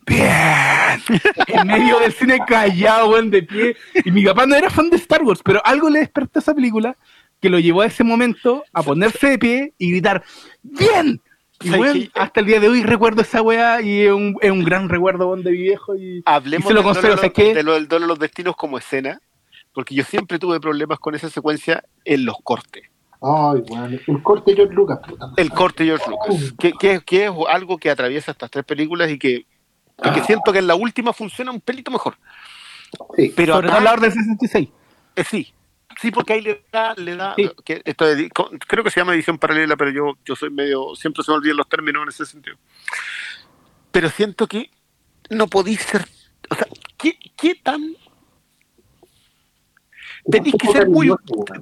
¡Bien! en medio del cine callado, weón, de pie. Y mi papá no era fan de Star Wars, pero algo le despertó a esa película que lo llevó a ese momento a ponerse de pie y gritar, ¡Bien! Y ¿Sabes weón, hasta el día de hoy recuerdo esa weá y es un, es un gran recuerdo weón, de mi viejo. Y, Hablemos y se lo del concedo, duelo, ¿sabes qué? de lo del duelo de los destinos como escena, porque yo siempre tuve problemas con esa secuencia en los cortes. Ay, weón. El corte de George Lucas, puta. El corte de George Lucas, que, que- que es algo que atraviesa estas tres películas y que, y que siento que en la última funciona un pelito mejor. Sí. Pero Sobre acá- todo la Orden 66. Eh, sí, sí, porque ahí le da, le da Sí. que esto creo que se llama edición paralela, pero yo, yo soy medio, siempre se me olvidan los términos en ese sentido. Pero siento que no podéis ser, o sea, ¿qué, qué tan tenéis que ser muy,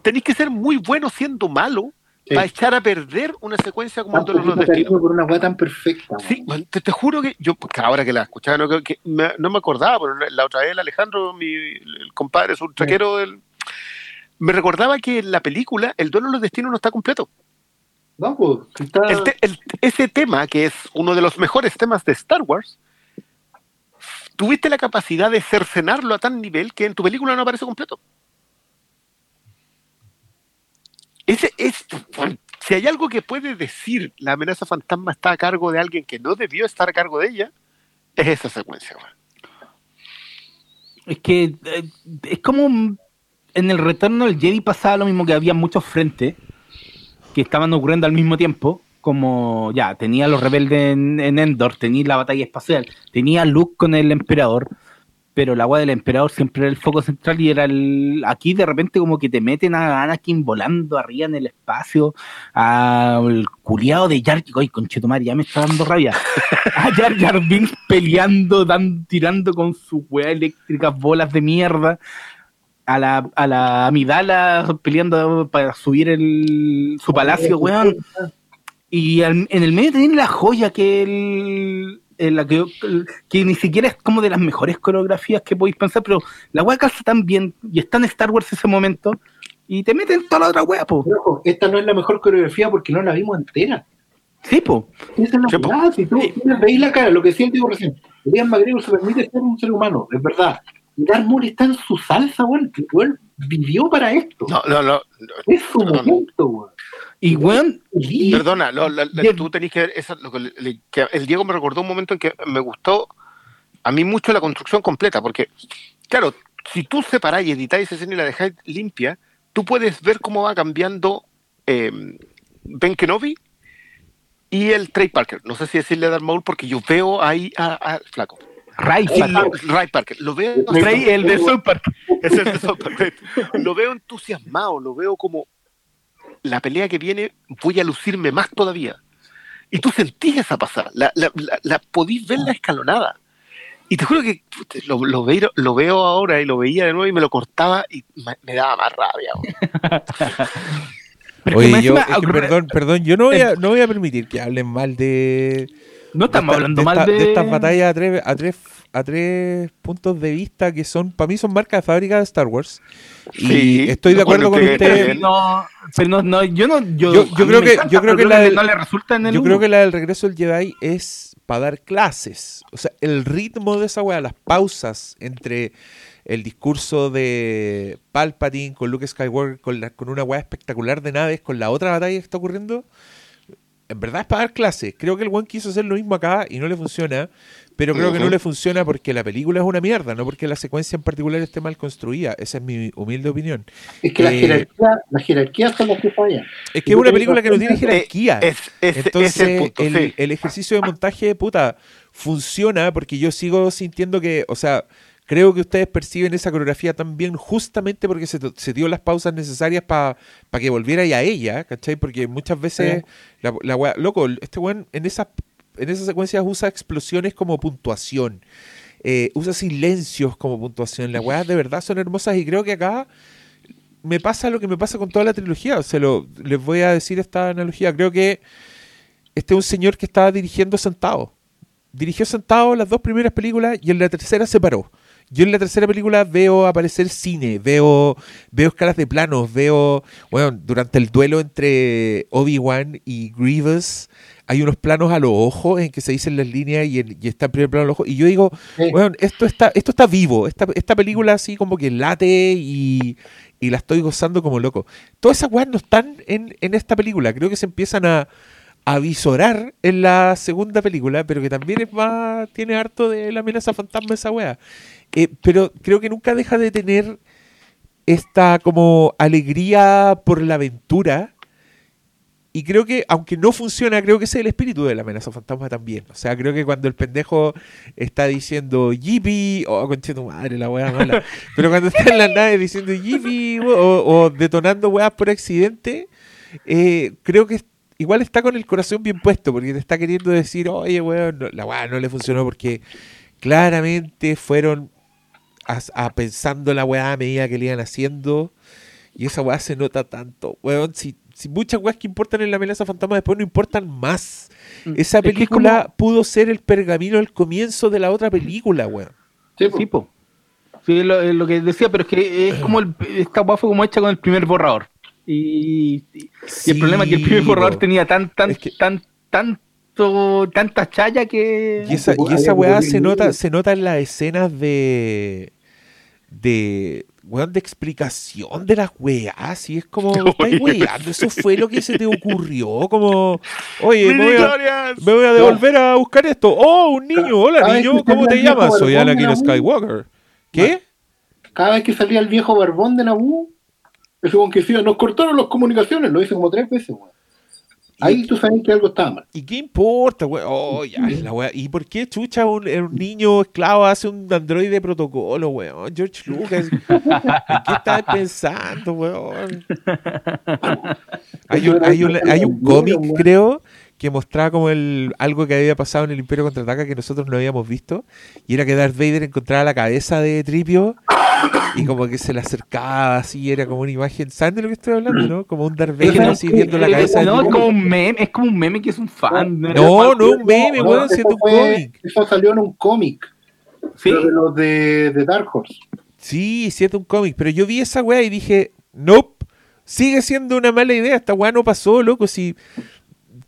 tenéis que ser muy bueno siendo malo Sí. para echar a perder una secuencia como el los destinos? por una tan perfecta. Sí, man, te, te juro que yo, porque ahora que la escuchaba, no, que me, no me acordaba, pero la- otra vez el Alejandro, mi, el compadre, su traquero, del- me recordaba que en la película el duelo de los destinos no está completo. No, pues, está... El te- el- ese tema, que es uno de los mejores temas de Star Wars, tuviste la capacidad de cercenarlo a tal nivel que en tu película no aparece completo. Ese es, si hay algo que puede decir la amenaza fantasma está a cargo de alguien que no debió estar a cargo de ella, es esa secuencia. Es que eh, es como en el retorno del Jedi pasaba lo mismo que había muchos frentes que estaban ocurriendo al mismo tiempo. Como ya, tenía los rebeldes en, en Endor, tenía la batalla espacial, tenía Luke con el emperador, pero la agua del emperador siempre era el foco central y era el. Aquí de repente, como que te meten a Anakin volando arriba en el espacio, al culiado de Jar. Ay, conchetumare, ya me está dando rabia. A Jar Jar Binks peleando, dan, tirando con su weá eléctricas bolas de mierda. A la, a la Amidala peleando para subir el, su palacio, weón. Y al- en el medio tienen la joya que el, en la que, que ni siquiera es como de las mejores coreografías que podéis pensar, pero la weá calza tan bien y está en Star Wars ese momento y te meten toda la otra weá, po. Ojo, esta no es la mejor coreografía porque no la vimos entera. Sí, po. Esa es la Sí, po. verdad. Si tú veis la cara, lo que decía el tipo recién, Ian McGregor se permite ser un ser humano, es verdad. Y Darth Maul está en su salsa, weón. Vivió para esto. No, no, no. Es su no, no. momento, weón. Y weón, Perdona, lo- tú tenés que ver, esa- lo que el Diego me recordó un momento en que me gustó a mí mucho la construcción completa, porque, claro, si tú separáis y editáis esa escena y la dejáis limpia, tú puedes ver cómo va cambiando eh, Ben Kenobi y el Trey Parker. No sé si decirle a Darth Maul porque yo veo ahí a, a- flaco. Ray Parker. Ray Parker. Lo veo, Ray, el de South Park. es el South Park. Lo veo entusiasmado, lo veo como la pelea que viene, voy a lucirme más todavía. Y tú sentís esa pasada, la, la, la, la podís ver la escalonada. Y te juro que lo, lo, veo, lo veo ahora y lo veía de nuevo y me lo cortaba y me, me daba más rabia. Pero Oye, yo, encima- es que perdón, perdón, yo no voy, a, no voy a permitir que hablen mal de, No estamos esta- hablando de mal esta- de... de estas batallas a tres, a tres a tres puntos de vista que son para mí son marcas de fábrica de Star Wars. Y Sí, estoy de acuerdo con usted No, pero no, no, yo no... Yo, creo que- encanta, yo creo que la del- no le resulta en el yo uno. creo que la del regreso del Jedi es para dar clases. O sea el ritmo de esa weá las pausas entre el discurso de Palpatine con Luke Skywalker con, la- con una weá espectacular de naves con la otra batalla que está ocurriendo en verdad es para dar clases. Creo que el one quiso hacer lo mismo acá y no le funciona, pero creo que no le funciona porque la película es una mierda, no porque la secuencia en particular esté mal construida. Esa es mi humilde opinión. Es que la Eh, jerarquía, las jerarquías son las que fallan. Es que es una película que no tiene jerarquía. Es, es, Entonces, es el punto, el, sí. el ejercicio de montaje, puta, funciona porque yo sigo sintiendo que, o sea, creo que ustedes perciben esa coreografía también justamente porque se, se dio las pausas necesarias para que volviera ya ella, ¿cachai? Porque muchas veces, la, la wea- loco, este weón en esas, en esas secuencias usa explosiones como puntuación. eh, usa silencios como puntuación. Las weas de verdad son hermosas y creo que acá me pasa lo que me pasa con toda la trilogía. O sea, lo- les voy a decir esta analogía. Creo que este es un señor que estaba dirigiendo sentado. Dirigió sentado las dos primeras películas y en la tercera se paró. Yo en la tercera película veo aparecer cine, veo, veo escalas de planos, veo, bueno, durante el duelo entre Obi-Wan y Grievous hay unos planos a los ojos en que se dicen las líneas y, en- y está en primer plano a los ojos. Y yo digo, Sí. bueno, esto está, esto está vivo. Esta, esta película así como que late y, y la estoy gozando como loco. Todas esas weas no están en, en esta película. Creo que se empiezan a, a visorar en la segunda película, pero que también es más, tiene harto de la amenaza fantasma esa wea. Eh, pero creo que nunca deja de tener esta como alegría por la aventura. Y creo que, aunque no funciona, creo que ese es el espíritu de la amenaza fantasma también. O sea, creo que cuando el pendejo está diciendo Yippee, oh, conche tu madre, la wea mala. Pero cuando está en la nave diciendo Yippee o, o detonando weas por accidente, eh, creo que igual está con el corazón bien puesto, porque te está queriendo decir, oye, weón, no- la wea no le funcionó porque claramente fueron a, a pensando la weá a medida que le iban haciendo. Y esa weá se nota tanto. Weón, si, si muchas weas que importan en la amenaza fantasma después no importan más. Esa Mm, Es que es película como- pudo ser el pergamino al comienzo de la otra película, weón. Sí, po. Sí, po. Sí, lo, que decía, pero es que es como el, esta weá fue como hecha con el primer borrador. Y, y- y el problema es que el primer borrador po. tenía tan, tan, Es que- tan, tanto, tanta chaya que. Y esa, y esa weá se nota, se nota en las escenas de. De. weón, de explicación de las weás. Y es como, me estáis weando, eso fue lo que se te ocurrió. Como, oye, me voy a, me voy a devolver a buscar esto. Oh, un niño, hola niño, ¿cómo te llamas? Soy Anakin. Skywalker. ¿Qué? Cada vez que salía el viejo barbón de Naboo, ese weón que decía, nos cortaron las comunicaciones, lo hice como tres veces, weón. Ahí tú sabes que algo estaba mal. ¿Y qué importa, weón? Oh, ya, la weá. ¿Y por qué chucha un, un niño esclavo hace un androide de protocolo, weón? George Lucas. ¿En qué estás pensando, weón? Hay un, hay un, hay un cómic, creo, que mostraba como el algo que había pasado en el Imperio Contraataca que nosotros no habíamos visto. Y era que Darth Vader encontraba la cabeza de Tripio y como que se le acercaba así, era como una imagen. ¿Saben de lo que estoy hablando, no? Como un Darth Vader no, así viendo la cabeza de no, es como un meme, es como un meme que es un fan. No, no, un meme, No, weón, eso siendo un cómic. Eso salió en un cómic, Sí, de los de, de Dark Horse. Sí, siete un cómic, pero yo vi esa weá y dije, nope, sigue siendo una mala idea, esta weá no pasó, loco, si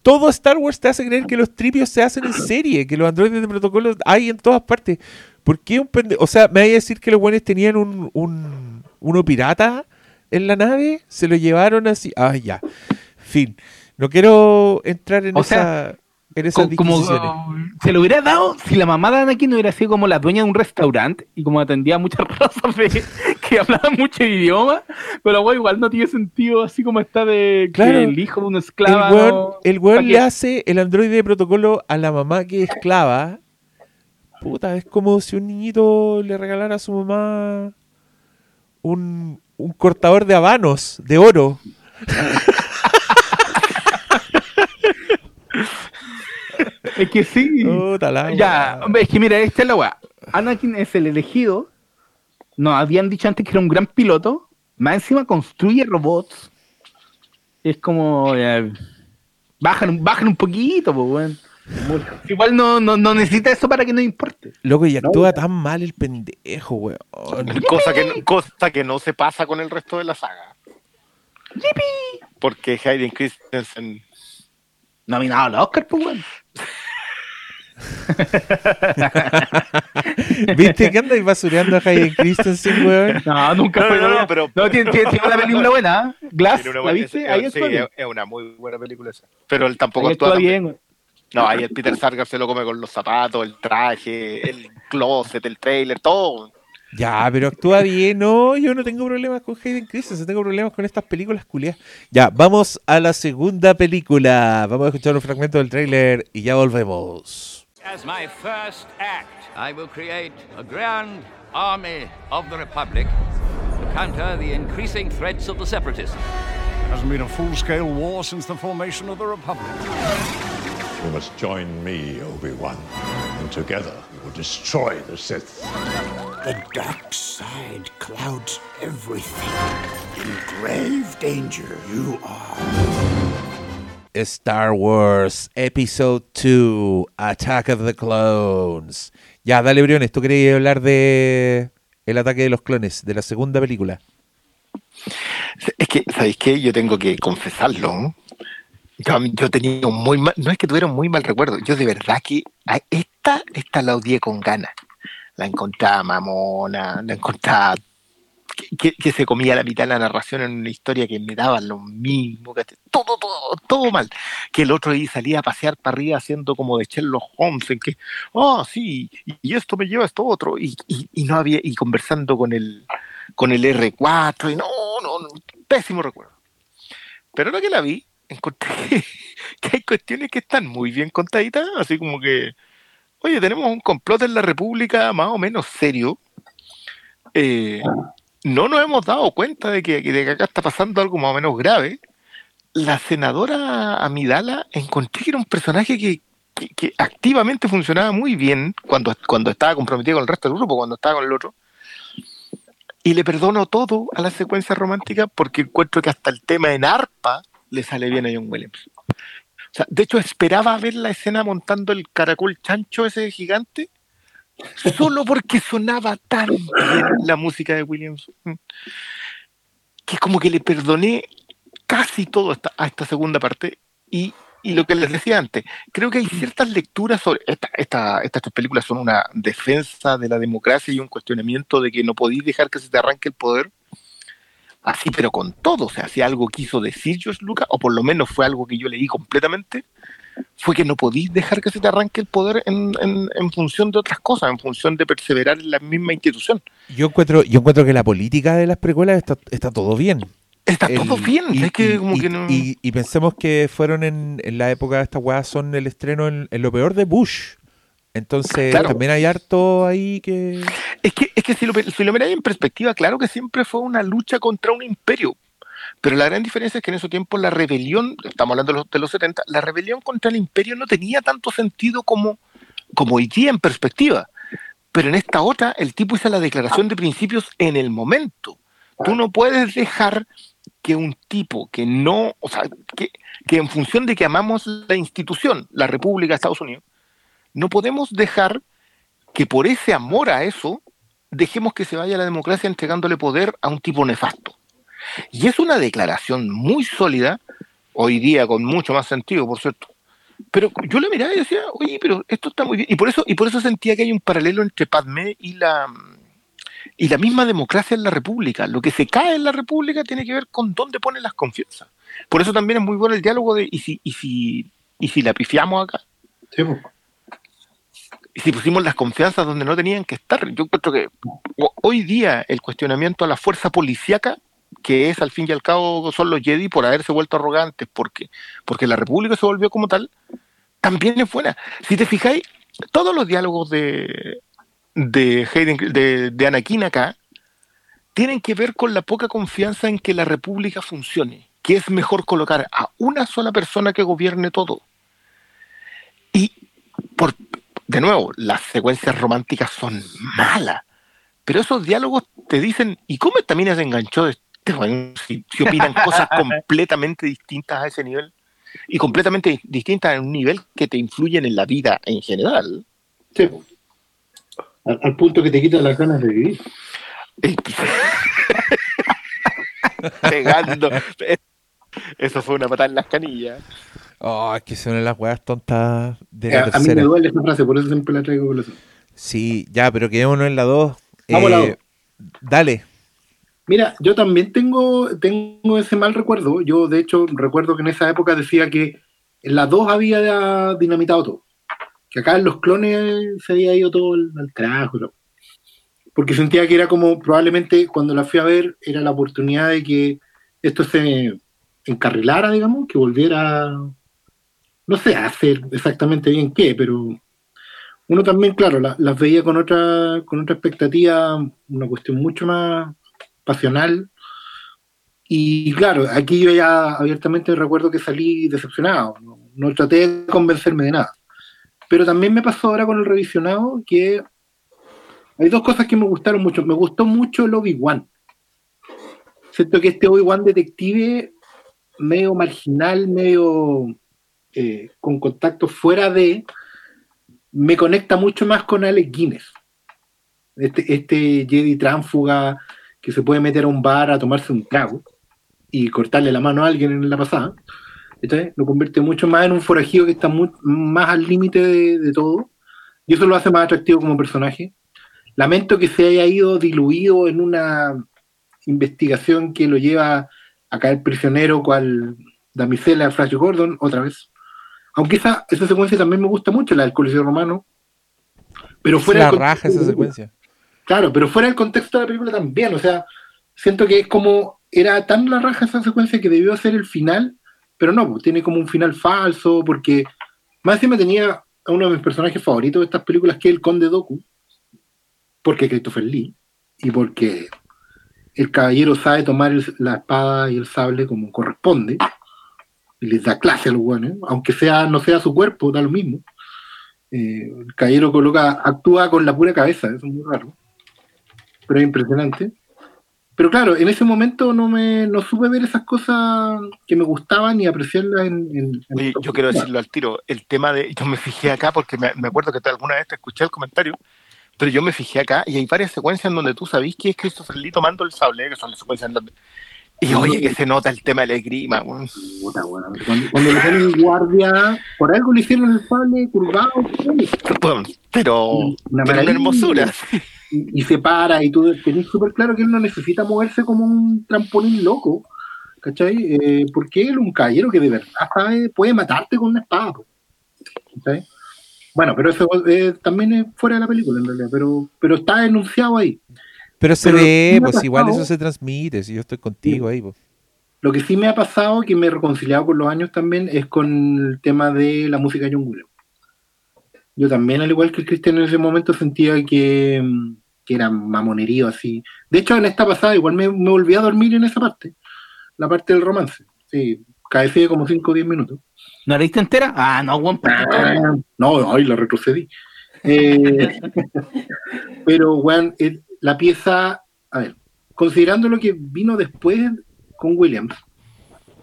todo Star Wars te hace creer que los tripios se hacen en serie, que los androides de protocolo hay en todas partes. ¿Por qué un pendejo? O sea, me vaya a decir que los buenos tenían un, un uno pirata en la nave, se lo llevaron así, ah, ya, fin. No quiero entrar en O esa sea, en esas co- como, disquisiciones. se lo hubiera dado si la mamá de Anakin no hubiera sido como la dueña de un restaurante y como atendía a muchas razas de- que hablaban mucho idioma, pero güey, igual no tiene sentido así como está de Claro. que el hijo de un El esclavo. weón, el weón ¿pa' le hace el androide de protocolo a la mamá que es esclava. Puta, es como si un niñito le regalara a su mamá un, un cortador de habanos de oro. Es que sí. Puta la Ya, weá. hombre, es que mira, esta es la weá. Anakin es el elegido. Nos habían dicho antes que era un gran piloto. Más encima construye robots. Es como. eh, bajan, bajan un poquito, pues, weón. Igual no, no, no necesita eso para que no importe. Loco, y actúa tan mal el pendejo, weón. Cosa que, no- cosa que no se pasa con el resto de la saga. Porque Hayden Christensen. Nominado al Oscar, pues, weón. ¿Viste que andáis basureando a Hayden Christensen, weón? No, nunca No, fue no, pero- No, tiene, tiene- tiene una película buena, ¿eh? Glass, ¿la viste? es- Ahí sí, es, una muy buena película esa. Pero él tampoco Ahí actúa bien, weón. No, ahí el Peter Sargar se lo come con los zapatos, el traje, el closet, el trailer, todo. Ya, pero actúa bien, no, yo no tengo problemas con Hayden Christensen, tengo problemas con estas películas culiadas. Ya, vamos a la segunda película. Vamos a escuchar un fragmento del tráiler y ya volvemos. As my first act, I will create a grand army of the Republic to counter the increasing threats of the separatists. Hasn't been a full-scale war since the formation of the Republic. You must join me, Obi-Wan, and together we will destroy the Sith. The dark side clouds everything. In grave danger, you are. Star Wars Episode 2 Attack of the Clones. Ya, dale, Briones, tú querías hablar de El ataque de los clones, de la segunda película. Es que, ¿sabéis qué? Yo tengo que confesarlo. ¿no? Yo, yo tenía muy mal, no es que tuviera muy mal recuerdo, yo de verdad que esta, esta la odié con ganas. La encontraba mamona, la encontraba que, se comía la mitad de la narración en una historia que me daba lo mismo, todo, todo, todo mal. Que el otro ahí salía a pasear para arriba haciendo como de Sherlock Holmes, en que, ah, sí, y, esto me lleva a esto otro, y, y- y no había, y conversando con el, con el R4, y no, no, no, pésimo recuerdo. Pero ahora que la vi, encontré que, que hay cuestiones que están muy bien contaditas, así como que, oye, tenemos un complot en la República más o menos serio. Eh, no nos hemos dado cuenta de que, de que acá está pasando algo más o menos grave. La senadora Amidala encontré que era un personaje que, que- que activamente funcionaba muy bien cuando, cuando estaba comprometido con el resto del grupo, cuando estaba con el otro. Y le perdono todo a la secuencia romántica porque encuentro que hasta el tema en arpa le sale bien a John Williams. O sea, de hecho, esperaba ver la escena montando el caracol chancho ese gigante solo porque sonaba tan bien la música de Williams. Que como que le perdoné casi todo a esta segunda parte. Y, y lo que les decía antes, creo que hay ciertas lecturas sobre. Esta, esta- estas tres películas son una defensa de la democracia y un cuestionamiento de que no podéis dejar que se te arranque el poder. Así, pero con todo. O sea, si algo quiso decir George Lucas, o por lo menos fue algo que yo leí completamente, fue que no podéis dejar que se te arranque el poder en, en- en función de otras cosas, en función de perseverar en la misma institución. Yo encuentro, yo encuentro que la política de las precuelas está, está todo bien. Está El- todo bien, y, es que y- como y- que no... y- y pensemos que fueron en, en la época de estas weas, son el estreno en, en lo peor de Bush. Entonces Claro. también hay harto ahí que... Es que, es que si, lo, si lo miráis en perspectiva, claro que siempre fue una lucha contra un imperio. Pero la gran diferencia es que en ese tiempo la rebelión, estamos hablando de los, de los 70, la rebelión contra el imperio no tenía tanto sentido como, como hoy día en perspectiva. Pero en esta otra, el tipo hizo la declaración de principios en el momento. Tú no puedes dejar que un tipo que no, o sea, que, que en función de que amamos la institución, la República de Estados Unidos, no podemos dejar que por ese amor a eso dejemos que se vaya la democracia entregándole poder a un tipo nefasto. Y es una declaración muy sólida, hoy día con mucho más sentido, por cierto. Pero yo le miraba y decía, oye, pero esto está muy bien. Y por eso, y por eso sentía que hay un paralelo entre Padmé y la, y la misma democracia en la República. Lo que se cae en la República tiene que ver con dónde ponen las confianzas. Por eso también es muy bueno el diálogo de, ¿y si, y si, y si la pifiamos acá? Sí, pues. Y si pusimos las confianzas donde no tenían que estar. Yo encuentro que ho- hoy día el cuestionamiento a la fuerza policíaca, que es al fin y al cabo son los Jedi por haberse vuelto arrogantes, porque, porque la República se volvió como tal, también es buena. Si te fijáis, todos los diálogos de, de, Hayden, de, de Anakin acá tienen que ver con la poca confianza en que la República funcione, que es mejor colocar a una sola persona que gobierne todo. Y por, de nuevo, las secuencias románticas son malas, pero esos diálogos te dicen, ¿y cómo esta mina se enganchó de este weón? Si, si opinan cosas completamente distintas a ese nivel. y completamente distintas en un nivel que te influyen en la vida en general. Sí. Al, al punto que te quita las ganas de vivir. Pegando. Eso fue una patada en las canillas. Oh, es que son las weas tontas de Eh, la a, a mí tercera. me duele esa frase, por eso siempre la traigo con Sí, ya, pero quedémonos en la 2. Vamos a la. Dale. Mira, yo también tengo, tengo ese mal recuerdo. Yo, de hecho, recuerdo que en esa época decía que en la 2 había dinamitado todo. Que acá en los clones se había ido todo al. ¿no? Porque sentía que era como, probablemente cuando la fui a ver, era la oportunidad de que esto se encarrilara, digamos, que volviera, no sé, a hacer exactamente bien qué, pero uno también, claro, la- las veía con otra, con otra expectativa, una cuestión mucho más pasional. Y claro, aquí yo ya abiertamente recuerdo que salí decepcionado, no, no traté de convencerme de nada. Pero también me pasó ahora con el revisionado que hay dos cosas que me gustaron mucho. Me gustó mucho el Obi-Wan. Siento que este Obi-Wan detective, medio marginal, medio eh, con contacto fuera de, me conecta mucho más con Alex Guinness. Este, este Jedi tránfuga que se puede meter a un bar a tomarse un trago y cortarle la mano a alguien en la pasada. ¿cachai? Lo convierte mucho más en un forajido que está mu- más al límite de, de todo. Y eso lo hace más atractivo como personaje. Lamento que se haya ido diluido en una investigación que lo lleva a caer prisionero cual damisela Flash Gordon otra vez. Aunque esa, esa secuencia también me gusta mucho, la del Coliseo Romano. Pero fuera la raja esa secuencia. Claro, pero fuera del contexto de la película también, o sea, siento que es como, era tan la raja esa secuencia que debió ser el final, pero no, pues, tiene como un final falso, porque más encima tenía a uno de mis personajes favoritos de estas películas, que es el Conde Doku, porque Christopher Lee, y porque el caballero sabe tomar el- la espada y el sable como corresponde, y les da clase a los buenos, aunque sea, no sea su cuerpo, da lo mismo. Eh, el caballero coloca, actúa con la pura cabeza, eso es muy raro pero es impresionante. Pero claro, en ese momento no me no supe ver esas cosas que me gustaban ni apreciarlas en... en- en Oye, yo quiero decirlo al tiro, el tema de, yo me fijé acá porque me, me acuerdo que alguna vez te escuché el comentario, pero yo me fijé acá y hay varias secuencias en donde tú sabís que es Christopher Lee tomando el sable, que son las secuencias en donde... Y oye, que se nota el tema de la esgrima, weón. Cuando, cuando le ponen guardia, por algo le hicieron el sable curvado. Bueno, pero, Una pero una maravilla. hermosura. Y, y se para y tú tenés súper claro que él no necesita moverse como un trampolín loco. ¿Cachai? Eh, porque él es un caballero que de verdad sabe, puede matarte con una espada. ¿Cachai? Bueno, pero eso eh, también es fuera de la película en realidad, pero, pero está enunciado ahí. Pero se Pero ve, pues igual eso se transmite, si yo estoy contigo ahí, pues. Lo que sí me ha pasado, que me he reconciliado con los años también, es con el tema de la música Williams. Yo también, al igual que el Cristian en ese momento, sentía que, que era mamonerío así. De hecho, en esta pasada igual me, me volví a dormir en esa parte, la parte del romance. Sí, cabeceé como 5 o 10 minutos. ¿No la viste entera? Ah, no, weón. Ah, No, ay, la retrocedí. Eh, pero, weón, el- la pieza, a ver, considerando lo que vino después con Williams,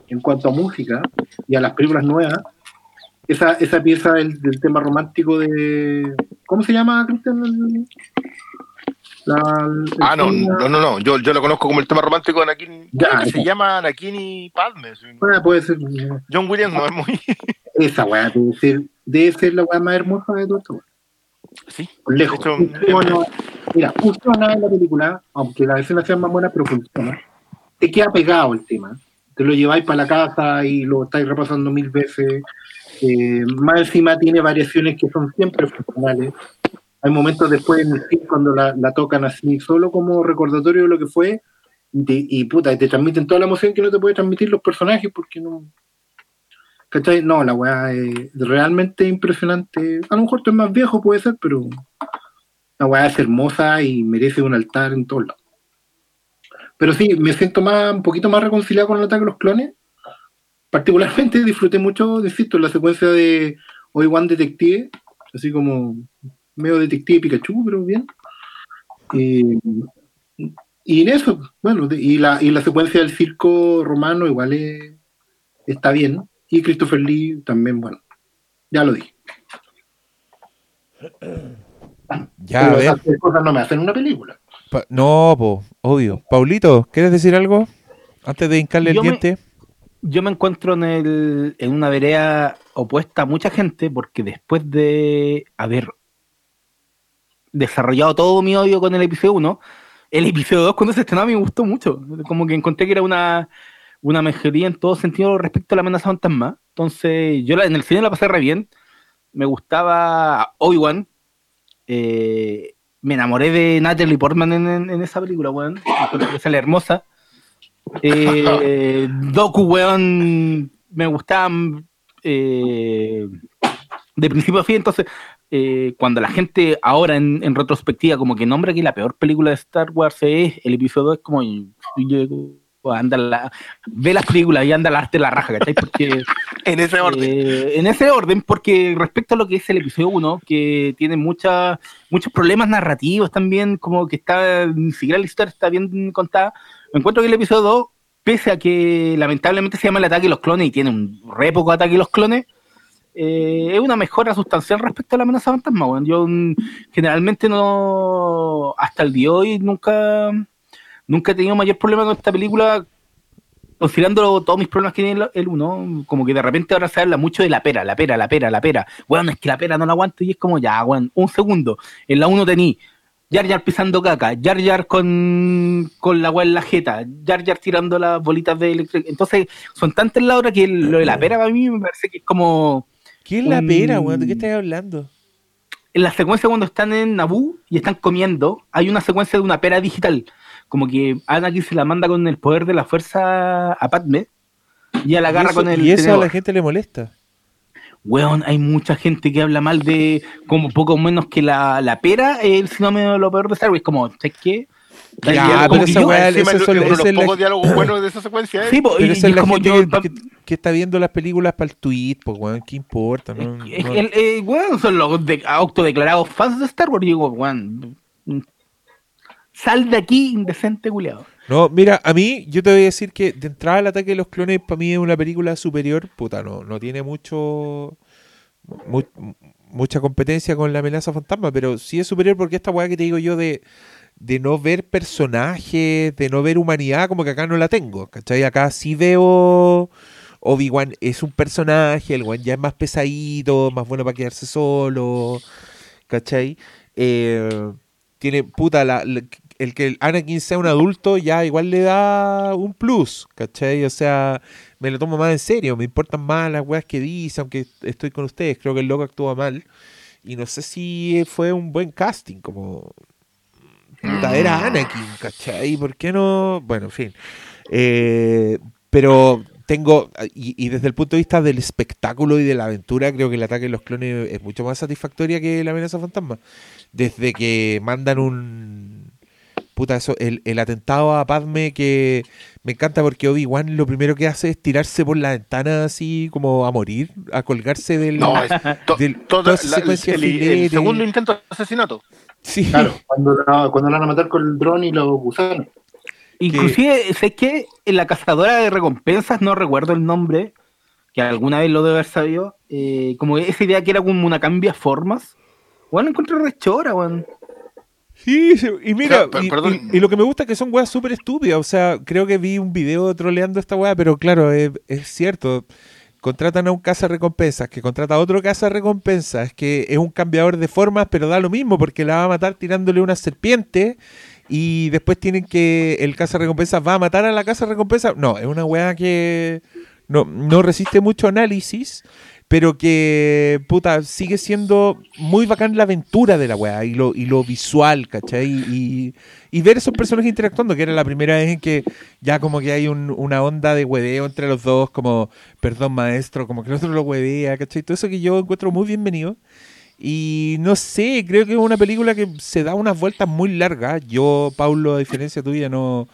en cuanto a música y a las películas nuevas, esa, esa pieza del, del tema romántico de. ¿Cómo se llama, Cristian? La- Ah, no, tema- no, no, no. Yo, yo lo conozco como el tema romántico de Anakin. Ya, que se llama Anakin y Padme. sí. Ah, puede ser. John Williams no es muy. Esa weá debe ser, debe ser la weá más hermosa de todo esto. Sí. Lejos. Hecho, Funciona. mira, funciona en la película, aunque las escenas sean más buenas, pero funciona. Te queda pegado el tema. Te lo lleváis para la casa y lo estáis repasando mil veces. Eh, más encima tiene variaciones que son siempre funcionales. Hay momentos después en el film cuando la, la tocan así, solo como recordatorio de lo que fue, y, te, y puta, te transmiten toda la emoción que no te puede transmitir los personajes porque no. ¿Cachai? No, la weá es realmente impresionante. A lo mejor tú es más viejo, puede ser, pero la weá es hermosa y merece un altar en todos lados. Pero sí, me siento más, un poquito más reconciliado con el ataque de los clones. Particularmente disfruté mucho, insisto, la secuencia de Obi-Wan Detective, así como medio detective Pikachu, pero bien. Y, y en eso, bueno, y la, y la secuencia del circo romano igual es- está bien. Y Christopher Lee también, bueno, ya lo dije. Ya, Pero a ver. esas cosas no me hacen una película. Pa- no, po, obvio. Paulito, ¿quieres decir algo? Antes de hincarle el Yo me- diente. Yo me encuentro en, el, en una vereda opuesta a mucha gente porque después de haber desarrollado todo mi odio con el episodio 1, el episodio 2 cuando se estrenó a mí me gustó mucho. Como que encontré que era una, una mejoría en todo sentido respecto a la amenaza fantasma. Entonces yo la- en el cine la pasé re bien. Me gustaba Obi-Wan. Eh, me enamoré de Natalie Portman en, en- en esa película, weón. Sale hermosa. Eh, Doku, weón, me gustaban eh, de principio a fin. Entonces, eh, cuando la gente ahora en, en retrospectiva como que nombra que la peor película de Star Wars es el episodio 2, es como y- y yo- anda la, ve las películas y anda la arte la raja, ¿cachai? Porque En ese orden. eh, en ese orden, porque respecto a lo que es el episodio 1, que tiene mucha, muchos problemas narrativos también, como que está, ni siquiera la historia está bien contada, me encuentro que el episodio 2, pese a que lamentablemente se llama el ataque de los clones y tiene un re poco ataque de los clones, eh, es una mejora sustancial respecto a la amenaza fantasma. Yo mm, generalmente no, hasta el día de hoy nunca, nunca he tenido mayor problema con esta película, considerando todos mis problemas que tiene el- el 1, como que de repente ahora se habla mucho de la pera, la pera, la pera, la pera. Bueno, es que la pera no la aguanto y es como ya, weón, un segundo. En la 1 tení Jar Jar pisando caca, Jar Jar con, con la weá en la jeta, Jar Jar tirando las bolitas de electricidad. Entonces, son tantas la hora que lo de la pera para mí me parece que es como. ¿Qué es la un- pera, weón? ¿De qué estás hablando? En la secuencia cuando están en Naboo y están comiendo, hay una secuencia de una pera digital. Como que Anakin se la manda con el poder de la fuerza a Padme y ella la agarra eso, con el y eso a tenedor. la gente le molesta. Weón, hay mucha gente que habla mal de como poco menos que la, la pera es el sinónimo de lo peor de Star Wars. Como, ¿sabes qué? Ya, pero esa weá, son- uno de los es la- pocos diálogos buenos de esa secuencia es Sí, po, Pero y- esa y es la como gente yo- que, que- que está viendo las películas para el tweet, pues, weón. ¿Qué importa? No, Es no- que el, eh, weón, son los de- autodeclarados fans de Star Wars. Y digo, weón, sal de aquí, indecente culiado. No, mira, a mí, yo te voy a decir que de entrada el ataque de los clones para mí es una película superior, puta, no, no tiene mucho mu- mucha competencia con la amenaza fantasma, pero sí es superior porque esta weá que te digo yo de, de no ver personajes, de no ver humanidad, como que acá no la tengo, ¿cachai? Acá sí veo Obi-Wan es un personaje, el weón ya es más pesadito, más bueno para quedarse solo, ¿cachai? Eh, tiene, puta, la- el que Anakin sea un adulto ya igual le da un plus, ¿cachai? O sea, me lo tomo más en serio, me importan más las weas que dice, aunque estoy con ustedes, creo que el loco actúa mal. Y no sé si fue un buen casting, como... Puta, era Anakin, ¿cachai? ¿Por qué no? Bueno, en fin. Eh, pero tengo, y, y desde el punto de vista del espectáculo y de la aventura, creo que el ataque de los clones es mucho más satisfactoria que la amenaza fantasma. Desde que mandan un... Puta, eso, el, el atentado a Padme que me encanta porque Obi-Wan lo primero que hace es tirarse por la ventana así como a morir, a colgarse del... No, es to- del- toda toda esa la- secuencia el, de el filete. segundo intento de asesinato. Sí. Claro, cuando, la- cuando la van a matar con el dron y los gusanos. Inclusive, sé que en la cazadora de recompensas, no recuerdo el nombre, que alguna vez lo debe haber sabido, eh, como esa idea que era como una cambia formas. Bueno, encuentro rechora, weón. Sí, y mira, O sea, per- y, perdón. y- y lo que me gusta es que son weas súper estúpidas. O sea, creo que vi un video troleando esta wea, pero claro, es, es cierto. Contratan a un caza recompensas, que contrata a otro caza recompensas, que es un cambiador de formas, pero da lo mismo, porque la va a matar tirándole una serpiente. Y después tienen que. El caza recompensas va a matar a la caza recompensa. No, es una wea que no, no resiste mucho análisis pero que, puta, sigue siendo muy bacán la aventura de la weá y lo, y lo visual, ¿cachai? Y, y ver esos personajes interactuando, que era la primera vez en que ya como que hay un- una onda de hueveo entre los dos, como, perdón maestro, como que el otro lo huevea, ¿cachai? Todo eso que yo encuentro muy bienvenido. Y no sé, creo que es una película que se da unas vueltas muy largas. Yo, Paulo, a diferencia tuya, no,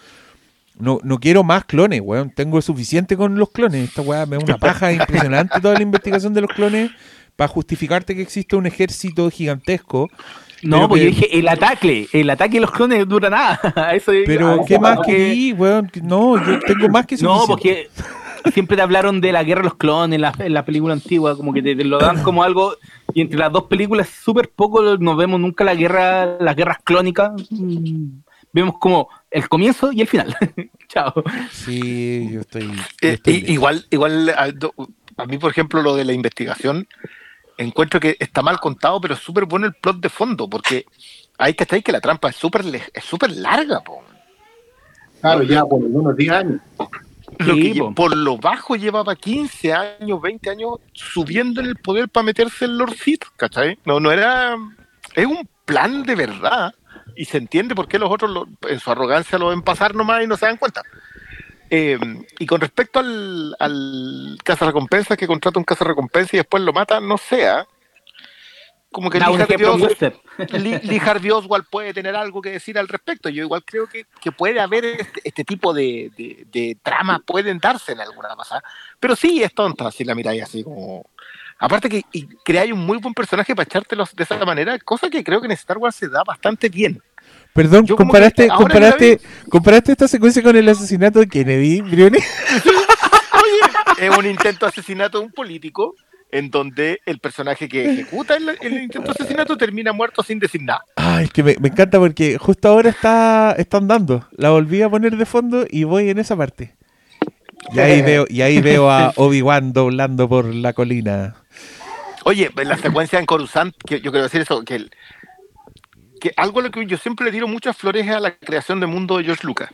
no, no quiero más clones, weón. Tengo suficiente con los clones. Esta weá me da una paja impresionante toda la investigación de los clones para justificarte que existe un ejército gigantesco. No, porque que- yo dije, el ataque, el ataque de los clones dura nada. Eso, Pero, ¿qué más vamos. que weón? No, yo tengo más que No, suficiente. porque siempre te hablaron de la guerra de los clones en la, en la película antigua, como que te, te lo dan como algo, y entre las dos películas súper poco nos vemos nunca la guerra, las guerras clónicas. Mm, Vemos como el comienzo y el final. Chao. Sí, yo estoy. yo Eh, estoy igual, igual a, a mí, por ejemplo, lo de la investigación, encuentro que está mal contado, pero es súper bueno el plot de fondo, porque hay que estar que la trampa es súper es súper larga, po. Claro, ya por unos 10 años. Lo Sí, que po. por lo bajo llevaba 15 años, 20 años subiendo en el poder para meterse en Lord Sith, ¿cachai? No, no era. Es un plan de verdad. Y se entiende por qué los otros lo- en su arrogancia lo ven pasar nomás y no se dan cuenta. Eh, y con respecto al, al cazarrecompensas que contrata un cazarrecompensa y después lo mata, no sea. Como que Da Lee Harvey Lee Oswald puede tener algo que decir al respecto. Yo igual creo que, que puede haber este, este tipo de, de, de tramas, pueden darse en alguna pasada. Pero sí es tonta si la miráis así como... Aparte que y creáis un muy buen personaje para echártelos de esa manera, cosa que creo que en Star Wars se da bastante bien. Perdón, yo comparaste, comparaste, comparaste esta secuencia con el asesinato de Kennedy, Briones. Oye, es un intento de asesinato de un político en donde el personaje que ejecuta el, el intento de asesinato termina muerto sin decir nada. Ay, es que me, me encanta porque justo ahora está, están dando. La volví a poner de fondo y voy en esa parte. Y ahí veo, y ahí veo a Obi-Wan doblando por la colina. Oye, la secuencia en Coruscant, que yo quiero decir eso, que, algo a lo que yo siempre le tiro muchas flores es a la creación de mundo de George Lucas.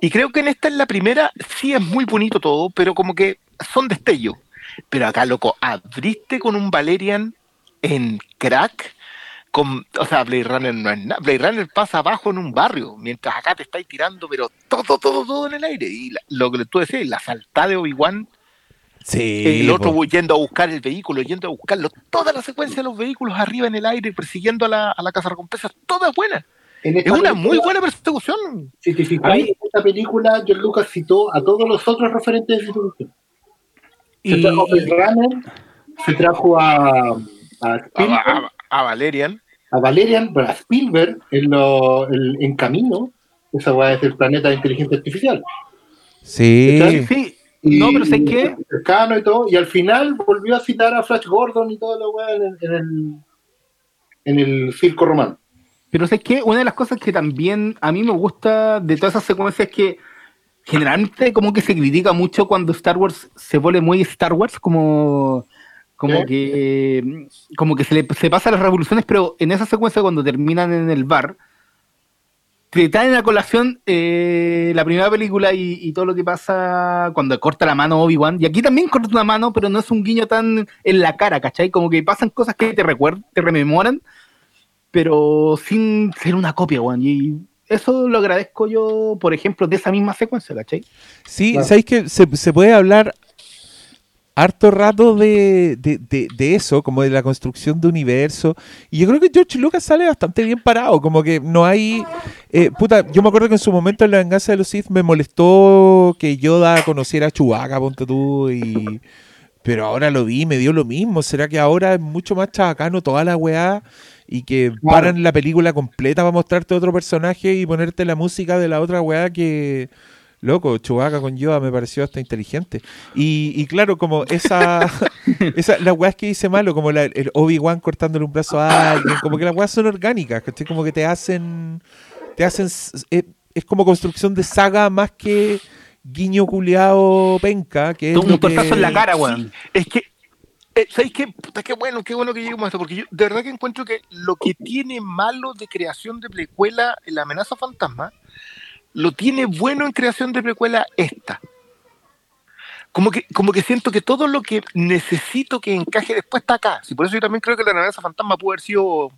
Y creo que en esta, en la primera, sí es muy bonito todo, pero como que son destellos. Pero acá, loco, abriste con un Valerian en crack. Con, o sea, Blade Runner no es nada. Blade Runner pasa abajo en un barrio, mientras acá te estáis tirando, pero todo, todo, todo en el aire. Y lo que tú decías, la saltada de Obi-Wan Sí. el otro po. yendo a buscar el vehículo, yendo a buscarlo, toda la secuencia de los vehículos arriba en el aire, persiguiendo a la, a la casa recompensas, toda es buena. En Es una película, muy buena persecución. Si te fijáis, en esta película, George Lucas citó a todos los otros referentes de su producción. Se Y- trajo a Runner, se trajo a, a A, Spielberg, a- a Valerian. a Valerian, a Spielberg en, lo, en, en camino. Esa weá es el planeta de inteligencia artificial. Sí. Sí, Y, no, pero ¿sabes qué? cercano y todo. Y al final volvió a citar a Flash Gordon y toda la weá en el, en el, en el circo romano. Pero ¿sabes qué? Una de las cosas que también a mí me gusta de todas esas secuencias es que generalmente como que se critica mucho cuando Star Wars se vuelve muy Star Wars, como, como ¿Eh? que como que se le se pasa las revoluciones, pero en esa secuencia cuando terminan en el bar, te traen a colación eh, la primera película y, y todo lo que pasa cuando corta la mano Obi-Wan. Y aquí también corta una mano, pero no es un guiño tan en la cara, ¿cachai? Como que pasan cosas que te recuerdan, te rememoran, pero sin ser una copia, weón. Y eso lo agradezco yo, por ejemplo, de esa misma secuencia, ¿cachai? Sí, Claro. ¿sabéis que se, se puede hablar harto rato de, de, de- de eso, como de la construcción de universo? Y yo creo que George Lucas sale bastante bien parado, como que no hay... eh, puta, yo me acuerdo que en su momento en La venganza de los Sith me molestó que Yoda conociera a Chewbacca, ponte tú, y... Pero ahora lo vi, me dio lo mismo. ¿Será que ahora es mucho más chabacano toda la weá? Y que paran la película completa para mostrarte otro personaje y ponerte la música de la otra weá que... Loco, Chewbacca con Yoda me pareció hasta inteligente. Y, y claro, como esa, esa las weas que dice malo, como la- el Obi-Wan cortándole un brazo a alguien, como que las weas son orgánicas, ¿cachai? Como que te hacen, te hacen, eh, es como construcción de saga más que guiño culeado penca, que es Todo lo un tortazo que- en la cara, weón. Es que, eh, ¿sabéis qué? Puta, qué bueno, qué bueno que lleguemos a esto, porque yo de verdad que encuentro que lo que tiene malo de creación de precuela en La amenaza fantasma, lo tiene bueno en creación de precuela esta. Como que, como que siento que todo lo que necesito que encaje después está acá. Sí, por eso yo también creo que la amenaza fantasma pudo haber sido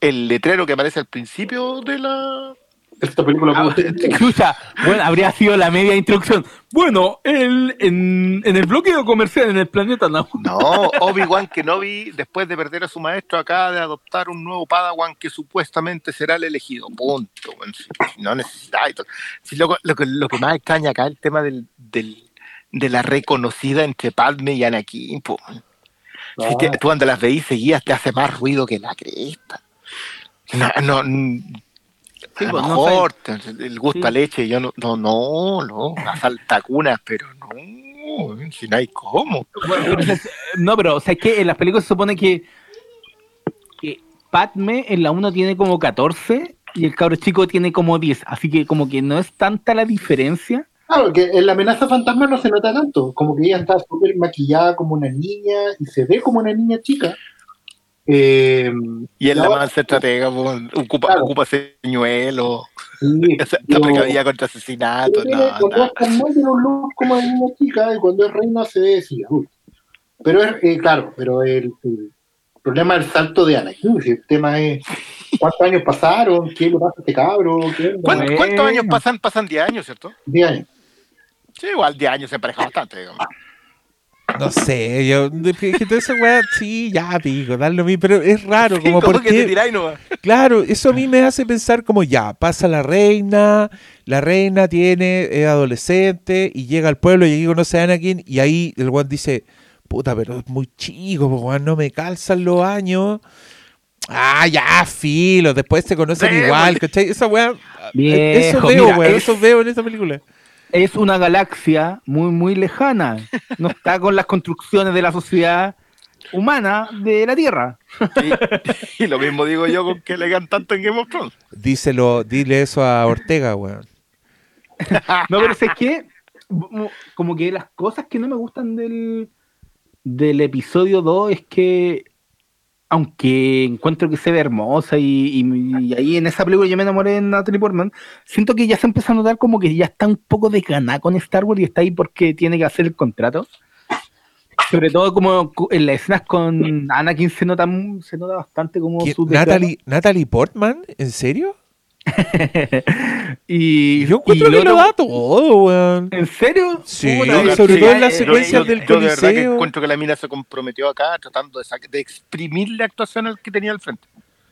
el letrero que aparece al principio de la. Esta película Ah, Escucha, bueno, habría sido la media introducción. Bueno, el, en, en el bloqueo comercial en el planeta no. No, Obi-Wan Kenobi, después de perder a su maestro, acaba de adoptar un nuevo Padawan que supuestamente será el elegido. Punto. Si- si no necesitáis. Si lo, lo que, lo que más extraña acá es el tema del, del- de la reconocida entre Padme y Anakin. po. Si Ah. te- tú cuando las veís seguidas te hace más ruido que la cresta. No, no, Sí, a lo pues, no mejor te- el gusto Sí. a leche, yo no, no, no, no, las altacunas, pero no. si no hay cómo. Bueno, no, pero o sea, es que en las películas se supone que, que Padme en la 1 tiene como 14 y el cabro chico tiene como 10. Así que como que no es tanta la diferencia. Claro, que en la amenaza fantasma no se nota tanto, como que ella está súper maquillada como una niña y se ve como una niña chica. Eh, Y en la más estratega, weón, ocupa, Claro. ocupa señuelo, sí, está yo- precavida contra asesinatos. Tiene- No, cuando no. es tiene un look como de niña chica y cuando es reina se ve así. Pero es, eh, claro, pero el, el problema es el salto de Anakin. el tema es cuántos años pasaron, qué le pasa a este cabro, qué onda? ¿Cuán- Bueno. ¿Cuántos años pasan? Pasan 10 años, ¿cierto? Diez años. Sí, igual 10 años se empareja bastante, digamos. No sé, yo. esa weá, sí, ya, pico, dale lo mismo. Pero es raro, como como porque. que te tiráis nomás. Claro, eso a mí me hace pensar como ya, pasa la reina, la reina tiene, es adolescente y llega al pueblo y aquí conoce a Anakin y ahí el weón dice, puta, pero es muy chico, po, weón, no me calzan los años. Ah, ya, filo, después se conocen igual, ¿cachai? Esa weá, Viejo, eso veo, mira, weón, es- eso veo en esta película. Es una galaxia muy, muy lejana. No está con las construcciones de la sociedad humana de la Tierra. Y, y lo mismo digo yo con que le gan tanto en Game of Thrones. Díselo, dile eso a Ortega, weón. No, pero es que como que las cosas que no me gustan del, del episodio 2 es que aunque encuentro que se ve hermosa y, y- y ahí en esa película yo me enamoré de Natalie Portman, siento que ya se empieza a notar como que ya está un poco desganada con Star Wars y está ahí porque tiene que hacer el contrato. Sobre todo como en las escenas con Anakin se nota, se nota bastante como su. Natalie, Natalie Portman, ¿en serio? y Yo encuentro y que lo da todo, weón. ¿En serio? Sí, sobre sí, todo en las secuencias yo- del Yo de verdad que Coliseo. encuentro que la mina se comprometió acá tratando de, de exprimir la actuación al que tenía al frente.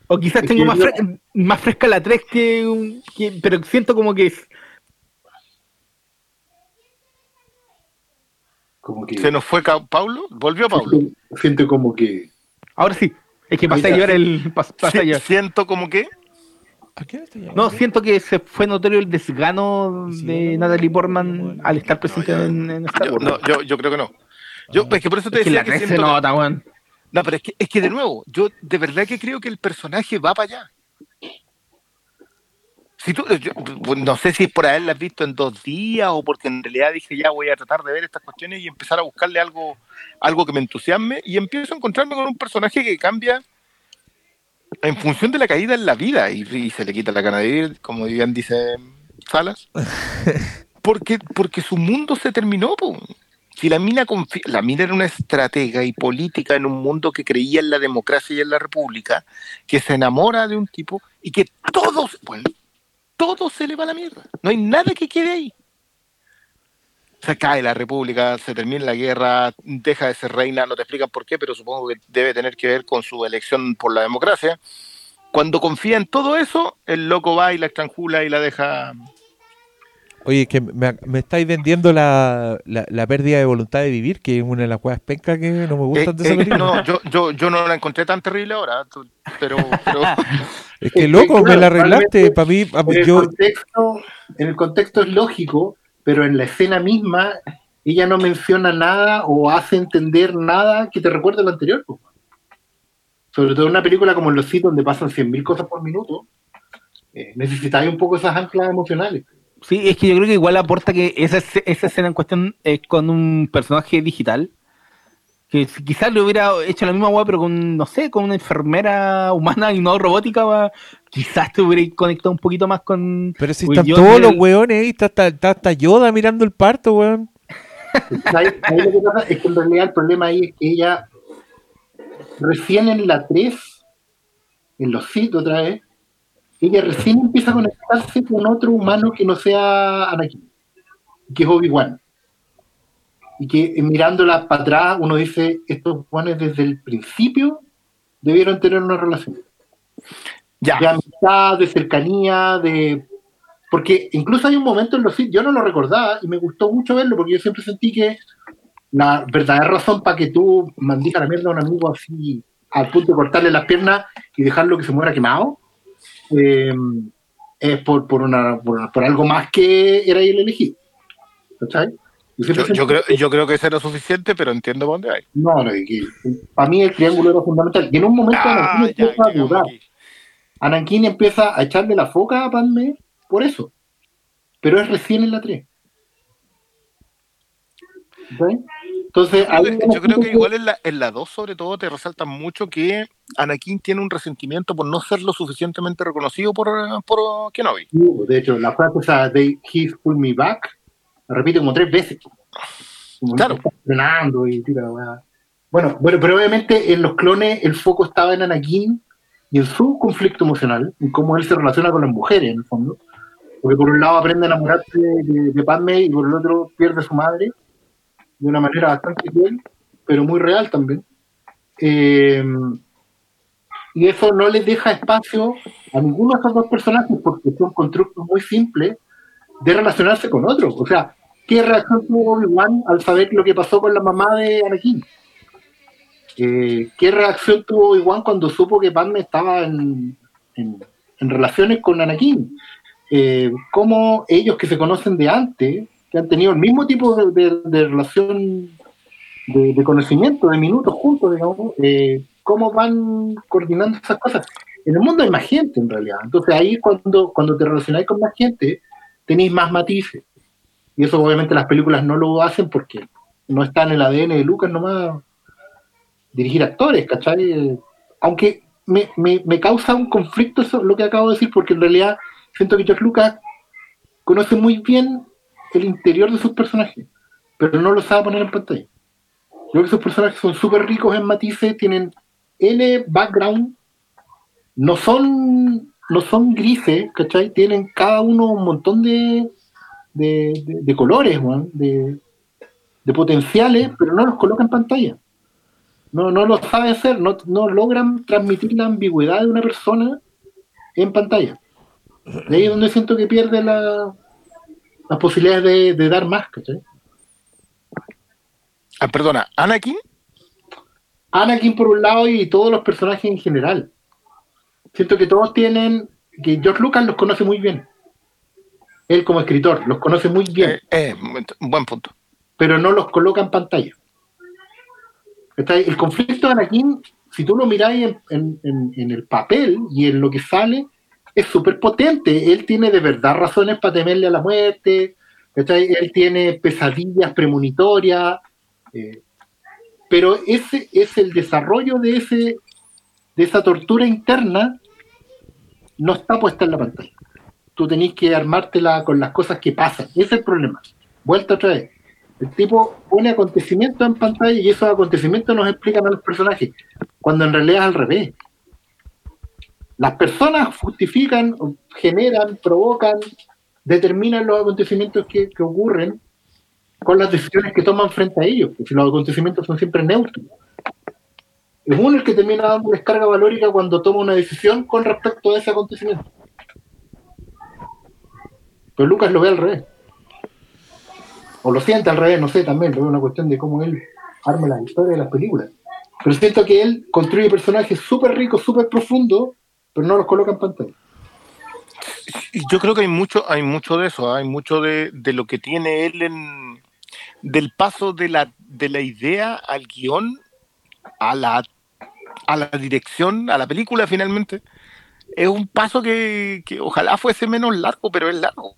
O quizás Es tengo más, yo- fre- más fresca la 3 que, un- que- Pero siento como que. es- Como que Se nos fue Paulo, volvió Paulo. siento, siento como que Ahora sí. Es que pasé a llevar el. pas- pasé a Si- llevar. siento como que ¿A qué hora está llamando? No, siento que se fue notorio el desgano Sí, de no, Natalie Portman al estar no, presente yo- en, en Star yo, no, yo, yo creo que no. Yo, es que por eso te es que decía la que 3 se siento que- nota, weón. No, pero es que, es que de nuevo, yo de verdad que creo que el personaje va para allá. Si tú, yo- pues, no sé si es por haberlas visto en dos días o porque en realidad dije ya voy a tratar de ver estas cuestiones y empezar a buscarle algo, algo que me entusiasme y empiezo a encontrarme con un personaje que cambia en función de la caída en la vida y, y se le quita la gana de vivir, como bien dice Salas, porque, porque su mundo se terminó. po. Si la mina, la mina era una estratega y política en un mundo que creía en la democracia y en la república, que se enamora de un tipo y que todos, bueno, todo se le va a la mierda. No hay nada que quede ahí. Se cae la república, se termina la guerra, deja de ser reina, no te explican por qué, pero supongo que debe tener que ver con su elección por la democracia. Cuando confía en todo eso, el loco va y la estrangula y la deja Oye, que me, me estáis vendiendo la, la, la pérdida de voluntad de vivir, que es una de las cosas pencas que no me gustan Eh, de esa eh, no, yo, yo, yo no la encontré tan terrible ahora, tú- pero, pero es que loco, me la arreglaste. Para mí, a mí- en el, yo, contexto, en el contexto es lógico, pero en la escena misma ella no menciona nada o hace entender nada que te recuerde lo anterior. Sobre todo en una película como Los Sith, donde pasan 100.000 cosas por minuto, eh, necesitáis un poco esas anclas emocionales. Sí, es que yo creo que igual aporta que esa, esa escena en cuestión es con un personaje digital. Que si quizás le hubiera hecho la misma weá, pero con, no sé, con una enfermera humana y no robótica, va, quizás te hubiera conectado un poquito más con. pero si están todos del- los weones ahí, está, está, está hasta Yoda mirando el parto, weón. Ahí, ahí lo que pasa es que en realidad el problema ahí es que ella, recién en la 3, en los Sith otra vez, ella recién empieza a conectarse con otro humano que no sea Anakin, que es Obi-Wan. Y que eh, mirándola para atrás uno dice, estos Juanes desde el principio debieron tener una relación ya. de amistad, de cercanía, de... Porque incluso hay un momento en los yo no lo recordaba y me gustó mucho verlo porque yo siempre sentí que la verdadera razón para que tú mandijas la mierda a un amigo así al punto de cortarle las piernas y dejarlo que se muera quemado eh, es por, por, una, por, por algo más que era el elegido. ¿Cachai? Yo, yo creo, yo creo que eso era suficiente, pero entiendo dónde hay. No, no, para mí el triángulo era fundamental. Y en un momento Ah, Anakin ya, empieza a dudar. Anakin empieza a echarle la foca a Padme por eso. Pero es recién en la 3. ¿Ok? Entonces, Yo ahí creo que- yo creo que igual en la, en la 2 sobre todo te resalta mucho que Anakin tiene un resentimiento por no ser lo suficientemente reconocido por, por Kenobi. De hecho, la frase esa de He pull me back, la repite como tres veces. Como Claro. está Frenando y tira la. Bueno, bueno, pero obviamente en los clones el foco estaba en Anakin y en su conflicto emocional, en cómo él se relaciona con las mujeres, en el fondo. Porque por un lado aprende a enamorarse de, de Padme y por el otro pierde a su madre de una manera bastante cruel, pero muy real también. Eh, y eso no les deja espacio a ninguno de esos dos personajes porque son constructos muy simples de relacionarse con otros. O sea, ¿qué reacción tuvo Obi-Wan al saber lo que pasó con la mamá de Anakin? Eh, ¿Qué reacción tuvo Obi-Wan cuando supo que Padme estaba en, en- en relaciones con Anakin? Eh, ¿Cómo ellos que se conocen de antes, que han tenido el mismo tipo de, de- de relación de, de conocimiento, de minutos juntos, digamos, eh, cómo van coordinando esas cosas? En el mundo hay más gente en realidad. Entonces ahí cuando, cuando te relacionáis con más gente, tenéis más matices. Y eso obviamente las películas no lo hacen porque no está en el ADN de Lucas nomás dirigir actores, ¿cachai? Aunque me, me, me causa un conflicto eso, lo que acabo de decir, porque en realidad siento que George Lucas conoce muy bien el interior de sus personajes, pero no lo sabe poner en pantalla. Creo que sus personajes son súper ricos en matices, tienen N background, no son, no son grises, ¿cachai? Tienen cada uno un montón de, de, de- de colores, weón, de, de potenciales, pero no los coloca en pantalla. No, no lo sabe hacer, no, no logran transmitir la ambigüedad de una persona en pantalla. De ahí es donde siento que pierde la, las posibilidades de, de dar más, ¿cachai? Ah, perdona, Anakin. Anakin por un lado y todos los personajes en general. Siento que todos tienen, que George Lucas los conoce muy bien. Él como escritor los conoce muy bien, Eh, un buen punto. pero no los coloca en pantalla. El conflicto de Anakin, si tú lo miráis en, en- en- en el papel y en lo que sale, es súper potente. Él tiene de verdad razones para temerle a la muerte. Él tiene pesadillas premonitorias. eh, pero ese es el desarrollo de ese de esa tortura interna no está puesta en la pantalla. Tú tenés que armártela con las cosas que pasan. Ese es el problema. Vuelta otra vez. El tipo pone acontecimientos en pantalla y esos acontecimientos nos explican a los personajes, cuando en realidad es al revés. Las personas justifican, generan, provocan, determinan los acontecimientos que, que ocurren con las decisiones que toman frente a ellos, porque los acontecimientos son siempre neutros. Es uno el que termina dando descarga valórica cuando toma una decisión con respecto a ese acontecimiento. Pero Lucas lo ve al revés. O lo siente al revés, no sé, también, pero es una cuestión de cómo él arma la historia de las películas. Pero siento que él construye personajes súper ricos, súper profundos, pero no los coloca en pantalla. Yo creo que hay mucho, hay mucho de eso, ¿ah? hay mucho de, de lo que tiene él en del paso de la, de la idea al guion, a la, a la dirección, a la película finalmente. Es un paso que, que ojalá fuese menos largo, pero es largo.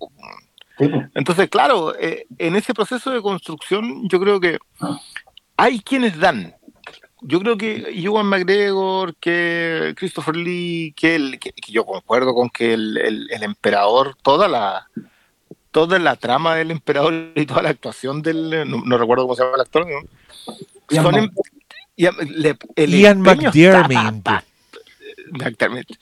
Entonces, claro, eh, en ese proceso de construcción yo creo que hay quienes dan. Yo creo que Ewan McGregor, que Christopher Lee, que, el, que, que yo concuerdo con que el, el- el emperador, toda la toda la trama del emperador y toda la actuación del, no, no recuerdo cómo se llama el actor, ¿no? Son Ian- le- el Ian McDiarmid. Exactamente.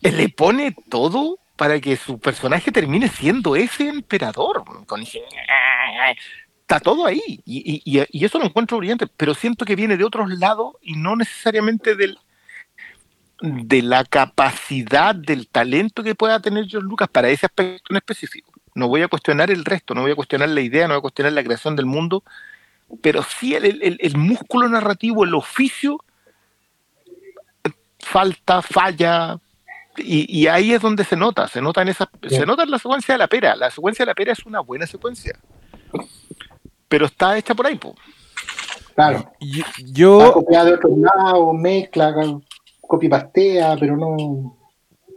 Le pone todo para que su personaje termine siendo ese emperador. Con ese- Está todo ahí. Y, y- y- y eso lo encuentro brillante, pero siento que viene de otros lados y no necesariamente del, de la capacidad, del talento que pueda tener George Lucas para ese aspecto en específico. No voy a cuestionar el resto, no voy a cuestionar la idea, no voy a cuestionar la creación del mundo, pero sí el, el- el músculo narrativo, el oficio, falta, falla, y, y ahí es donde se nota, se nota en esa, se nota en la secuencia de la pera. La secuencia de la pera es una buena secuencia. pero está hecha por ahí, po. Claro. Yo, copiada de otro lado, mezcla, copia y pastea, pero no,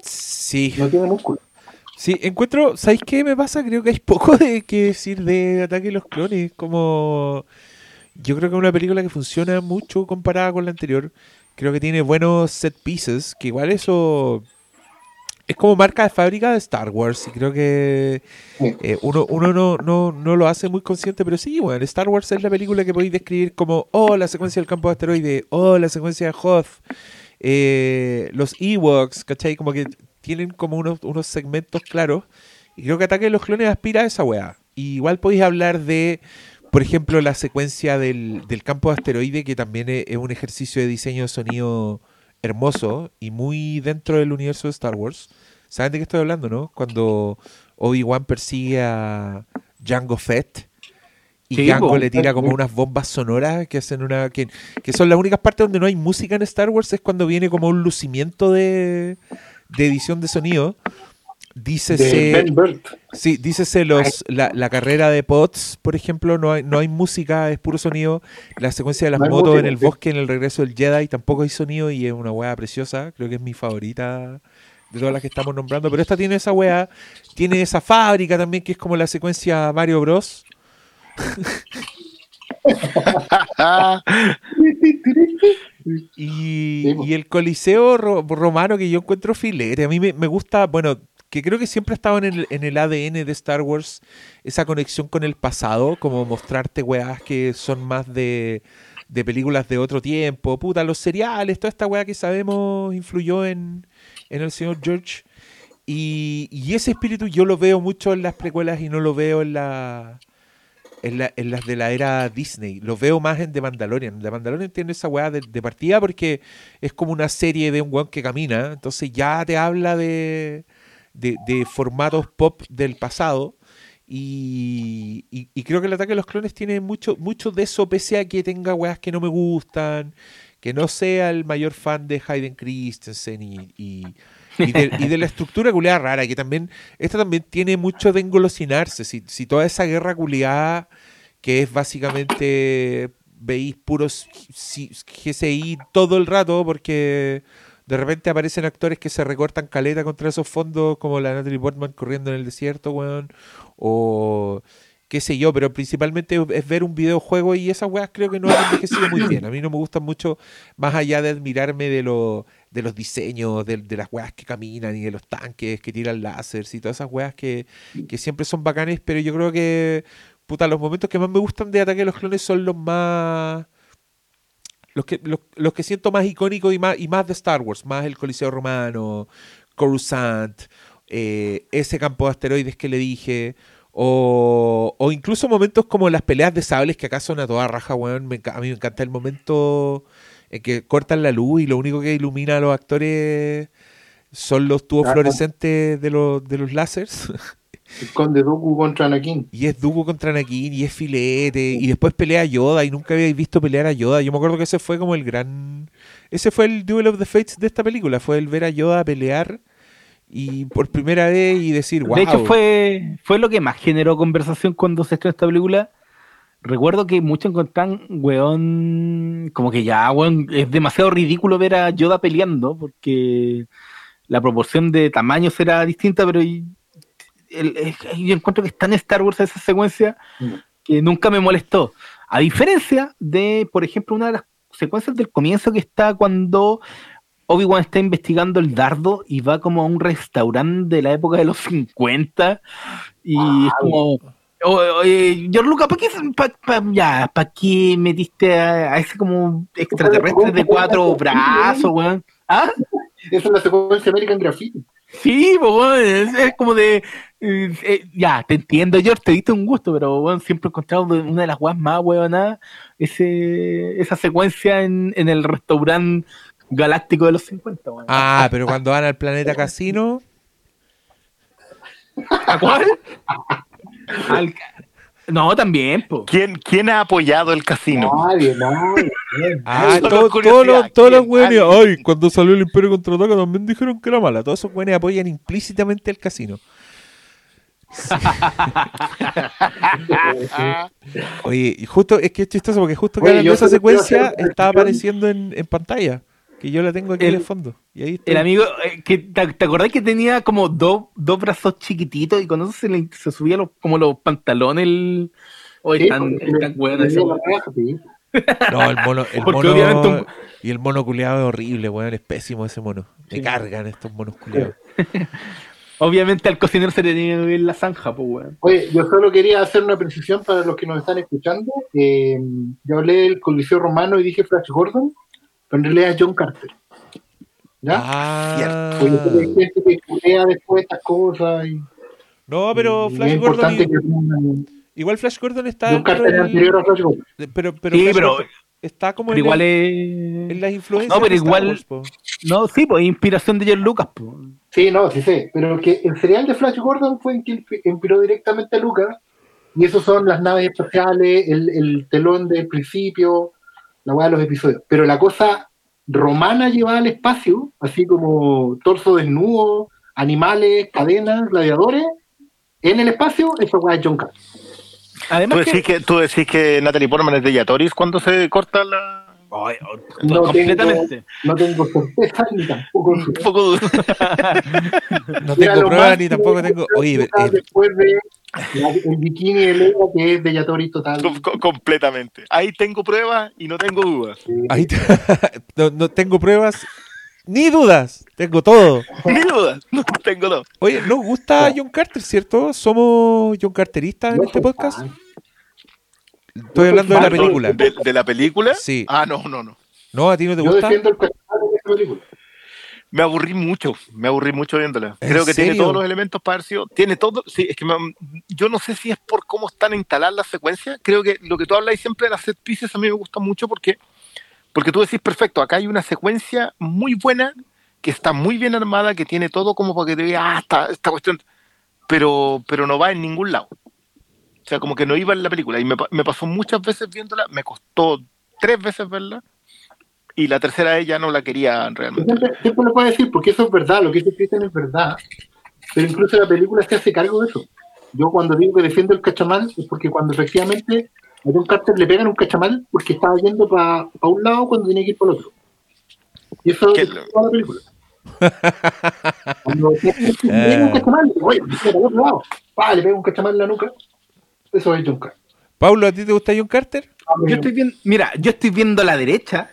sí, no tiene músculo. Sí, encuentro, ¿sabéis qué me pasa? Creo que hay poco de que decir de Ataque a los Clones, como yo creo que es una película que funciona mucho comparada con la anterior. Creo que tiene buenos set pieces, que igual eso es como marca de fábrica de Star Wars. Y creo que eh, uno, uno no, no, no lo hace muy consciente, pero sí, bueno, Star Wars es la película que podéis describir como, oh, la secuencia del campo de asteroide, oh, la secuencia de Hoth, eh, los Ewoks, ¿cachai? Como que tienen como unos, unos segmentos claros. Y creo que Ataque de los Clones aspira a esa weá. Y igual podéis hablar de, por ejemplo, la secuencia del, del campo de asteroide, que también es, es un ejercicio de diseño de sonido hermoso y muy dentro del universo de Star Wars. ¿Saben de qué estoy hablando, no? Cuando Obi-Wan persigue a Jango Fett y Sí, Jango po. le tira como unas bombas sonoras que hacen una que, que son las únicas partes donde no hay música en Star Wars es cuando viene como un lucimiento de, de edición de sonido. Dícese. Sí, dícese los, la, la carrera de Potts, por ejemplo, no hay, no hay música, es puro sonido. La secuencia de las No motos en el bosque, en el regreso del Jedi, tampoco hay sonido y es una weá preciosa. Creo que es mi favorita de todas las que estamos nombrando. Pero esta tiene esa weá, tiene esa fábrica también, que es como la secuencia Mario Bros. Y, Sí, po. y el Coliseo ro- romano que yo encuentro filete. A mí me, me gusta, bueno, que creo que siempre ha estado en el, en el ADN de Star Wars esa conexión con el pasado, como mostrarte weas que son más de, de películas de otro tiempo. Puta, los seriales, toda esta wea que sabemos influyó en, en el señor George. Y, y ese espíritu yo lo veo mucho en las precuelas y no lo veo en la, en, la- en las de la era Disney. Lo veo más en The Mandalorian. The Mandalorian tiene esa weá de, partida porque es como una serie de un weón que camina. Entonces ya te habla de, de, formatos pop del pasado. Y, y- creo que el ataque de los clones tiene mucho, mucho de eso, pese a que tenga weas que no me gustan, que no sea el mayor fan de Hayden Christensen y, y de, y de la estructura culiada rara, que también, esta también tiene mucho de engolosinarse. Si, si toda esa guerra culiada, que es básicamente, veis puros GCI todo el rato, porque de repente aparecen actores que se recortan caleta contra esos fondos, como la Natalie Portman corriendo en el desierto, weón, o qué sé yo, pero principalmente es ver un videojuego y esas weas creo que no han envejecido muy bien. A mí no me gustan mucho, más allá de admirarme de, lo, de los diseños, de, de las weas que caminan y de los tanques que tiran láseres y todas esas weas que, que siempre son bacanes, pero yo creo que, puta, los momentos que más me gustan de Ataque a los Clones son los más... Los que, los, que siento más icónicos y más, y más de Star Wars, más el Coliseo Romano, Coruscant, eh, ese campo de asteroides que le dije, o, o incluso momentos como las peleas de sables que acá son a toda raja, weón. Me a mí me encanta el momento en que cortan la luz y lo único que ilumina a los actores son los tubos Ah, fluorescentes de los, de los láseres. El conde Dooku contra Anakin. Y es Dooku contra Anakin y es filete. Y después pelea a Yoda y nunca habéis visto pelear a Yoda. Yo me acuerdo que ese fue como el gran... Ese fue el Duel of the Fates de esta película. Fue el ver a Yoda pelear y por primera vez y decir, wow. De hecho, fue, fue lo que más generó conversación cuando se estrenó esta película. Recuerdo que muchos encontraban, weón, como que ya, weón, es demasiado ridículo ver a Yoda peleando, porque la proporción de tamaños era distinta, pero yo encuentro que está en Star Wars esa secuencia Mm. que nunca me molestó. A diferencia de, por ejemplo, una de las secuencias del comienzo que está cuando Obi-Wan está investigando el dardo y va como a un restaurante de la época de los 50 y es como, "O- oye, George Lucas, ¿para qué, pa- pa- ya, ¿pa' qué metiste a, a ese como extraterrestre de cuatro brazos, weón? ¿Ah? Esa es la secuencia American Graffiti. Sí, pues, weón, es, es como de, eh, eh, ya, te entiendo, George, te diste un gusto, pero weón, siempre he encontrado una de las weas más weonadas, ese, esa secuencia en, en el restaurante galáctico de los 50, weón. Ah, pero cuando van al planeta casino... ¿A cuál? Al- No, también, po. ¿Quién, ¿Quién ha apoyado el casino? Nadie, nadie. Ah, todo- todos los, todos güeyes, ay, cuando salió el Imperio Contraataca también dijeron que era mala. Todos esos güeyes apoyan implícitamente el casino. Oye, justo, es que es chistoso porque justo que Oye, esa secuencia está apareciendo en, en pantalla. Que yo la tengo aquí El- en el fondo. Y ahí está. El amigo, eh, que, ¿te, te acordás que tenía como dos, dos brazos chiquititos y con eso se le se subía los, como los pantalones? El... Sí, están, están buenas. No, el mono, el mono obviamente un- y el mono culeado es horrible, weón, es pésimo ese mono. Me Sí. cargan estos monos culeados. Obviamente al cocinero se le tenía que ver la zanja, pues, weón. Oye, yo solo quería hacer una precisión para los que nos están escuchando. Eh, yo hablé del Coliseo Romano y dije Flash Gordon, pero en realidad es John Carter. ¿Ya? Ah, Porque hay gente que culea después estas cosas. Y, no, pero y Flash es Gordon. pongan- Igual Flash Gordon está. John Carter es del- anterior a Flash Gordon. Pero, pero, Sí, Flash pero- Gordon está como Pero en, igual el- es. en las influencias. No, pero igual- Wars, po. No, sí, pues inspiración de George Lucas, pues. Sí, no, sí sé, pero que el serial de Flash Gordon fue en que inspiró directamente a Lucas, y esos son las naves espaciales, el, el telón del principio, la weá de los episodios. Pero la cosa romana llevada al espacio, así como torso desnudo, animales, cadenas, gladiadores, en el espacio, esa weá es John Carter. ¿Tú decís, que, tú decís que Natalie Portman es de Yatoris cuando se corta la. Ay, No completamente. tengo, no tengo certeza ni tampoco Un poco. No tengo pruebas ni tampoco tengo. Oye, eh, después de la- el bikini de Lea, que es de Yatori total. Com- com- completamente. Ahí tengo pruebas y no tengo dudas. ahí no, no tengo pruebas ni dudas. Tengo todo. Ni dudas. No tengo dos. Oye, nos gusta John Carter, ¿cierto? ¿Somos John Carteristas en este podcast? fan. Estoy hablando de la película. ¿De, de la película? Sí. Ah, no, no, no. ¿No? ¿A ti no te Yo gusta? defiendo el de esta película. Me aburrí mucho, me aburrí mucho viéndola. ¿En Creo que tiene serio? todos los elementos para haber sido. Tiene todo. Sí, es que me- yo no sé si es por cómo están instaladas las secuencias. Creo que lo que tú hablas siempre de las set pieces a mí me gusta mucho porque, porque tú decís, perfecto, acá hay una secuencia muy buena, que está muy bien armada, que tiene todo como para que te vea, ah, esta, esta cuestión, pero, pero no va en ningún lado. O sea, como que no iba en la película. Y me, me pasó muchas veces viéndola, me costó tres veces verla. Y la tercera ella no la quería realmente. Siempre, lo puedo decir, porque eso es verdad, lo que dice Cristian es verdad. Pero incluso la película se hace cargo de eso. Yo cuando digo que defiendo el cachamal es porque cuando efectivamente a John Carter le pegan un cachamal porque estaba yendo para un lado cuando tenía que ir para el otro. Y eso es lo- toda la película. Cuando que pegar un cachamal, oye, para el otro lado, pa, le pega un cachamal en la nuca. Eso es John Carter. Pablo, ¿a ti te gusta John Carter? Yo estoy viendo, mira, yo estoy viendo a la derecha,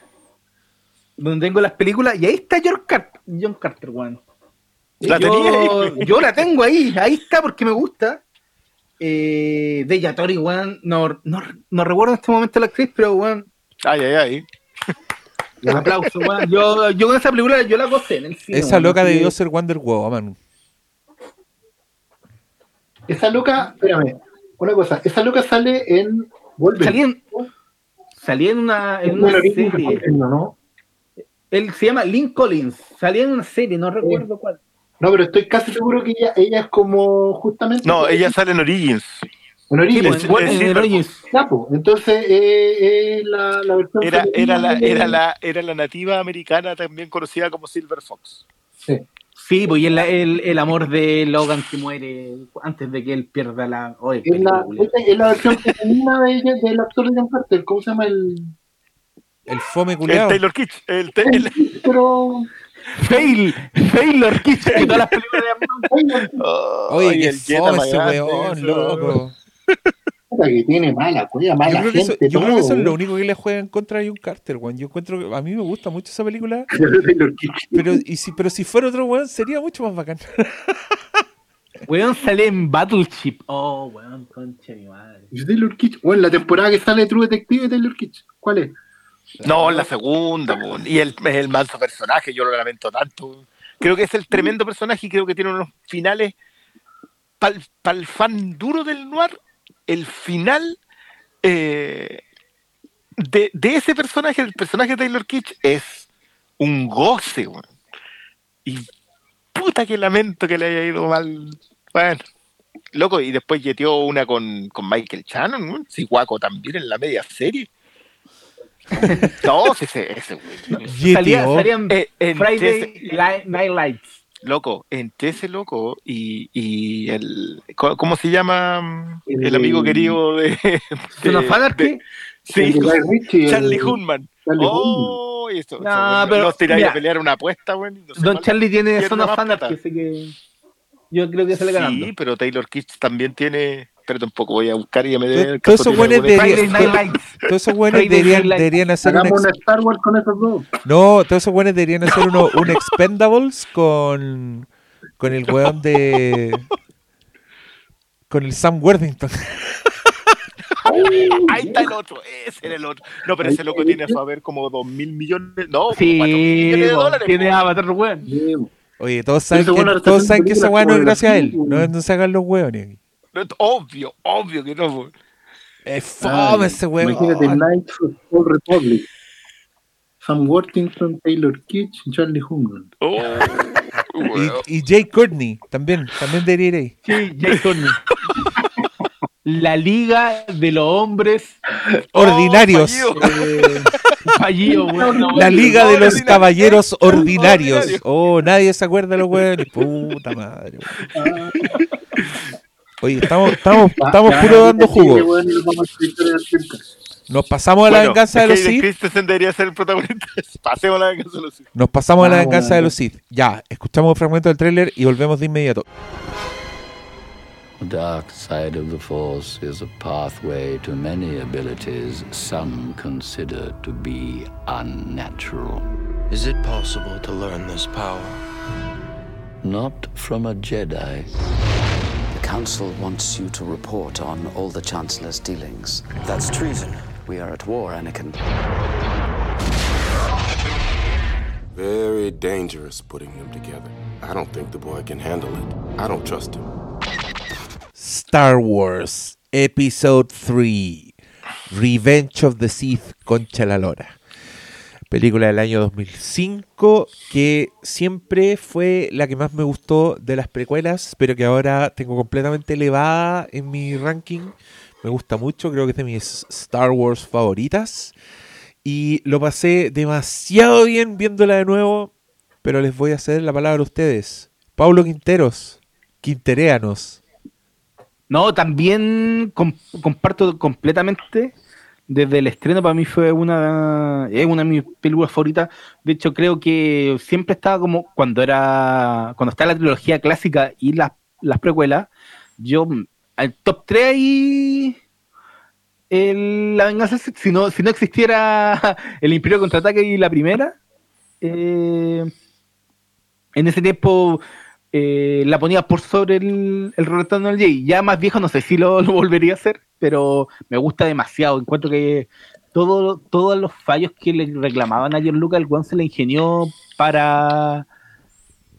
donde tengo las películas, y ahí está George Carter, John Carter. La yo, tenía ahí. yo la tengo ahí, ahí está porque me gusta. Eh, de Yatori, weón, no, no, no recuerdo en este momento la actriz, pero weón, Ay, ay, ay. un aplauso, weón. Yo, yo con esa película yo la gocé en el cine. Esa loca debió que- ser Wonder Woman. Esa loca, espérame, una cosa, esa loca sale en Wolverine. Salía en, salía en una, en una serie. ¿no? Él se llama Lynn Collins. Salía en una serie, no recuerdo cuál. No, pero estoy casi seguro que ella, ella es como justamente. No, ella sale en Origins. En Sí, origen. pues, es- en- Origins. Ya, pues, entonces eh, eh, la, la versión. Era, era, la, de- era, la, era la nativa americana también conocida como Silver Fox. Sí. Sí, pues y el, el, el amor de Logan que muere antes de que él pierda la. Oye, Es la, es versión femenina de ella, del actor de John Carter. ¿Cómo se llama el.? El fome El culeado. Taylor Kitsch. El, el- Pero. Fail, Failor Kitsch, que todas las películas de Oye, Ay, qué el fome ese weón, loco. puta que tiene mala, cuida Yo mala creo, que eso, gente. yo creo que eso es lo único que le juega en contra a John Carter, weón. Yo encuentro que a mí me gusta mucho esa película. Taylor Kitsch. pero, y si, pero si fuera otro weón sería mucho más bacán. Weón sale en Battleship. Oh, weón, concha de mi madre. Es Taylor Kitsch. Bueno, la temporada que sale de True Detective de Taylor Kitsch. ¿Cuál es? No, la segunda. Y el, es el manso personaje, yo lo lamento tanto. Creo que es el tremendo personaje y creo que tiene unos finales. Para el fan duro del noir, el final eh, de, de ese personaje, el personaje de Taylor Kitsch, es un goce. weón. Y puta que lamento que le haya ido mal. Bueno, loco, y después yeteó una con, con Michael Shannon, ¿no? Sí, guaco también en la media serie. No, sí, ese, ese, güey. Salía, GTO. salía en Eh, en Friday Night Lights. Loco, entre ese loco y, y el. ¿Cómo se llama? El, amigo querido de. ¿Son of de- Anarchy? de- sí, el- Charlie Hunman. Charlie Oh, y eso, No, eso, pero, los tiráis mira, a pelear una apuesta, güey. no sé Don Charlie tiene pierde Son of más Anarchy, plata. así que yo creo que sale ganando. Sí, pero Taylor Kitsch también tiene. Pero tampoco voy a buscar y ya me el todos esos buenos deberían, deberían, hacer un Hagamos Star Wars con esos dos. No, todos esos buenos deberían hacer uno, un Expendables con, con el weón de. con el Sam Worthington. Ahí está el otro, ese era el otro. No, pero ese loco tiene a su haber como dos mil millones. No, Sí, cuatro mil millones de dólares. tiene. Avatar, weón. Oye, todos saben, que, todos saben que esa weá no es gracias a él. No, no se hagan los weones. No, Obvio, obvio que no. po. Es Ah, fome ese weón. Imagínate Knights of the Old Republic. Sam Worthington, Taylor Kitsch y Charlie Hunnam. Oh, weón. Y, y Jay Courtney también, también debería ir ahí. Sí, Jay Courtney. La liga de los hombres Ordinarios. fallido. eh, weón. La Liga de los Ordinario. Caballeros Ordinarios. Ordinario. Oh, nadie se acuerda de los weones. Puta madre. weón. Oye, estamos, estamos, estamos Ya, puro dando jugo. Nos pasamos a la Bueno, venganza de los Sith. Christensen debería ser el protagonista. Pasemos a la venganza de los Sith. Nos pasamos a la Vamos, venganza de los Sith. Ya, escuchamos un fragmento del tráiler y volvemos de inmediato. The dark side of the Force is a pathway to many abilities some consider to be unnatural. Is it possible to learn this power? Not from a Jedi. The Council wants you to report on all the Chancellor's dealings. That's treason. We are at war, Anakin. Very dangerous putting them together. I don't think the boy can handle it. I don't trust him. Star Wars Episode 3 Revenge of the Sith Concha la Lora. Película del año 2005 que siempre fue la que más me gustó de las precuelas, pero que ahora tengo completamente elevada en mi ranking. Me gusta mucho, creo que es de mis Star Wars favoritas. Y lo pasé demasiado bien viéndola de nuevo, pero les voy a ceder la palabra a ustedes. Pablo Quinteros, Quinteréanos. No, también com- comparto completamente. Desde el estreno para mí fue una, es una de mis películas favoritas. De hecho, creo que siempre estaba como cuando era, cuando está la trilogía clásica y las, las precuelas, yo mm, al top 3 ahí la venganza, si no, si no existiera el Imperio contraataque y la primera, eh, en ese tiempo eh, la ponía por sobre el, el Retorno del Jedi. Ya más viejo no sé si lo volvería a hacer, pero me gusta demasiado. Encuentro que todo, todos los fallos que le reclamaban a Lucas, el Juan se le ingenió para,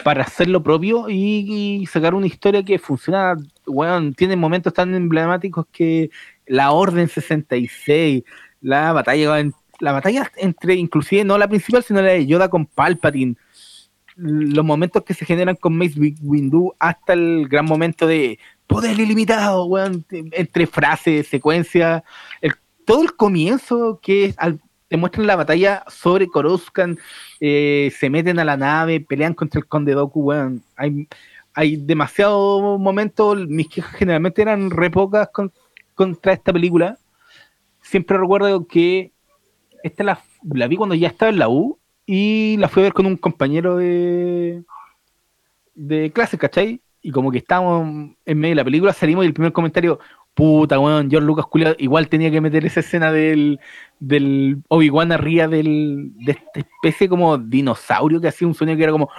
para hacer lo propio y, sacar una historia que funciona. Bueno, tiene momentos tan emblemáticos que la Orden 66, la batalla, la batalla entre, inclusive no la principal, sino la de Yoda con Palpatine los momentos que se generan con Mace Wi- Windu hasta el gran momento de poder ilimitado, weón, entre frases, secuencias, todo el comienzo que es al, te muestran la batalla sobre Coruscant, eh, se meten a la nave, pelean contra el Conde Doku, weón, hay, hay demasiados momentos, mis quejas generalmente eran re pocas con- contra esta película, siempre recuerdo que esta la, la vi cuando ya estaba en la U y la fui a ver con un compañero de, de clase, ¿cachai? Y como que estábamos en medio de la película, salimos y el primer comentario, puta, weón, George Lucas culiao, igual tenía que meter esa escena del, del Obi-Wan arriba del, de esta especie como dinosaurio que hacía un sonido que era como...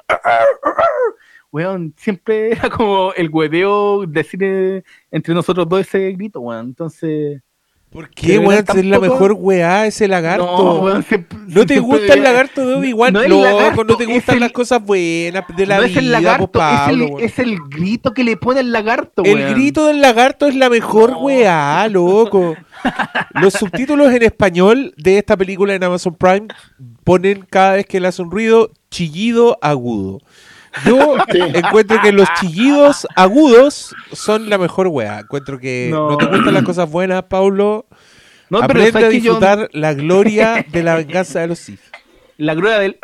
Weón, siempre era como el hueveo decir entre nosotros dos ese grito, weón. Entonces... ¿Por qué, weón? Es la mejor weá ese lagarto. No, weón, ¿No te gusta el lagarto de Obi-Wan? No No, el lagarto, no te gustan el- las cosas buenas de la no vida, es el lagarto, po, Pablo, es, el, es el grito que le pone el lagarto, El weón. grito del lagarto es la mejor weá, loco. Los subtítulos en español de esta película en Amazon Prime ponen cada vez que le hace un ruido chillido agudo. Yo encuentro que los chillidos agudos son la mejor weá. Encuentro que no, No. te gustan las cosas buenas, Paulo. No, pero Aprende a ¿sabes que yo- disfrutar la gloria de la venganza de los Sith. La grueda del.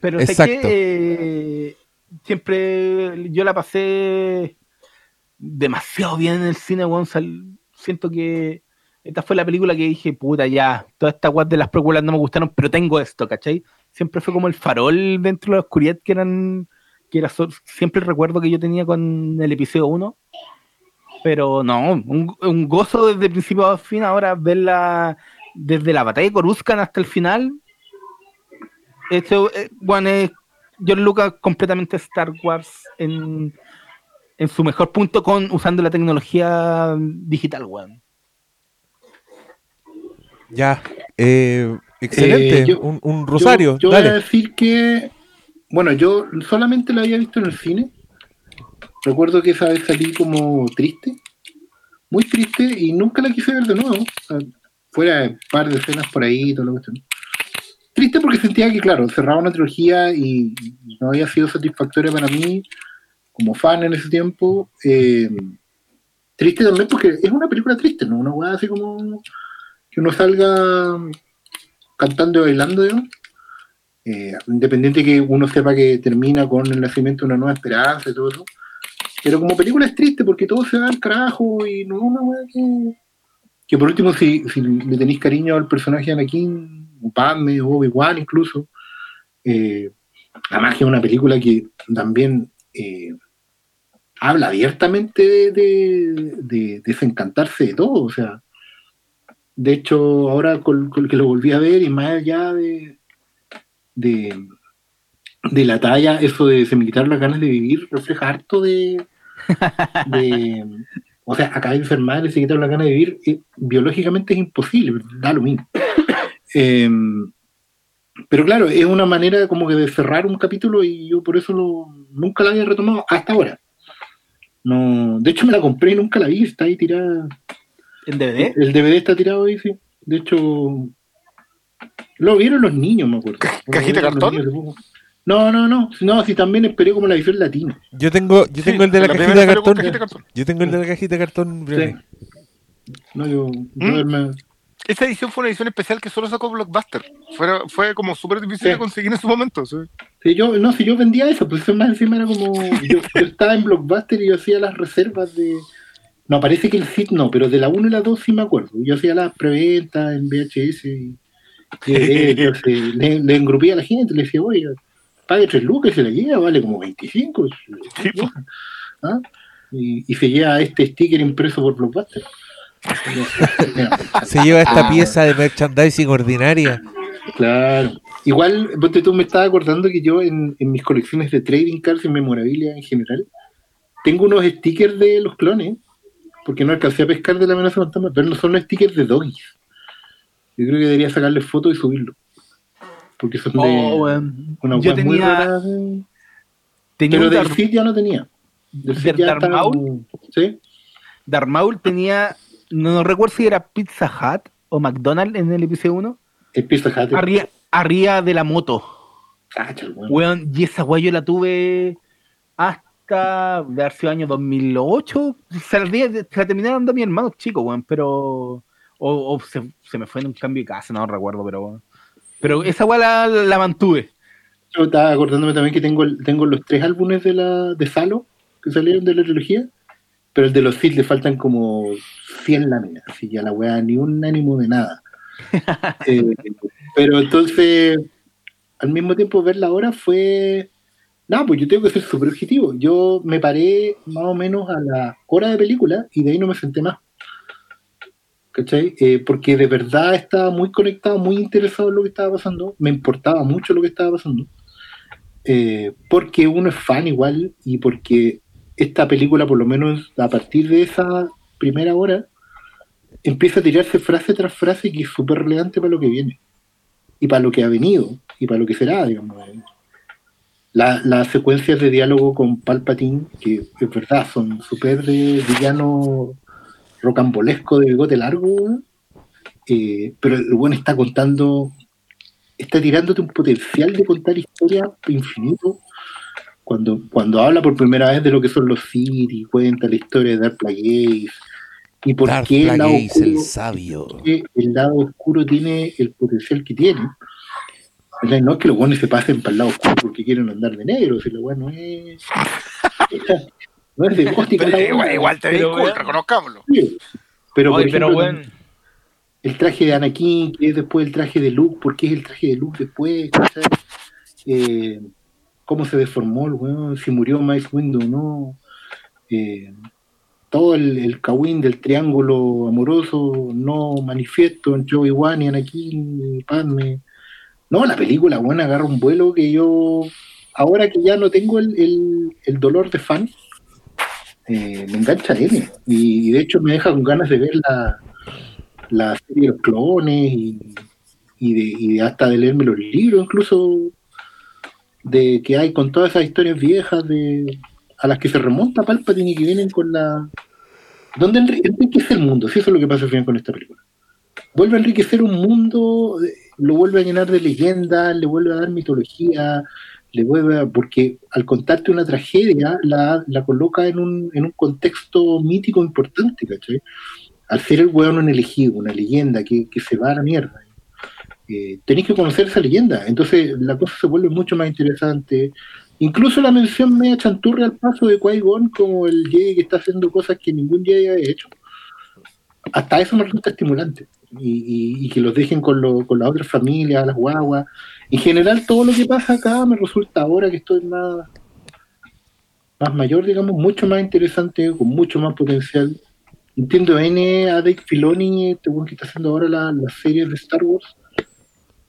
Pero sé Exacto. que. eh, siempre yo la pasé demasiado bien en el cine, weón. Siento que esta fue la película que dije, puta, ya, todas estas guas de las precuelas no me gustaron, pero tengo esto, ¿cachai? Siempre fue como el farol dentro de la oscuridad que eran, que era siempre el recuerdo que yo tenía con el episodio 1. Pero no, un, un gozo desde principio a fin, ahora verla desde la batalla de Coruscant hasta el final. Esto, eh, bueno, es George Lucas completamente Star Wars en, en su mejor punto con usando la tecnología digital, weón. Ya. eh, excelente. Eh, yo- un, un rosario. Yo, yo voy a decir que, bueno, yo solamente la había visto en el cine. Recuerdo que esa vez salí como triste, muy triste, y nunca la quise ver de nuevo. O sea, fuera de un par de escenas por ahí y todo lo cuestión. Triste porque sentía que, claro, cerraba una trilogía y no había sido satisfactoria para mí como fan en ese tiempo. Eh, triste también porque es una película triste, ¿no? Una weá así como que uno salga cantando y bailando. Eh, independiente que uno sepa que termina con el nacimiento de una nueva esperanza y todo eso. Pero como película es triste porque todo se va al carajo y no es una weá que. Que por último, si, si le tenéis cariño al personaje de Anakin, Padme, Obi-Wan incluso, eh, además que es una película que también eh, habla abiertamente de- de desencantarse de todo, o sea, de hecho, ahora con, con que lo volví a ver y más allá de, de, de la talla, eso de se me quitaron las ganas de vivir, refleja harto de, de o sea, acaba de enfermar y se quitaron las ganas de vivir, eh, biológicamente es imposible, da lo mismo. Eh, pero claro, es una manera como que de cerrar un capítulo y yo por eso lo- nunca la había retomado hasta ahora. No, de hecho me la compré y nunca la vi, está ahí tirada. ¿En DVD? El DVD está tirado ahí, sí. De hecho, lo vieron los niños, me acuerdo. ¿Cajita de cartón? niños. No, no, no. No, sí, también esperé como la edición latina. Yo tengo, yo tengo el de la, la cajita de cartón. cajita de cartón. Yo tengo el de la cajita de cartón. breve. No, yo, yo ¿Mm? me- Esta edición fue una edición especial que solo sacó Blockbuster. Fue, fue como súper difícil Sí. de conseguir en su momento. sí. Sí, yo, no, si yo vendía eso, pues eso más encima era como. Yo, yo estaba en Blockbuster y yo hacía las reservas de. No, parece que el SIT no, pero de la 1 y la 2 sí me acuerdo. Yo hacía las preventas en VHS y. y, entonces, le, le engrupía a la gente, le decía, oye, pague 3 lucas y se la lleva, vale como 25. ¿Ah? Y, y se lleva este sticker impreso por Blockbuster. Se lleva esta Ah. pieza de merchandising ordinaria. Claro. Igual, tú me estaba acordando que yo en, en mis colecciones de trading cards y memorabilia en general, tengo unos stickers de los clones, porque no alcancé a pescar de la amenaza fantasma, pero no son los stickers de doggies. Yo creo que debería sacarle fotos y subirlo. Porque son de Oh, weón. una Yo muy rara de- tenía Pero del Sith ya no tenía. Del ¿Del Sith ya Darth estaba Maul? como- ¿Sí? Darth Maul tenía, no, no recuerdo si era Pizza Hut o McDonald's en el episodio 1, El Pizza Hut. arriba, arriba de la moto. Weón. Weón, y esa weá yo la tuve hasta de haber sido año 2008. Se la, se la terminaron dando a mi hermano chico, weón, pero. O, o se, se me fue en un cambio de casa, no recuerdo, pero. Pero esa weá la, la mantuve. Yo estaba acordándome también que tengo, tengo los tres álbumes de la de Salo que salieron de la trilogía, pero el de los Sith le faltan como 100 láminas, así ya la weá ni un ánimo de nada. Eh, pero entonces, al mismo tiempo verla ahora fue... No, pues yo tengo que ser súper objetivo. Yo me paré más o menos a la hora de película y de ahí no me senté más. ¿Cachai? Eh, porque de verdad estaba muy conectado, muy interesado en lo que estaba pasando. Me importaba mucho lo que estaba pasando. Eh, porque uno es fan igual y porque esta película, por lo menos a partir de esa primera hora, empieza a tirarse frase tras frase que es súper relevante para lo que viene y para lo que ha venido y para lo que será, digamos. La- las secuencias de diálogo con Palpatine, que es verdad, son súper de villano rocambolesco de bigote largo. Eh, pero el bueno está contando, está tirándote un potencial de contar historias infinito. Cuando, cuando habla por primera vez de lo que son los Sith y cuenta la historia de Darth Plagueis y por qué el lado, Plagueis, el oscuro, sabio. el lado oscuro tiene el potencial que tiene. No es que los buenos se pasen para el lado oscuro porque quieren andar de negro, si lo bueno es. no es de gótica Pero igual, igual te weón. reconozcámoslo. Sí. Pero, por Oye, pero ejemplo, bueno, el traje de Anakin, que es después el traje de Luke, ¿por qué es el traje de Luke después? Eh, ¿Cómo se deformó el weón? Si murió Mace Windu o no. Eh, todo el, el Kawin del triángulo amoroso no manifiesto entre Obi-Wan y Anakin y Padme. No, la película, bueno, agarra un vuelo que yo, ahora que ya no tengo el, el- dolor de fan, eh, me engancha N. Y, de hecho me deja con ganas de ver la, la serie de los clones y, y de, y hasta de leerme los libros, incluso de que hay con todas esas historias viejas de a las que se remonta Palpatine y que vienen con la enri- enriquece el mundo, si eso es lo que pasa al final con esta película. Vuelve a enriquecer un mundo, lo vuelve a llenar de leyendas, le vuelve a dar mitología, le vuelve a, porque al contarte una tragedia la, la coloca en un, en un contexto mítico importante, ¿cachai? Al ser el weón un elegido, una leyenda que, que se va a la mierda. Eh, tenéis que conocer esa leyenda, entonces la cosa se vuelve mucho más interesante. Incluso la mención media chanturre al paso de Qui-Gon como el Jedi que está haciendo cosas que ningún Jedi ha hecho. Hasta eso me resulta estimulante. Y, y- y que los dejen con, lo- con las otras familias, las guaguas. En general, todo lo que pasa acá me resulta ahora que estoy más, más mayor, digamos, mucho más interesante, con mucho más potencial. Entiendo N a Dave Filoni, este que está haciendo ahora la- las series de Star Wars,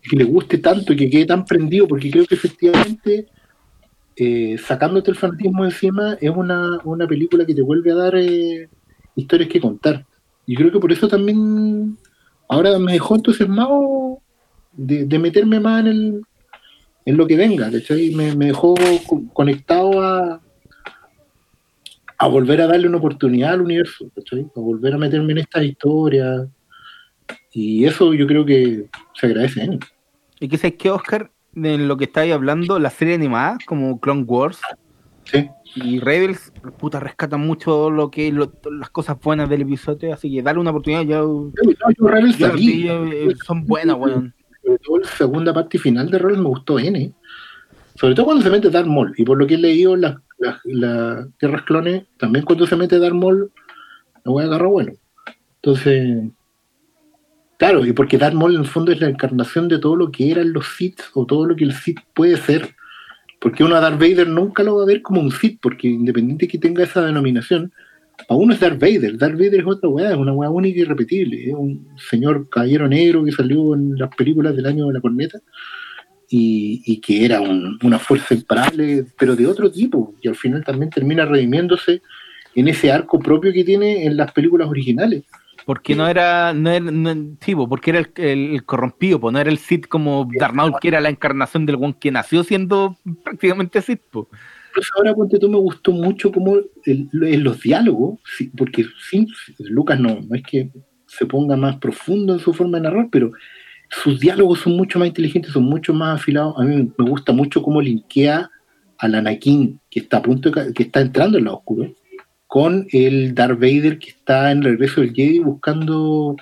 que le guste tanto y que quede tan prendido, porque creo que efectivamente, eh, sacándote el fanatismo encima, es una, una película que te vuelve a dar eh, historias que contar. Y creo que por eso también ahora me dejó entusiasmado de, de meterme más en, el, en lo que venga, ¿cachai? Me, me dejó co- conectado a, a volver a darle una oportunidad al universo, ¿cachai? A volver a meterme en estas historias. Y eso yo creo que se agradece. ¿eh? ¿y qué sabes qué, Oscar? De lo que estáis hablando, la serie animada, como Clone Wars Sí. Y Rebels, puta, rescatan mucho lo que lo- las cosas buenas del episodio, así que dale una oportunidad. Yo, No, yo Rebels yo la vi. eh, son buenas, weón. sobre todo la segunda parte final de Rebels me gustó N. Sobre todo cuando se mete Darth Maul. Y por lo que he leído las las- las Tierras Clones, también cuando se mete Darth Maul, la voy a agarrar bueno. Entonces, claro, y porque Darth Maul en el fondo es la encarnación de todo lo que eran los Sith o todo lo que el Sith puede ser. Porque uno a Darth Vader nunca lo va a ver como un Sith, porque independiente que tenga esa denominación, para uno es Darth Vader. Darth Vader es otra weá, es una weá única y irrepetible. Es un señor caballero negro que salió en las películas del año de la corneta y, y que era un- una fuerza imparable, pero de otro tipo. Y al final también termina redimiéndose en ese arco propio que tiene en las películas originales. Porque no era, no era, no- sí, porque era el, el- el corrompido, pues no era el Sith como Darth Maul, que era la encarnación del one que nació siendo prácticamente Sith, po. Por eso ahora, ponte tú, me gustó mucho como en los diálogos, porque sí, Lucas no, no es que se ponga más profundo en su forma de narrar, pero sus diálogos son mucho más inteligentes, son mucho más afilados. A mí me gusta mucho cómo linkea al Anakin, que está a punto de que está entrando en la oscuro, con el Darth Vader que está en regreso del Jedi buscando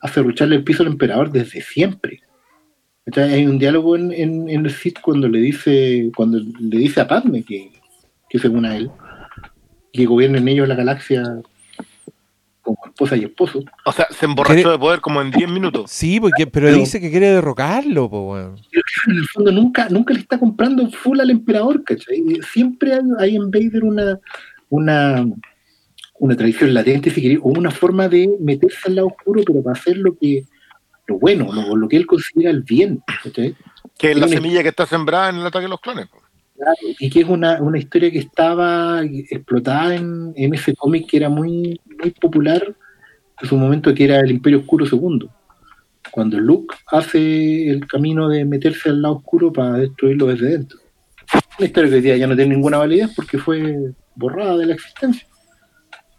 aferrucharle el piso al emperador desde siempre. ¿Cachai? Hay un diálogo en, en, en el Sith cuando le dice, cuando le dice a Padme que, que según a él, que gobiernen ellos la galaxia como esposa y esposo. O sea, se emborrachó de poder como en 10 minutos. Sí, porque, pero Pero- dice que quiere derrocarlo, po, weón. en el fondo nunca, nunca le está comprando full al emperador, ¿cachai? Siempre hay, hay en Vader una, una, una tradición latente, si queréis, o una forma de meterse al lado oscuro, pero para hacer lo que lo bueno, lo, lo que él considera el bien. Que es la semilla que está sembrada en el ataque de los clones. Claro, y que es una, una historia que estaba explotada en, en ese cómic que era muy, muy popular en su momento, que era el Imperio Oscuro II. Cuando Luke hace el camino de meterse al lado oscuro para destruirlo desde dentro. Una historia que hoy día ya no tiene ninguna validez porque fue borrada de la existencia.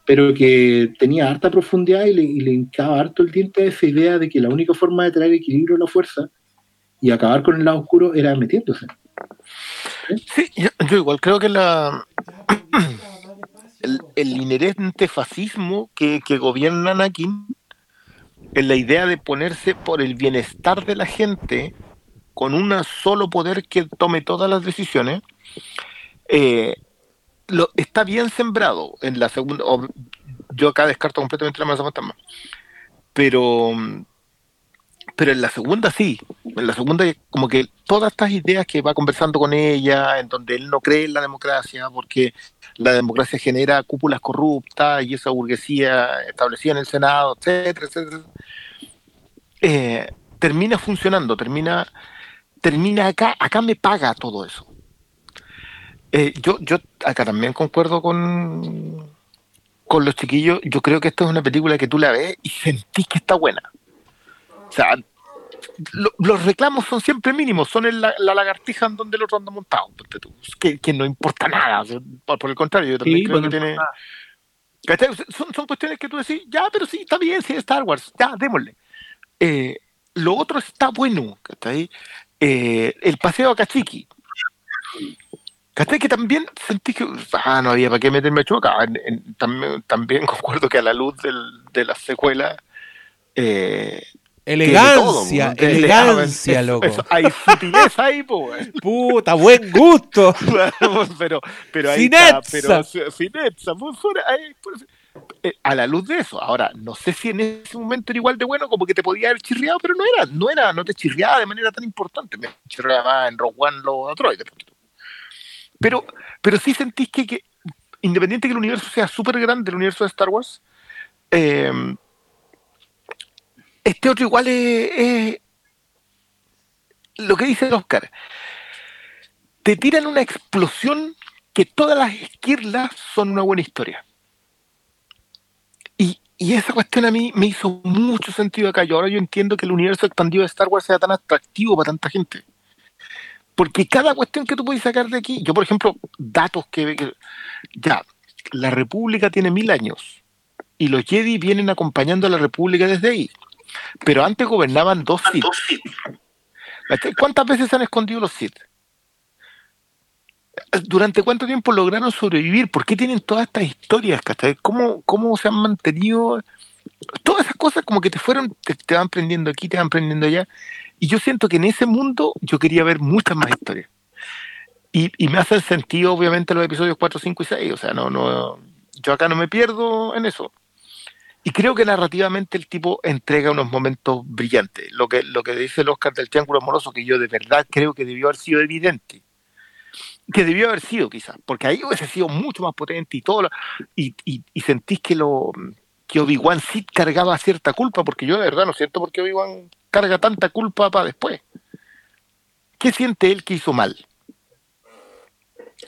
Pero que tenía harta profundidad y le, y hincaba harto el diente a esa idea de que la única forma de traer equilibrio a la fuerza y acabar con el lado oscuro era metiéndose. Sí, yo, yo igual creo que la el, el inherente fascismo que, que gobierna Anakin en la idea de ponerse por el bienestar de la gente con un solo poder que tome todas las decisiones, eh, lo, está bien sembrado en la segunda. yo acá descarto completamente la amenaza fantasma. Pero, pero en la segunda sí. En la segunda, como que todas estas ideas que va conversando con ella, en donde él no cree en la democracia, porque la democracia genera cúpulas corruptas y esa burguesía establecida en el Senado, etcétera, etcétera. eh, termina funcionando, termina, termina acá, acá me paga todo eso. Eh, yo, yo acá también concuerdo con, con los chiquillos. Yo creo que esto es una película que tú la ves y sentís que está buena. O sea, lo- los reclamos son siempre mínimos, son en la, la lagartija en donde el otro anda montado, que, que no importa nada. por, el contrario, yo también Sí, creo que tiene. Son, son cuestiones que tú decís, ya, pero sí, está bien, sí, es Star Wars, ya, démosle. Eh, lo otro está bueno, ¿cachai? Eh, el paseo a Cachiqui. ¿Cachai? Que también sentí que, ah, no había para qué meterme a chocar. En- en- también, también concuerdo que a la luz del, de la secuela. Eh, Elegancia, todo, elegancia, Eso- loco. eso, hay sutileza ahí, pues. Puta, buen gusto. pero, pero ahí está, pero ahí, pues, eh, a la luz de eso. Ahora, no sé si en ese momento era igual de bueno como que te podía haber chirriado, pero no era, no era, no te chirriaba de manera tan importante. Me chirriaba más en Rogue One los androides. Pero, pero sí sentís que, que independiente que el universo sea súper grande, el universo de Star Wars, eh, este otro igual es, lo que dice el Oscar. Te tiran una explosión que todas las esquirlas son una buena historia. Y, y esa cuestión a mí me hizo mucho sentido acá. Y ahora yo entiendo que el universo expandido de Star Wars sea tan atractivo para tanta gente. Porque cada cuestión que tú puedes sacar de aquí, yo por ejemplo, datos que, que- ya, la República tiene mil años y los Jedi vienen acompañando a la República desde ahí. Pero antes gobernaban dos Sith. ¿Cuántas veces se han escondido los Sith? ¿Durante cuánto tiempo lograron sobrevivir? ¿Por qué tienen todas estas historias? ¿Cómo, ¿Cómo se han mantenido? Todas esas cosas como que te fueron, te, te van prendiendo aquí, te van prendiendo allá. Y yo siento que en ese mundo yo quería ver muchas más historias. Y, y me hacen sentido, obviamente, los episodios 4, 5 y 6. O sea, no, no, yo acá no me pierdo en eso. Y creo que narrativamente el tipo entrega unos momentos brillantes. Lo que, lo que dice el Oscar del Triángulo Amoroso, que yo de verdad creo que debió haber sido evidente. Que debió haber sido, quizás, porque ahí hubiese sido mucho más potente y todo. lo- y, y, y sentís que lo que Obi-Wan sí cargaba cierta culpa, porque yo de verdad no siento por qué Obi-Wan carga tanta culpa para después. ¿Qué siente él que hizo mal?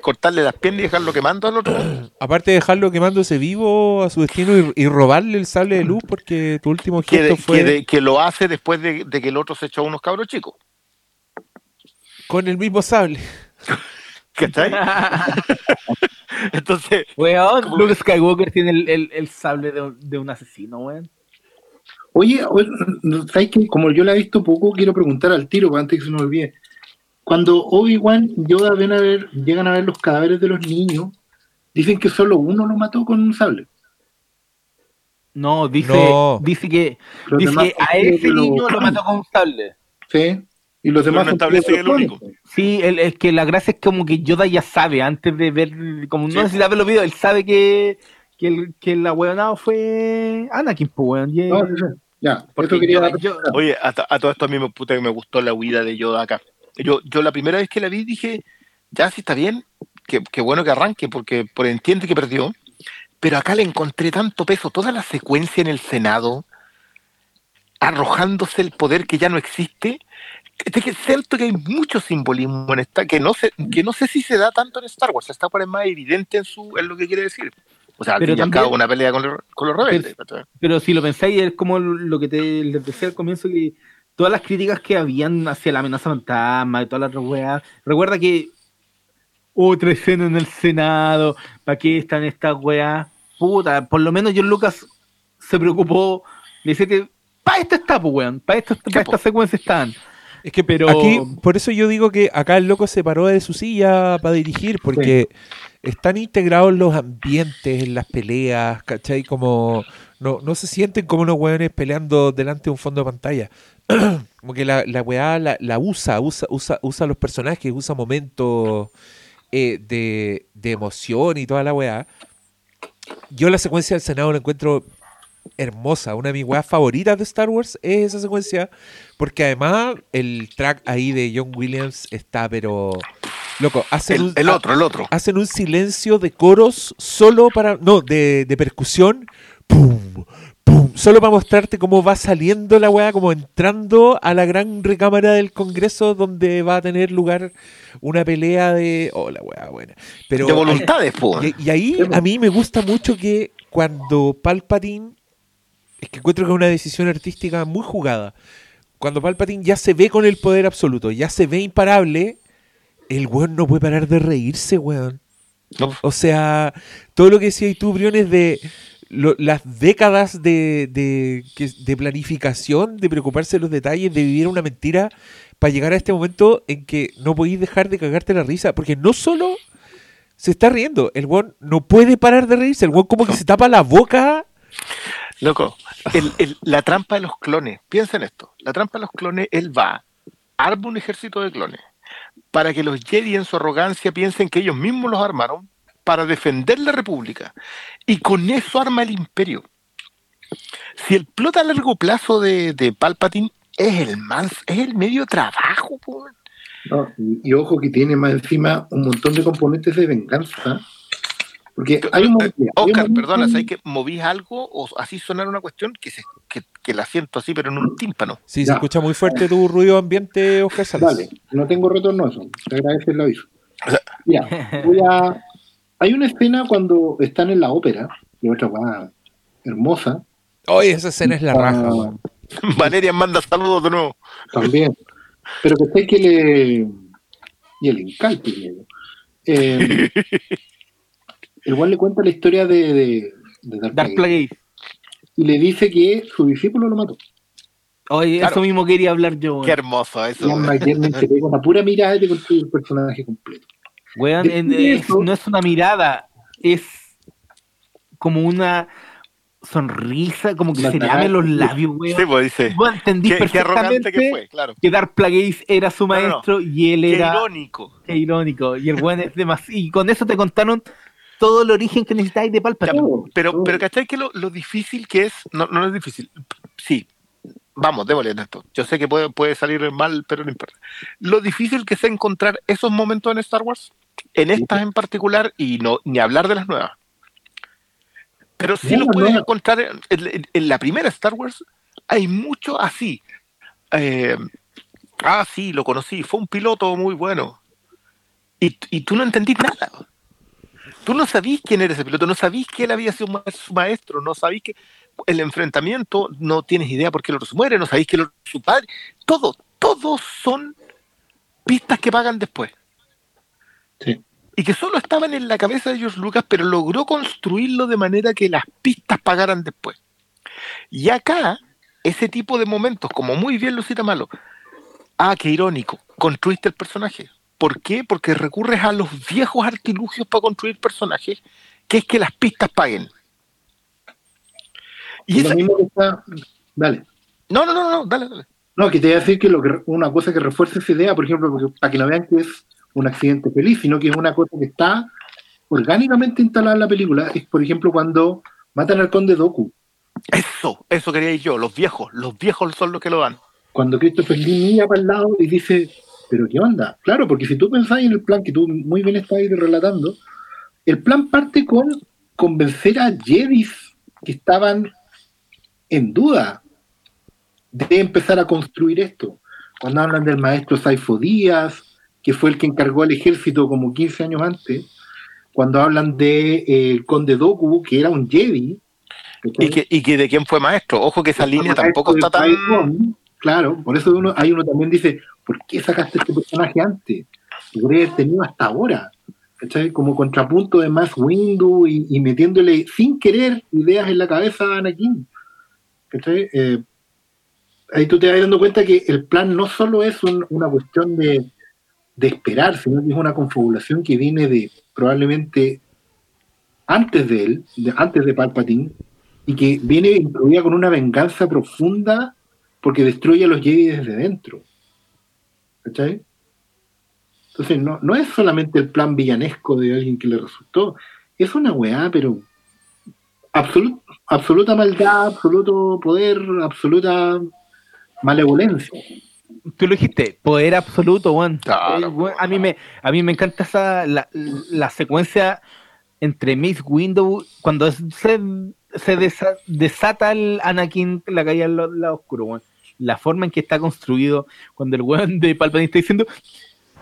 ¿Cortarle las piernas y dejarlo quemando al otro? Aparte de dejarlo quemándose vivo a su destino y, y robarle el sable de luz porque tu último que, gesto de- fue que de- que lo hace después de, de que el otro se echó a unos cabros chicos. con el mismo sable. ¿Cachai? Entonces. Weón, Luke Skywalker tiene el, el- el sable de, un- de un asesino, weón. Oye, ¿sabes qué? Como yo la he visto poco, quiero preguntar al tiro antes que se nos olvide. Cuando Obi-Wan y Yoda ven a ver, llegan a ver los cadáveres de los niños, dicen que solo uno lo mató con un sable. No, dice, No. dice que, Los dice demás que a ese que lo- niño lo mató con un sable. Sí. Y los demás no establece que el único. Sí, el, es que la gracia es como que Yoda ya sabe, antes de ver, como no necesita ver los videos, él sabe que, que, el, que la weonada fue Anakin, pues weón. y- No, sí, sí. Ya, Porque eso quería yo- yo- Oye, a, a todo esto a mí me, puta que me gustó la huida de Yoda acá. Yo, yo la primera vez que la vi dije, ya sí está bien, que, que bueno que arranque, porque por entiende que perdió. Pero acá le encontré tanto peso, toda la secuencia en el Senado, arrojándose el poder que ya no existe. Es que siento que hay mucho simbolismo en esta, que no sé, que no sé si se da tanto en Star Wars, está por más evidente en su, en lo que quiere decir. O sea, al Pero fin y al también- cabo una pelea con, los- con los rebeldes. Pero si lo pensáis, es como lo que te les decía al comienzo, que todas las críticas que habían hacia la amenaza fantasma y todas las otras weas, recuerda que otra escena en el Senado, ¿para qué están estas weas? Puta, por lo menos John Lucas se preocupó de decirte, para esto está, pues weón, para esto, para esta secuencia están. Es que Pero- aquí, por eso yo digo que acá el loco se paró de su silla para dirigir, porque están integrados los ambientes en las peleas, ¿cachai? Como no, no se sienten como unos weones peleando delante de un fondo de pantalla. como que la, la weá la, la usa, usa, usa, usa los personajes, usa momentos eh, de, de emoción y toda la weá. Yo la secuencia del Senado la encuentro hermosa. Una de mis weas favoritas de Star Wars es esa secuencia. Porque además el track ahí de John Williams está, pero. Loco, hacen El- un, el otro, el otro. Hacen un silencio de coros solo para. No, de, de percusión. ¡Pum! ¡Pum! Solo para mostrarte cómo va saliendo la weá, como entrando a la gran recámara del Congreso donde va a tener lugar una pelea de. Oh, la weá buena. Pero De voluntades, po. y, y ahí a mí me gusta mucho que cuando Palpatine. Es que encuentro que es una decisión artística muy jugada. Cuando Palpatine ya se ve con el poder absoluto, ya se ve imparable, el weón no puede parar de reírse, weón. O sea, todo lo que decías tú, Briones, de lo- las décadas de, de planificación, de preocuparse de los detalles, de vivir una mentira, para llegar a este momento en que no podéis dejar de cagarte la risa. Porque no solo se está riendo, el weón no puede parar de reírse, el weón como que se tapa la boca. Loco, el- el- la trampa de los clones, piensa en esto, la trampa de los clones, él va, arma un ejército de clones, para que los Jedi en su arrogancia piensen que ellos mismos los armaron para defender la República, y con eso arma el imperio. Si el plot a largo plazo de, de Palpatine es el más, es el medio trabajo. No, y ojo que tiene más encima un montón de componentes de venganza. Porque hay un momento. hay Oscar, perdona, ¿sabes que movís algo o así sonar una cuestión que, se, que, que la siento así, pero en un tímpano? Sí, se escucha muy fuerte tu ruido ambiente, Oscar Salas. Dale, no tengo retorno a eso. Te agradezco el aviso. Mira, voy a. Hay una escena cuando están en la ópera, y otra weá hermosa. Oye, esa escena es la raja, weón. Valeria manda saludos de nuevo. También. Pero que sé que le. Y el incalpe. Eh, el cual le cuenta la historia de, de, de Plagueis. Plagueis. Y le dice que su discípulo lo mató. Oye, Claro. eso mismo quería hablar yo. weón. Qué hermoso eso. Una pura mirada y te construye el personaje completo. Weón, en- de es- no es una mirada, es como una sonrisa, como que se le abren los labios, weón. Sí, pues dice. Vos entendís Qué, qué arrogante perfectamente que fue, claro. que Darth Plagueis era su No, no, no. maestro y él Qué era... irónico. Qué irónico. Y el weón es demasiado... Y con eso te contaron todo el origen que necesitáis de Palpatine. pero, pero ¿cachai que lo, lo difícil que es? No, no es difícil. Sí, vamos, démosle en esto. Yo sé que puede, puede salir mal, pero no importa. Lo difícil que es encontrar esos momentos en Star Wars, en estas en particular, y no ni hablar de las nuevas. Pero sí lo puedes encontrar en, en- en la primera Star Wars. Hay mucho así. Eh, ah, sí, lo conocí. Fue un piloto muy bueno. Y, y tú no entendís nada. Tú no sabís quién era ese piloto, no sabís que él había sido ma- su maestro, no sabís que el enfrentamiento, no tienes idea por qué el otro se muere, no sabís que el otro es su padre. Todo, todos son pistas que pagan después. Sí. Y que solo estaban en la cabeza de George Lucas, pero logró construirlo de manera que las pistas pagaran después. Y acá, ese tipo de momentos, como muy bien lo cita Malo, ah, qué irónico, construiste el personaje. ¿Por qué? Porque recurres a los viejos artilugios para construir personajes, que es que las pistas paguen. Y esa- mismo que está. Dale. No, no, no, no, dale, dale. No, que te voy a decir que, lo que una cosa que refuerza esa idea, por ejemplo, porque- para que no vean que es un accidente feliz, sino que es una cosa que está orgánicamente instalada en la película, es por ejemplo cuando matan al conde Doku, Eso, eso quería yo, los viejos, los viejos son los que lo dan. cuando Christopher Lee mira para el lado y dice, pero ¿qué onda? Claro, porque si tú pensáis en el plan que tú muy bien estás ahí relatando, el plan parte con convencer a Jedis que estaban en duda de empezar a construir esto. Cuando hablan del maestro Saifo Díaz, que fue el que encargó al ejército como 15 años antes, cuando hablan de eh, conde Doku, que era un Jedi, Y que, y que de quién fue maestro. Ojo que esa línea tampoco está tan. Claro, por eso uno, hay uno también dice, ¿por qué sacaste este personaje antes? Lo podría haber tenido hasta ahora. ¿cachai? Como contrapunto de más Windu y, metiéndole sin querer ideas en la cabeza a Anakin. ¿cachai? Eh, ahí tú te vas dando cuenta que el plan no solo es un- una cuestión de, esperar, sino que es una confabulación que viene de probablemente antes de él, antes de Palpatine, y que viene incluida con una venganza profunda porque destruye a los Jedi desde dentro. ¿Cachai? Entonces, no, no es solamente el plan villanesco de alguien que le resultó, es una weá, pero absolut- absoluta maldad, absoluto poder, absoluta malevolencia. Tú lo dijiste, poder absoluto, weón. Eh, a, mí me, a mí me encanta esa la, la secuencia entre Mace Window cuando se, se desa- desata el Anakin la caída al lado, lado oscuro, weón. La forma en que está construido, cuando el weón de Palpatine está diciendo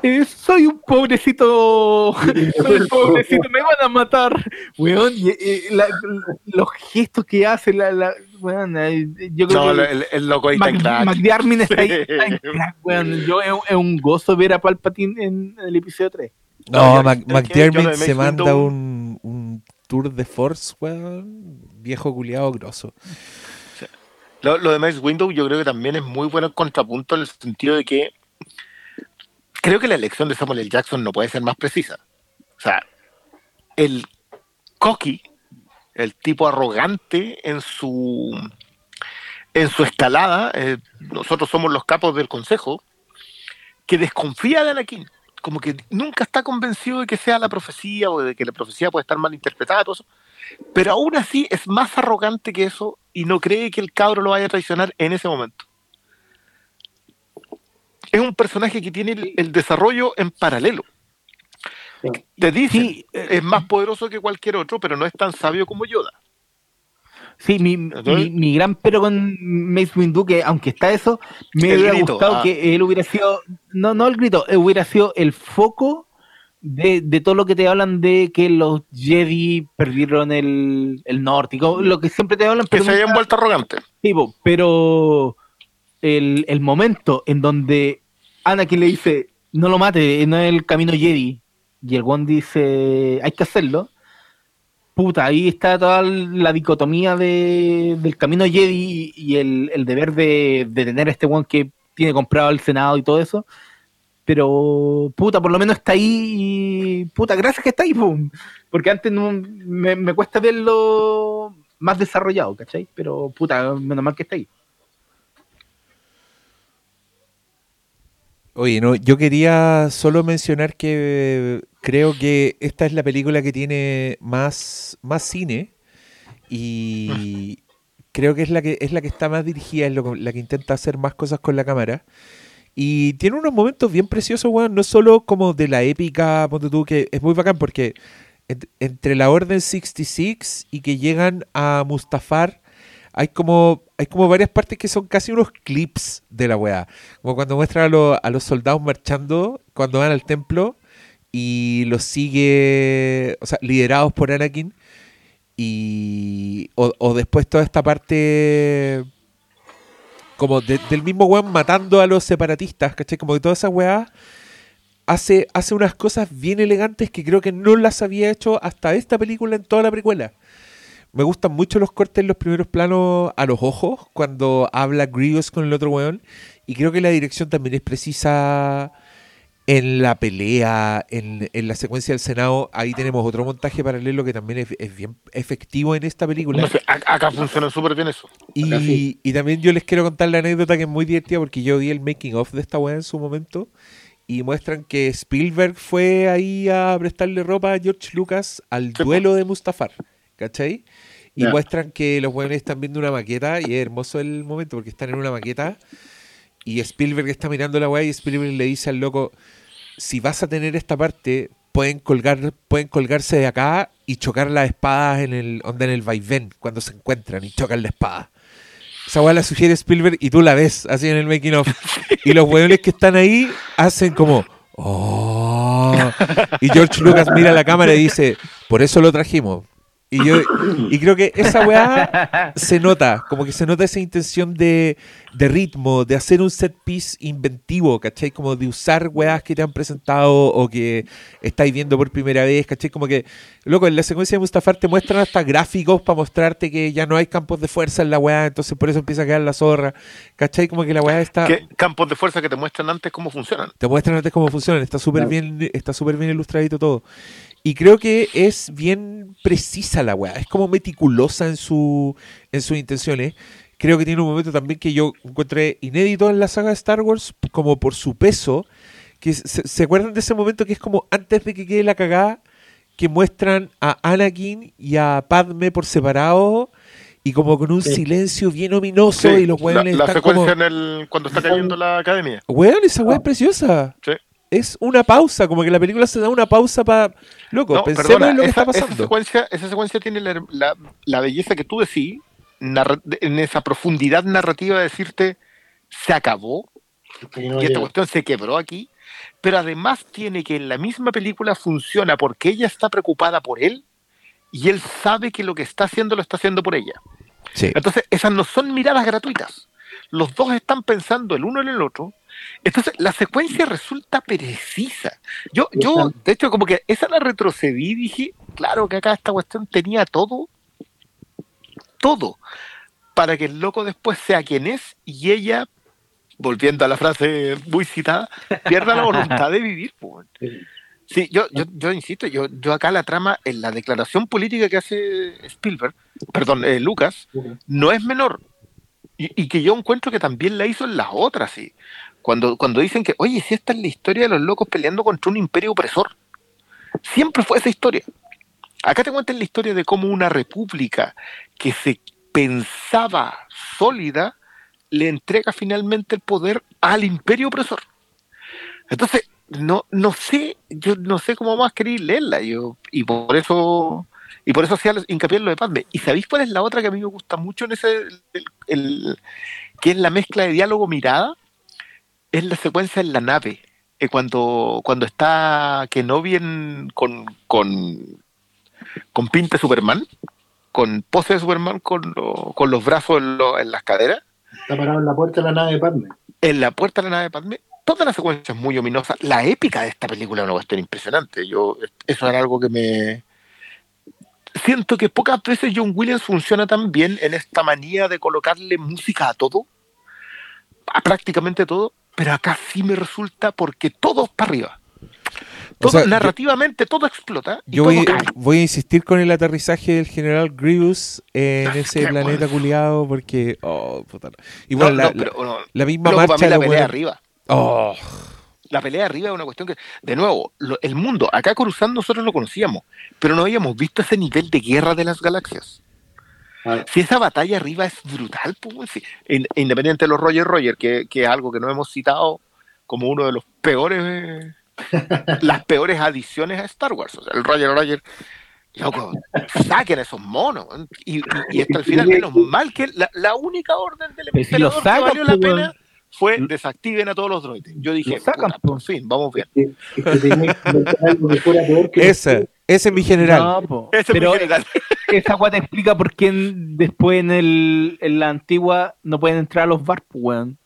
eh, soy un pobrecito, soy un pobrecito, me van a matar, weón, y, eh, la- los gestos que hace, la, la, weón, eh, yo creo No, que el, el loco ahí está en. McDiarmid está ahí, está en crack, weón. Yo, es, un- es un gozo ver a Palpatine en el episodio 3. No, yo- Mac- de se manda un, un tour de Force, weón. Viejo culiado grosso. Lo, lo de Mace Window yo creo que también es muy bueno contrapunto en el sentido de que creo que la elección de Samuel L. Jackson no puede ser más precisa. O sea, el cocky, el tipo arrogante en su en su escalada, eh, nosotros somos los capos del consejo, que desconfía de Anakin, como que nunca está convencido de que sea la profecía o de que la profecía puede estar mal interpretada, todo eso, pero aún así es más arrogante que eso y no cree que el cabro lo vaya a traicionar en ese momento. Es un personaje que tiene el, el desarrollo en paralelo. Te dice, es más poderoso que cualquier otro, pero no es tan sabio como Yoda. Sí, mi, mi, mi gran pero con Mace Windu, que aunque está eso, me El hubiera grito, gustado ah. que él hubiera sido, no, no el grito, eh, hubiera sido el foco de, de todo lo que te hablan de que los Jedi perdieron el, el norte, y como lo que siempre te hablan, Que pero se hayan vuelto arrogante. Sí, po, pero el, el momento en donde Anakin le dice, no lo mate, no es el camino Jedi, y el one dice, hay que hacerlo, puta, ahí está toda la dicotomía de, del camino Jedi y el, el deber de, de tener a este one que tiene comprado el Senado y todo eso. Pero, puta, por lo menos está ahí y, puta, gracias que está ahí, pum. Porque antes no, me, me cuesta verlo más desarrollado, ¿cachai? Pero, puta, menos mal que está ahí. Oye, no, yo quería solo mencionar que creo que esta es la película que tiene más, más cine y creo que es la que es la que está más dirigida, es lo- la que intenta hacer más cosas con la cámara. Y tiene unos momentos bien preciosos, weón, no solo como de la épica, ponte tú, que es muy bacán porque ent- entre la Orden 66 y que llegan a Mustafar, hay como, hay como varias partes que son casi unos clips de la weá. Como cuando muestran a, los- a los soldados marchando cuando van al templo y los sigue, o sea, liderados por Anakin. Y. O después toda esta parte. Como de- del mismo weón matando a los separatistas, ¿cachai? Como que toda esa weá hace, hace unas cosas bien elegantes que creo que no las había hecho hasta esta película en toda la precuela. Me gustan mucho los cortes en los primeros planos a los ojos cuando habla Grievous con el otro weón. Y creo que la dirección también es precisa en la pelea, en, en la secuencia del Senado. Ahí tenemos otro montaje paralelo que también es, es bien efectivo en esta película. No sé, a- acá funciona súper bien eso. Y, y también yo les quiero contar la anécdota que es muy divertida porque yo vi el making of de esta weá en su momento y muestran que Spielberg fue ahí a prestarle ropa a George Lucas al duelo de Mustafar, ¿cachai? Y muestran que los weones están viendo una maqueta y es hermoso el momento porque están en una maqueta y Spielberg está mirando la weá y Spielberg le dice al loco, si vas a tener esta parte, pueden colgar, pueden colgarse de acá y chocar las espadas en el, onda en el vaivén cuando se encuentran y chocan la espada. Esa weá la sugiere Spielberg y tú la ves así en el making of. Y los weones que están ahí hacen como. "Oh". Y George Lucas mira a la cámara y dice, por eso lo trajimos. Y yo y creo que esa weá se nota, como que se nota esa intención de, de ritmo, de hacer un set piece inventivo, ¿cachai? Como de usar weás que te han presentado o que estáis viendo por primera vez, ¿cachai? Como que, loco, en la secuencia de Mustafar te muestran hasta gráficos para mostrarte que ya no hay campos de fuerza en la weá, entonces por eso empieza a quedar la zorra, ¿cachai? Como que la weá está... ¿Qué campos de fuerza que te muestran antes cómo funcionan? Te muestran antes cómo funcionan, está súper bien, está súper bien ilustradito todo. Y creo que es bien precisa la weá. Es como meticulosa en, su, en sus intenciones. Creo que tiene un momento también que yo encontré inédito en la saga de Star Wars, como por su peso. Que se, ¿se acuerdan de ese momento que es como antes de que quede la cagada? Que muestran a Anakin y a Padme por separado y como con un Sí. silencio bien ominoso Sí, y los la, weones la están secuencia como... en el, cuando está cayendo la academia. Weón, esa weá es preciosa. Sí. Es una pausa, como que la película se da una pausa para... Loco, No, pensemos perdona, en lo que esa, está esa pasando. secuencia, esa secuencia tiene la, la- la belleza que tú decís, en esa profundidad narrativa de decirte, se acabó, no y esta llega. cuestión se quebró aquí, pero además tiene que en la misma película funciona porque ella está preocupada por él y él sabe que lo que está haciendo lo está haciendo por ella. Sí. Entonces, esas no son miradas gratuitas. Los dos están pensando el uno en el otro. Entonces, la secuencia resulta precisa. Yo, yo, de hecho, como que esa la retrocedí y dije, claro que acá esta cuestión tenía todo, todo, para que el loco después sea quien es y ella, volviendo a la frase muy citada, pierda la voluntad de vivir. po. Sí, yo, yo, yo insisto, yo, yo acá la trama, en la declaración política que hace Spielberg, perdón, eh, Lucas, no es menor. Y, y que yo encuentro que también la hizo en las otras, sí. Cuando, cuando dicen que, oye, si esta es la historia de los locos peleando contra un imperio opresor. Siempre fue esa historia. Acá te cuentan la historia de cómo una república que se pensaba sólida le entrega finalmente el poder al imperio opresor. Entonces, no, no sé, yo no sé cómo más querer leerla, y por eso, y por eso hacía hincapié en lo de Padme. ¿Y sabéis cuál es la otra que a mí me gusta mucho en ese, el- que es la mezcla de diálogo mirada? Es la secuencia en la nave, eh, cuando, cuando está Kenobi en- con, con, con pinta Superman, con pose de Superman, con, lo- con los brazos en, lo- en las caderas, Está parado en la puerta de la nave de Padme. en la puerta de la nave de Padme, toda la secuencia es muy ominosa. La épica de esta película es una cuestión impresionante. Yo, eso era algo que me. Siento que pocas veces John Williams funciona tan bien en esta manía de colocarle música a todo, a prácticamente todo, pero acá sí me resulta porque todo es para arriba. Todo, sea, yo- narrativamente todo explota y Yo todo voy, cae. voy a insistir con el aterrizaje del general Grievous en ese qué planeta bueno. culiado porque... Oh, puta. Igual No, la, no, pero, la- no, la misma para marcha... mí la pelea arriba. Oh, La pelea arriba es una cuestión que, de nuevo, lo- el mundo, acá Coruscant nosotros lo conocíamos, pero no habíamos visto ese nivel de guerra de las galaxias. Si esa batalla arriba es brutal, pues, independiente de los Roger Roger, que, que es algo que no hemos citado como uno de los peores, las peores adiciones a Star Wars. O sea, el Roger Roger, loco, saquen esos monos. Y, y, y hasta el final, menos mal que la, la única orden del Pero si emperador que valió la pues, pena fue desactiven a todos los droides. Yo dije, puta, por fin, vamos bien. Es que que que ese, ese es mi general. No. Ese mi general. esa agua te explica por qué en- después en, el, en la antigua no pueden entrar a los bar, weón.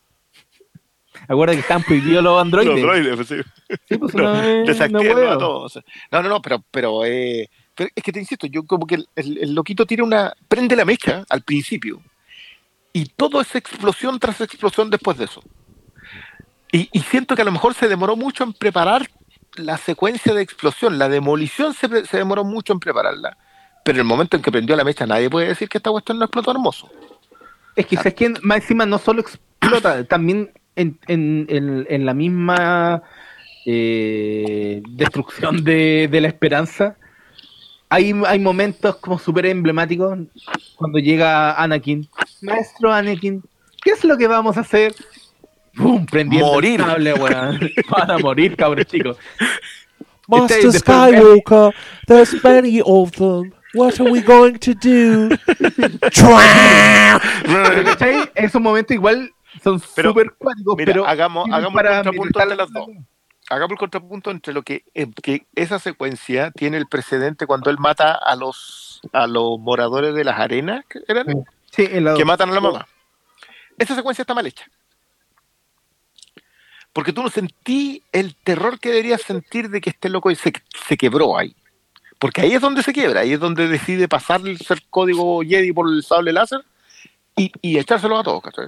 Acuérdate que están prohibidos los androides. Los droides, pues, sí. Sí, pues, No, a todos. No, no, no, pero, pero, eh, pero es que te insisto, yo como que el, el- el loquito tira una. prende la mecha al principio. Y todo es explosión tras explosión después de eso. Y, siento que a lo mejor se demoró mucho en preparar la secuencia de explosión. La demolición se, se demoró mucho en prepararla. Pero el momento en que prendió la mecha, nadie puede decir que esta cuestión no explotó hermoso. Es que, ¿sabes qué? Más encima no solo explota, también en, en, en, en la misma eh, destrucción de, de la esperanza, hay, hay momentos como súper emblemáticos cuando llega Anakin. Maestro Anakin, ¿qué es lo que vamos a hacer? ¡Pum! Prendiendo Morir. el cable, weón. Van a morir, cabros chicos. Master Este, después- Skywalker, there's many of them. What are we going to do? Esos momentos igual son súper cuáticos, pero hagamos, hagamos para contrapunto entre las dos. Hagamos el contrapunto entre lo que, eh, que esa secuencia tiene el precedente cuando él mata a los a los moradores de las arenas que eran Sí, que matan a la mamá. Esa secuencia está mal hecha. Porque tú no sentí el terror que deberías sentir de que este loco se, se quebró ahí. Porque ahí es donde se quiebra, ahí es donde decide pasar el código Jedi por el sable láser y, y echárselo a todos, ¿cachai?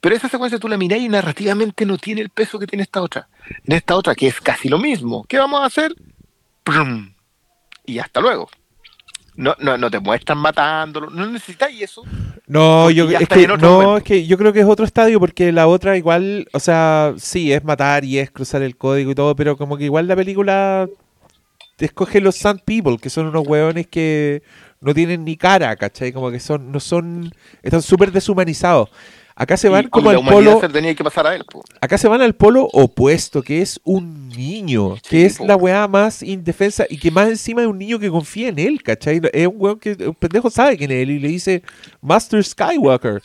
Pero esa secuencia tú la mirás y narrativamente no tiene el peso que tiene esta otra. En esta otra, que es casi lo mismo. ¿Qué vamos a hacer? Prum. y hasta luego. No, no, no te muestran matándolo, no necesitáis eso. No, yo es que no, momento. es que yo creo que es otro estadio porque la otra igual, o sea, sí, es matar y es cruzar el código y todo, pero como que igual la película escoge los Sand People, que son unos hueones que no tienen ni cara, ¿cachai? Como que son, no son, están súper deshumanizados. Acá se van Y- como y la al polo, se tenía que pasar a él. po. acá se van al polo opuesto, que es un niño, que es la weá más indefensa y que más encima es un niño que confía en él, ¿cachai? Es un weón que un pendejo sabe quién es él y le dice Master Skywalker.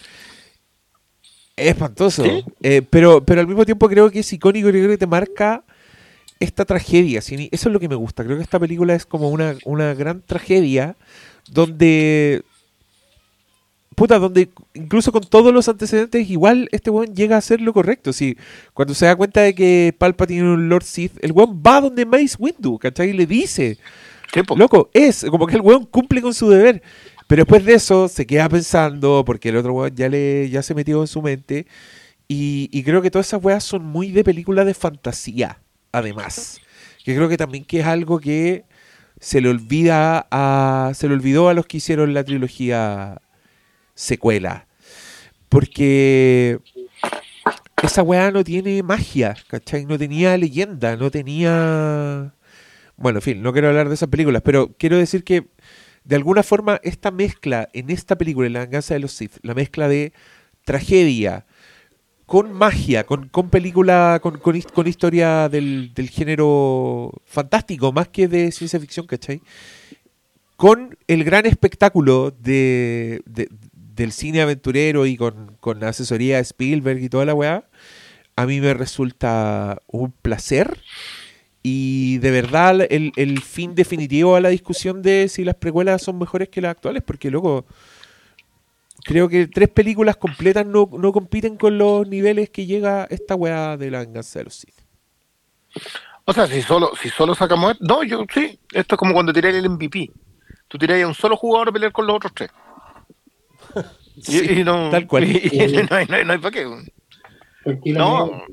Es espantoso. ¿Sí? Eh, pero, pero al mismo tiempo creo que es icónico y creo que te marca esta tragedia. Eso es lo que me gusta. Creo que esta película es como una, una gran tragedia donde puta, donde incluso con todos los antecedentes, igual este weón llega a hacer lo correcto. Sí, cuando se da cuenta de que Palpatine es un Lord Sith, el weón va donde Mace Windu, ¿cachai? Y le dice, loco, es, como que el weón cumple con su deber. Pero después de eso se queda pensando, porque el otro weón ya, le, ya se metió en su mente. Y, y creo que todas esas weas son muy de película de fantasía, además. Que creo que también que es algo que se le olvida a. se le olvidó a los que hicieron la trilogía secuela. Porque esa weá no tiene magia, ¿cachai? No tenía leyenda, no tenía... Bueno, en fin, no quiero hablar de esas películas, pero quiero decir que de alguna forma esta mezcla en esta película, en La venganza de los Sith, la mezcla de tragedia con magia, con, película, con, con, his- con historia del, género fantástico, más que de ciencia ficción, ¿cachai? con el gran espectáculo de- del cine aventurero y con, con asesoría de Spielberg y toda la weá, a mí me resulta un placer. Y de verdad el, el fin definitivo a la discusión de si las precuelas son mejores que las actuales, porque luego creo que tres películas completas no, no compiten con los niveles que llega esta weá de la venganza de los Sith. O sea, si solo, si solo sacamos. No, yo sí. Esto es como cuando tiráis el MVP. Tú tiráis a un solo jugador a pelear con los otros tres. Y, Sí, y no, tal cual. y- y no, hay, no hay- no hay para qué. No,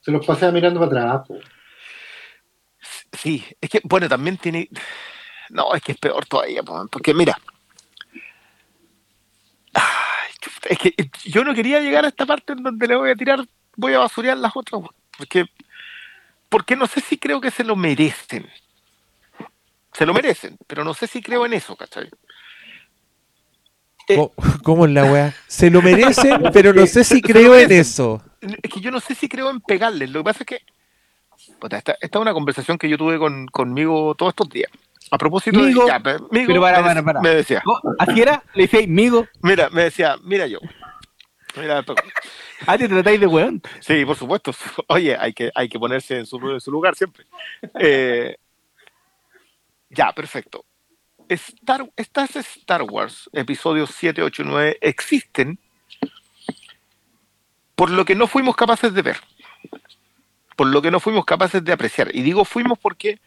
Se los pasea mirando para atrás. sí. Es que, bueno, también tiene. No, es que es peor todavía. po, Porque mira. Es que yo no quería llegar a esta parte en donde le voy a tirar, voy a basurear las otras. Porque, porque no sé si creo que se lo merecen. Se lo merecen, pero no sé si creo en eso, ¿cachai? ¿Cómo, cómo es la weá? Se lo merecen, pero no sé si creo en eso. Es que yo no sé si creo en pegarles. Lo que pasa es que. puta, esta, esta es una conversación que yo tuve con, conmigo todos estos días. A propósito Migo. de. ya, pe- migo, Pero para, me, para, para. me decía. ¿Así era? Le decía, amigo. Mira, me decía, mira yo. Mira, Ah, te tratáis de weón. sí, por supuesto. Oye, hay que, hay que ponerse en su, en su lugar siempre. Eh, ya, perfecto. Star, estas Star Wars, episodios 7, 8 y 9, existen por lo que no fuimos capaces de ver. Por lo que no fuimos capaces de apreciar. Y digo fuimos porque,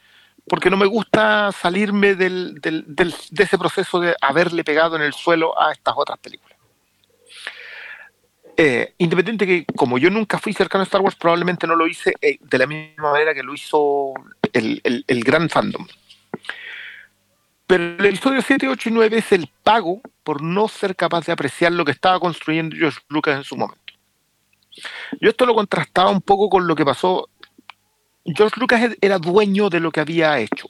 porque no me gusta salirme del, del- de ese proceso de haberle pegado en el suelo a estas otras películas. Eh, independiente que como yo nunca fui cercano a Star Wars, probablemente no lo hice eh, de la misma manera que lo hizo el- el gran fandom. Pero el episodio 7, 8 y 9 es el pago por no ser capaz de apreciar lo que estaba construyendo George Lucas en su momento. Yo esto lo contrastaba un poco con lo que pasó. George Lucas era dueño de lo que había hecho.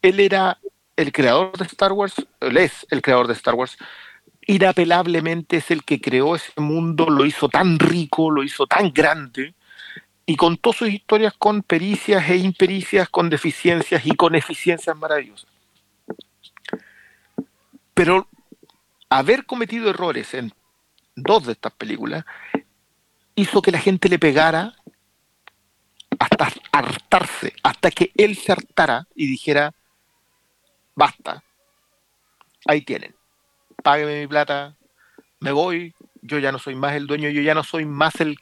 Él era el creador de Star Wars, él es el creador de Star Wars, inapelablemente es el que creó ese mundo, lo hizo tan rico, lo hizo tan grande, y contó sus historias con pericias e impericias, con deficiencias y con eficiencias maravillosas. Pero haber cometido errores en dos de estas películas hizo que la gente le pegara hasta hartarse, hasta que él se hartara y dijera, basta, ahí tienen, págueme mi plata, me voy, yo ya no soy más el dueño, yo ya no soy más el,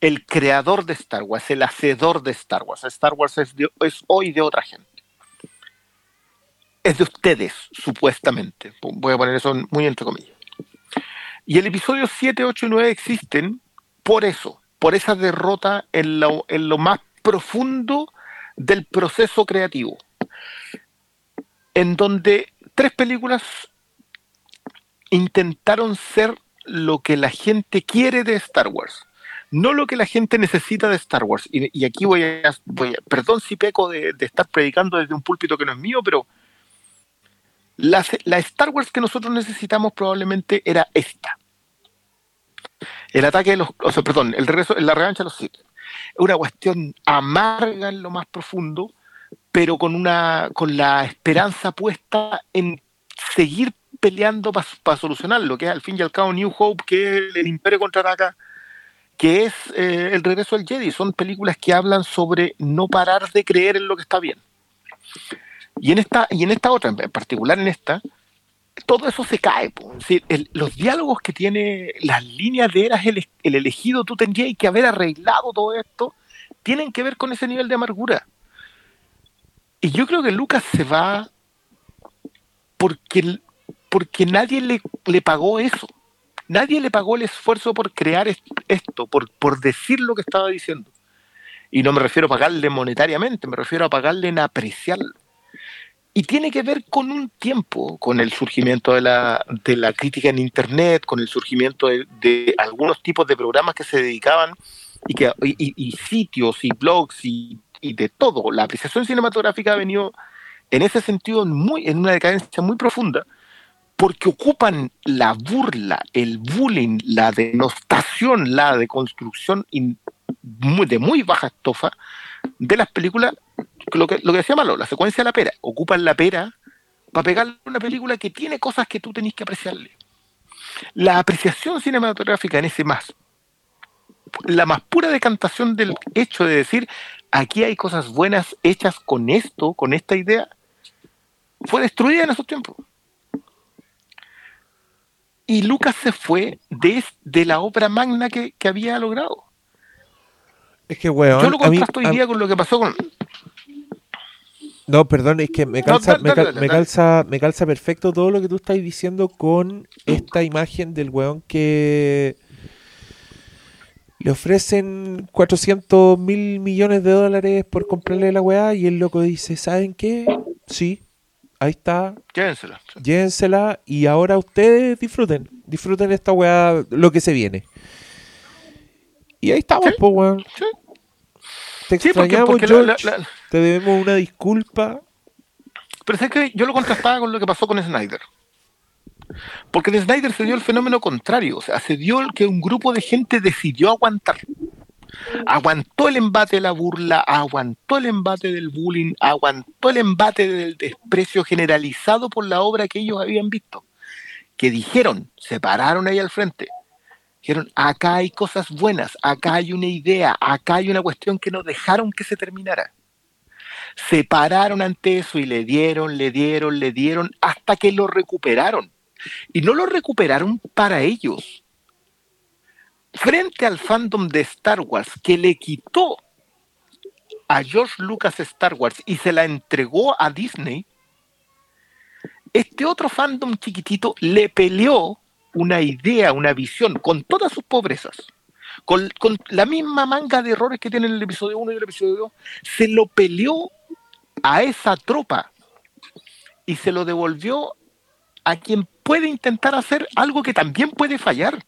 el creador de Star Wars, el hacedor de Star Wars. Star Wars es, de- es hoy de otra gente. Es de ustedes, supuestamente. Voy a poner eso muy entre comillas. Y el episodio 7, 8 y 9 existen por eso, por esa derrota en lo, en lo más profundo del proceso creativo, en donde tres películas intentaron ser lo que la gente quiere de Star Wars, no lo que la gente necesita de Star Wars. Y, aquí voy a, perdón si peco de, estar predicando desde un púlpito que no es mío, pero la, la Star Wars que nosotros necesitamos probablemente era esta. El ataque de los, o sea, perdón, el regreso, la revancha de los Sith. Una cuestión amarga en lo más profundo, pero con una, con la esperanza puesta en seguir peleando para solucionarlo, que es al fin y al cabo New Hope, que es el Imperio contraataca, que es eh, el regreso del Jedi. Son películas que hablan sobre no parar de creer en lo que está bien. Y en esta, y en esta otra, en particular en esta, todo eso se cae. los diálogos que tiene, las líneas de eras el, el elegido, tú tendrías que haber arreglado todo esto, tienen que ver con ese nivel de amargura. Y yo creo que Lucas se va porque, porque nadie le, le pagó eso. Nadie le pagó el esfuerzo por crear esto, por, por decir lo que estaba diciendo. Y no me refiero a pagarle monetariamente, me refiero a pagarle en apreciarlo. Y tiene que ver con un tiempo, con el surgimiento de la, de la crítica en Internet, con el surgimiento de, algunos tipos de programas que se dedicaban y, que, y, sitios y blogs y, de todo. La apreciación cinematográfica ha venido en ese sentido muy, en una decadencia muy profunda porque ocupan la burla, el bullying, la denostación, la deconstrucción de muy baja estofa de las películas, lo que, lo que decía Malo, la secuencia de la pera, ocupan la pera para pegarle una película que tiene cosas que tú tenés que apreciarle. La apreciación cinematográfica en ese más, la más pura decantación del hecho de decir, aquí hay cosas buenas hechas con esto, con esta idea, fue destruida en esos tiempos. Y Lucas se fue de, de la obra magna que, había logrado. Es que, weón. Yo lo contrasto hoy día con lo que pasó con. No, perdón, es que me calza, me, calza, me calza perfecto todo lo que tú estás diciendo con esta imagen del weón que le ofrecen 400 mil millones de dólares por comprarle la weá y el loco dice, ¿saben qué? Sí, ahí está. Llévensela. Llévensela y ahora ustedes disfruten. Disfruten esta weá, lo que se viene. Y ahí estamos, pues, weón. Te extrañamos, George. Te debemos una disculpa. Pero es que yo lo contrastaba con lo que pasó con Snyder. Porque en Snyder se dio el fenómeno contrario. O sea, se dio el que un grupo de gente decidió aguantar aguantó el embate de la burla, aguantó el embate del bullying, aguantó el embate del desprecio generalizado por la obra que ellos habían visto. Que dijeron, se pararon ahí al frente. Dijeron, acá hay cosas buenas, acá hay una idea, acá hay una cuestión que no dejaron que se terminara. Se pararon ante eso y le dieron, le dieron, le dieron, hasta que lo recuperaron. Y no lo recuperaron para ellos, frente al fandom de Star Wars que le quitó a George Lucas Star Wars y se la entregó a Disney, este otro fandom chiquitito le peleó una idea, una visión, con todas sus pobrezas, con, la misma manga de errores que tiene el episodio 1 y el episodio 2, se lo peleó a esa tropa y se lo devolvió a quien puede intentar hacer algo que también puede fallar.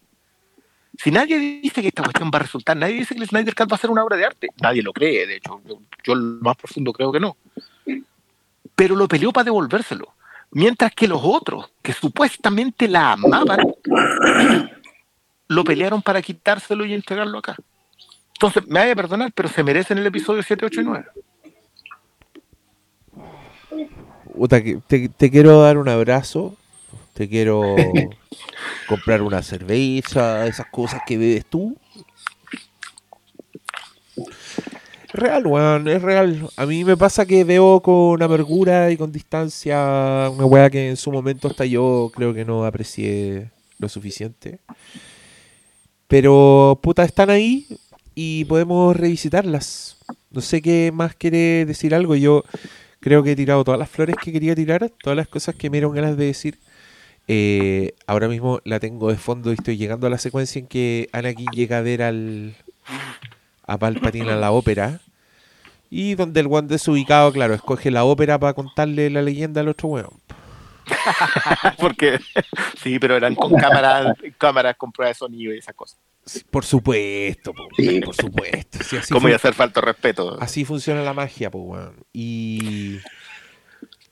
Si nadie dice que esta cuestión va a resultar, nadie dice que el Snyder Cut va a ser una obra de arte, nadie lo cree, de hecho, yo, lo más profundo creo que no. Pero lo peleó para devolvérselo. Mientras que los otros, que supuestamente la amaban, lo pelearon para quitárselo y entregarlo acá. Entonces, me vaya a perdonar, pero se merecen el episodio 7, 8 y 9. Te, te quiero dar un abrazo te quiero comprar una cerveza, esas cosas que bebes tú. Es real, weón, es real. A mí me pasa que veo con amargura y con distancia una weá que en su momento hasta yo creo que no aprecié lo suficiente. Pero, puta, están ahí y podemos revisitarlas. No sé qué más quiere decir algo. Yo creo que he tirado todas las flores que quería tirar, todas las cosas que me dieron ganas de decir. Eh, ahora mismo la tengo de fondo y estoy llegando a la secuencia en que Anakin llega a ver al a Palpatine a la ópera. Y donde el weón desubicado, claro, escoge la ópera para contarle la leyenda al otro weón. Porque sí, pero eran con cámaras, cámaras con prueba de sonido y esas cosas. Por supuesto, po, por supuesto. Sí, así ¿Cómo iba a hacer falta respeto? Así funciona la magia, pues, weón. Y.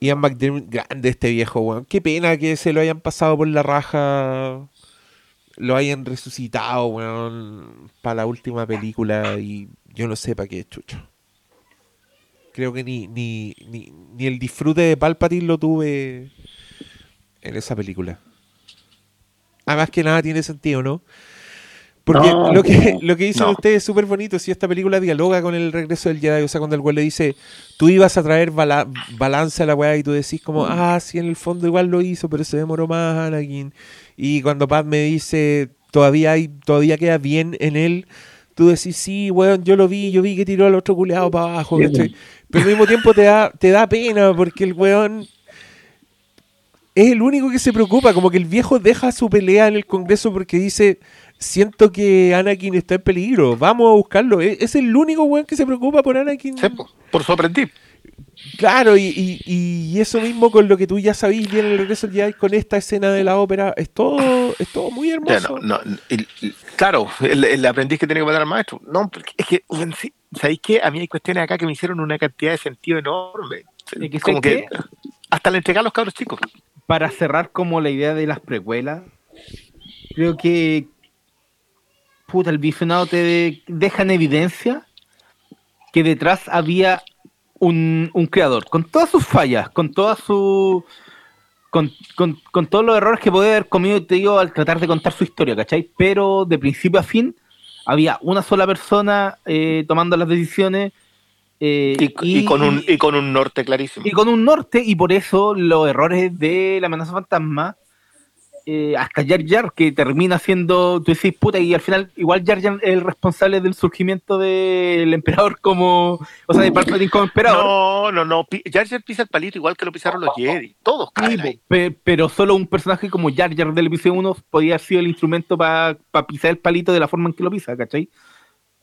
Ian McDermott, grande este viejo, weón. Qué pena que se lo hayan pasado por la raja. Lo hayan resucitado, weón. Para la última película. Y yo no sé para qué, chucho. Creo que ni, ni, ni, ni el disfrute de Palpatine lo tuve en esa película. Además que nada tiene sentido, ¿no? Porque No, lo que, no, lo que dicen no. ustedes es súper bonito. Si esta película dialoga con el regreso del Jedi, o sea, cuando el güey le dice, tú ibas a traer bala- balance a la weá, y tú decís, como, ah, sí, en el fondo igual lo hizo, pero se demoró más, Anakin. Y cuando Pat me dice, todavía hay, todavía queda bien en él, tú decís, sí, weón, yo lo vi, yo vi que tiró al otro culeado para abajo. Pero al mismo tiempo te da, te da pena, porque el weón es el único que se preocupa, como que el viejo deja su pelea en el Congreso porque dice, siento que Anakin está en peligro, vamos a buscarlo. E- Es el único weón que se preocupa por Anakin. por su aprendiz. Claro, y, y- y eso mismo con lo que tú ya sabís bien en el regreso del Jedi, con esta escena de la ópera, es todo, es todo muy Ya, hermoso. no, no, el- el- claro, el, el aprendiz que tiene que matar al maestro. No, porque es que, ¿sabéis qué? A mí hay cuestiones acá que me hicieron una cantidad de sentido enorme. ¿Y que Como que hasta le entregar a los cabros chicos. Para cerrar como la idea de las precuelas, creo que puta, el visionado te de- deja en evidencia que detrás había un, un creador, con todas sus fallas, con todas su con, con- con todos los errores que podía haber comido, te digo, al tratar de contar su historia, ¿cachai? Pero de principio a fin había una sola persona eh, tomando las decisiones eh, Y, y con un, y con un norte clarísimo. y con un norte, y por eso los errores de la amenaza fantasma, eh, hasta Jar Jar, que termina siendo, tú decís, puta, y al final, igual Jar Jar es el responsable del surgimiento del emperador como, o sea, de Palpatine como emperador. No, no, no. Jar Jar pisa el palito igual que lo pisaron los Jedi. Todos caen ahí. Pe- pero solo un personaje como Jar Jar del episodio 1 podía haber sido el instrumento para pisar el palito de la forma en que lo pisa, ¿cachai?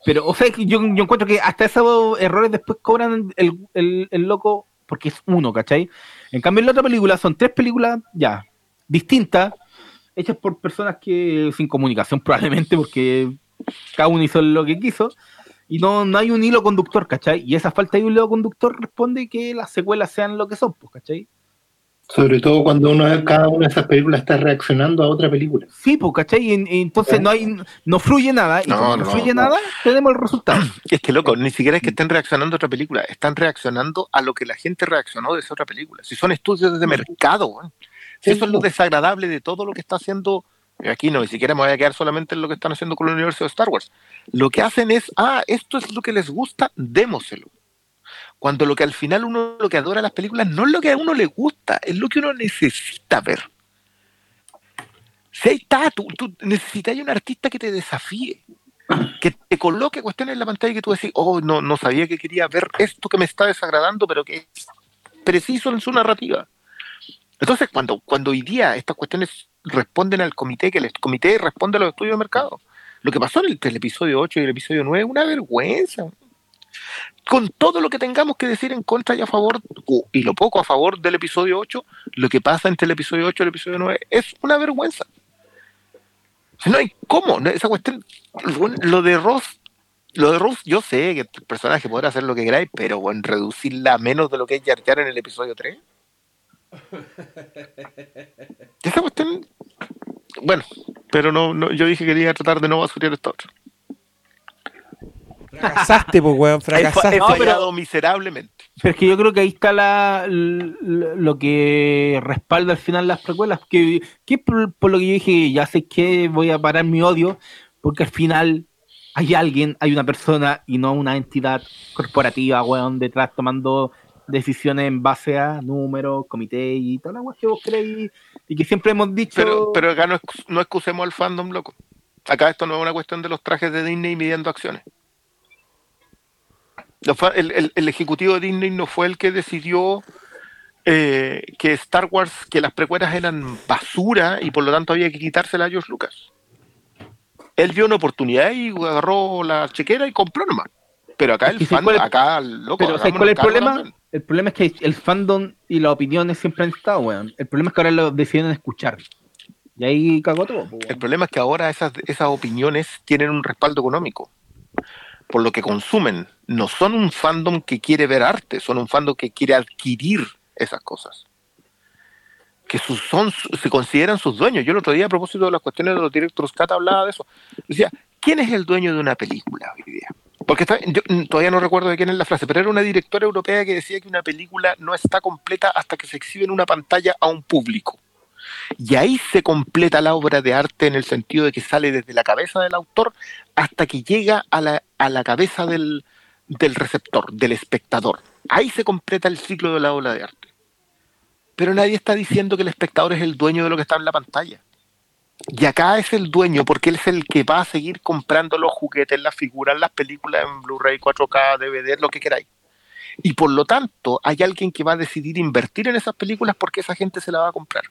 Pero, o sea, yo, yo encuentro que hasta esos errores después cobran el, el- el loco porque es uno, ¿cachai? En cambio, en la otra película son tres películas ya distintas, hechas por personas que sin comunicación probablemente, porque cada uno hizo lo que quiso, y no, no hay un hilo conductor, ¿cachai? Y esa falta de un hilo conductor responde que las secuelas sean lo que son, pues, ¿cachai? Sobre todo cuando uno cada una de esas películas está reaccionando a otra película. Sí, pues, ¿cachai? Y, y entonces no hay, no fluye nada, y No, como no, no, fluye no. nada, tenemos el resultado. Es que loco, ni siquiera es que estén reaccionando a otra película, están reaccionando a lo que la gente reaccionó de esa otra película. Si son estudios de mercado, weón. Si eso es lo desagradable de todo lo que está haciendo. Aquí no, ni siquiera me voy a quedar solamente en lo que están haciendo con el universo de Star Wars. Lo que hacen es, ah, esto es lo que les gusta, démoselo. Cuando lo que al final uno lo que adora las películas no es lo que a uno le gusta, es lo que uno necesita ver. Si ahí está, tú, tú necesitas un artista que te desafíe, que te coloque cuestiones en la pantalla y que tú decís, oh, no, no sabía que quería ver esto que me está desagradando, pero que es preciso en su narrativa. Entonces, cuando, cuando hoy día estas cuestiones responden al comité, que el comité responde a los estudios de mercado, lo que pasó en el, episodio 8 y el episodio 9 es una vergüenza. Con todo lo que tengamos que decir en contra y a favor, y lo poco a favor del episodio 8, lo que pasa entre el episodio 8 y el episodio 9 es una vergüenza. No hay cómo, esa cuestión, lo de Ross, lo de Ross, yo sé que el personaje podrá hacer lo que queráis, pero bueno, reducirla a menos de lo que es Jar en el episodio 3. Esa cuestión, bueno, pero no, no, yo dije que quería tratar de no basurear esto otro. Fracasaste, pues, weón, fracasaste. he fallado miserablemente. Pero es que yo creo que ahí está la, lo que respalda al final las precuelas. Que, que por, por lo que yo dije, ya sé que voy a parar mi odio, porque al final hay alguien, hay una persona y no una entidad corporativa, weón, detrás tomando decisiones en base a números, comité y toda la weón que vos creéis y que siempre hemos dicho. Pero, pero acá no, no excusemos al fandom, loco. Acá esto no es una cuestión de los trajes de Disney midiendo acciones. El, el- el ejecutivo de Disney no fue el que decidió eh, que Star Wars, que las precuelas eran basura y por lo tanto había que quitársela a George Lucas. Él vio una oportunidad y agarró la chequera y compró nomás. Pero acá el fan, ¿cuál es- acá, loco, Pero ¿sabes hagámonos cuál es el problema? también. El problema es que el fandom y las opiniones siempre han estado, weón. El problema es que ahora lo deciden escuchar. Y ahí cagó todo, po, El problema es que ahora esas, esas opiniones tienen un respaldo económico por lo que consumen. No son un fandom que quiere ver arte, son un fandom que quiere adquirir esas cosas. Que sus, son, se consideran sus dueños. Yo el otro día, a propósito de las cuestiones de los directores Cat, hablaba de eso. Decía, ¿quién es el dueño de una película hoy día? Porque yo todavía no recuerdo de quién es la frase, pero era una directora europea que decía que una película no está completa hasta que se exhibe en una pantalla a un público. Y ahí se completa la obra de arte en el sentido de que sale desde la cabeza del autor hasta que llega a la, a la cabeza del, del receptor, del espectador. Ahí se completa el ciclo de la obra de arte. Pero nadie está diciendo que el espectador es el dueño de lo que está en la pantalla. Y acá es el dueño porque él es el que va a seguir comprando los juguetes, las figuras, las películas en Blu-ray, 4K, DVD, lo que queráis. Y por lo tanto, hay alguien que va a decidir invertir en esas películas porque esa gente se la va a comprar.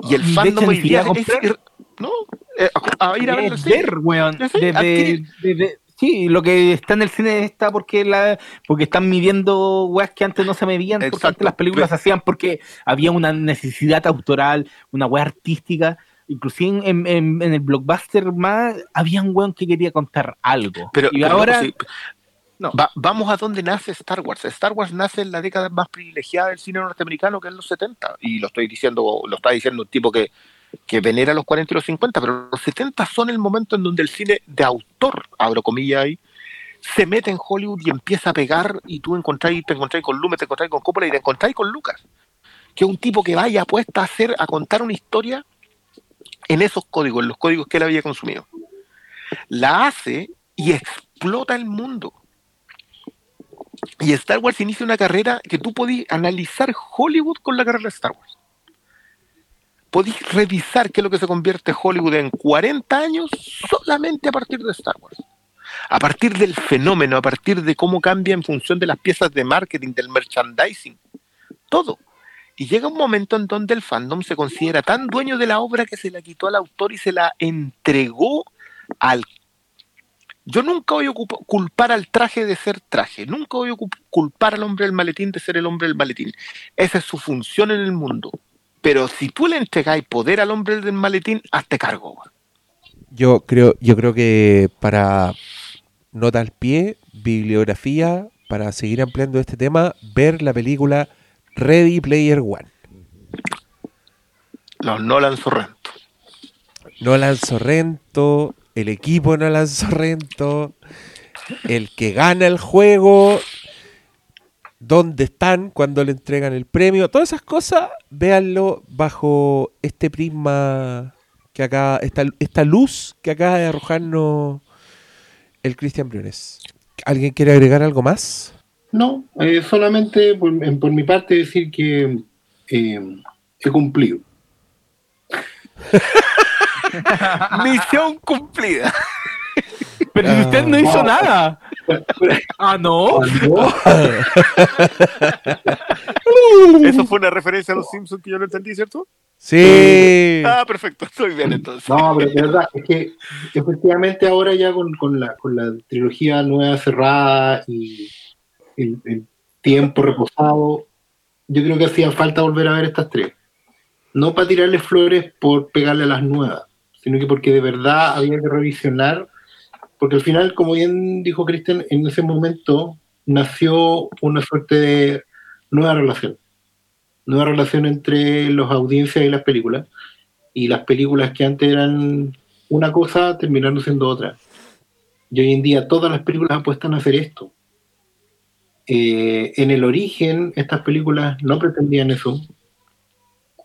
Y el fandom hoy día es ir- no, eh, a, a ir a ver weón. Desde- desde- sí, lo que está en el cine está porque la porque están midiendo weas que antes no se medían, porque Exacto. antes las películas se hacían porque había una necesidad autoral, una wea artística. Inclusive en, en- en el blockbuster más había un weón que quería contar algo. Pero, y pero ahora loco, sí, va- vamos a donde nace Star Wars. Star Wars nace en la década más privilegiada del cine norteamericano, que es los 70. Y lo estoy diciendo, lo está diciendo un tipo que, que venera los 40 y los 50, pero los 70 son el momento en donde el cine de autor, abro comillas ahí, se mete en Hollywood y empieza a pegar y tú encontráis, te encontráis con Lumet, te encontráis con Coppola y te encontráis con Lucas, que es un tipo que vaya apuesta a hacer, a contar una historia en esos códigos, en los códigos que él había consumido. La hace y explota el mundo. Y Star Wars inicia una carrera que tú podís analizar Hollywood con la carrera de Star Wars. Podís revisar qué es lo que se convierte Hollywood en 40 años solamente a partir de Star Wars. A partir del fenómeno, a partir de cómo cambia en función de las piezas de marketing, del merchandising, todo. Y llega un momento en donde el fandom se considera tan dueño de la obra que se la quitó al autor y se la entregó al... Yo nunca voy a culpar al traje de ser traje, nunca voy a culpar al hombre del maletín de ser el hombre del maletín. Esa es su función en el mundo. Pero si tú le entregáis poder al hombre del maletín, hazte cargo. Yo creo, yo creo que para nota al pie, bibliografía, para seguir ampliando este tema, ver la película Ready Player One. Los Nolan Sorrento. Nolan Sorrento, el equipo Nolan Sorrento, el que gana el juego, dónde están cuando le entregan el premio, todas esas cosas, véanlo bajo este prisma que acá, esta, esta luz que acaba de arrojarnos el Cristian Briones. ¿Alguien quiere agregar algo más? No, eh, solamente por, mi parte decir que eh, he cumplido. Misión cumplida. Pero si usted no hizo Ah. nada. Ah, no. Eso fue una referencia a los Simpsons que yo no entendí, ¿cierto? Sí. Ah, perfecto, estoy bien entonces. No, pero de verdad, es que efectivamente ahora ya con, con la, con la trilogía nueva cerrada y el, tiempo reposado, yo creo que hacía falta volver a ver estas tres. No para tirarle flores por pegarle a las nuevas, sino que porque de verdad había que revisionar, porque al final, como bien dijo Cristian, en ese momento nació una suerte de nueva relación. Nueva relación entre las audiencias y las películas y las películas que antes eran una cosa terminaron siendo otra. Y hoy en día todas las películas apuestan a hacer esto. Eh, en el origen, estas películas no pretendían eso,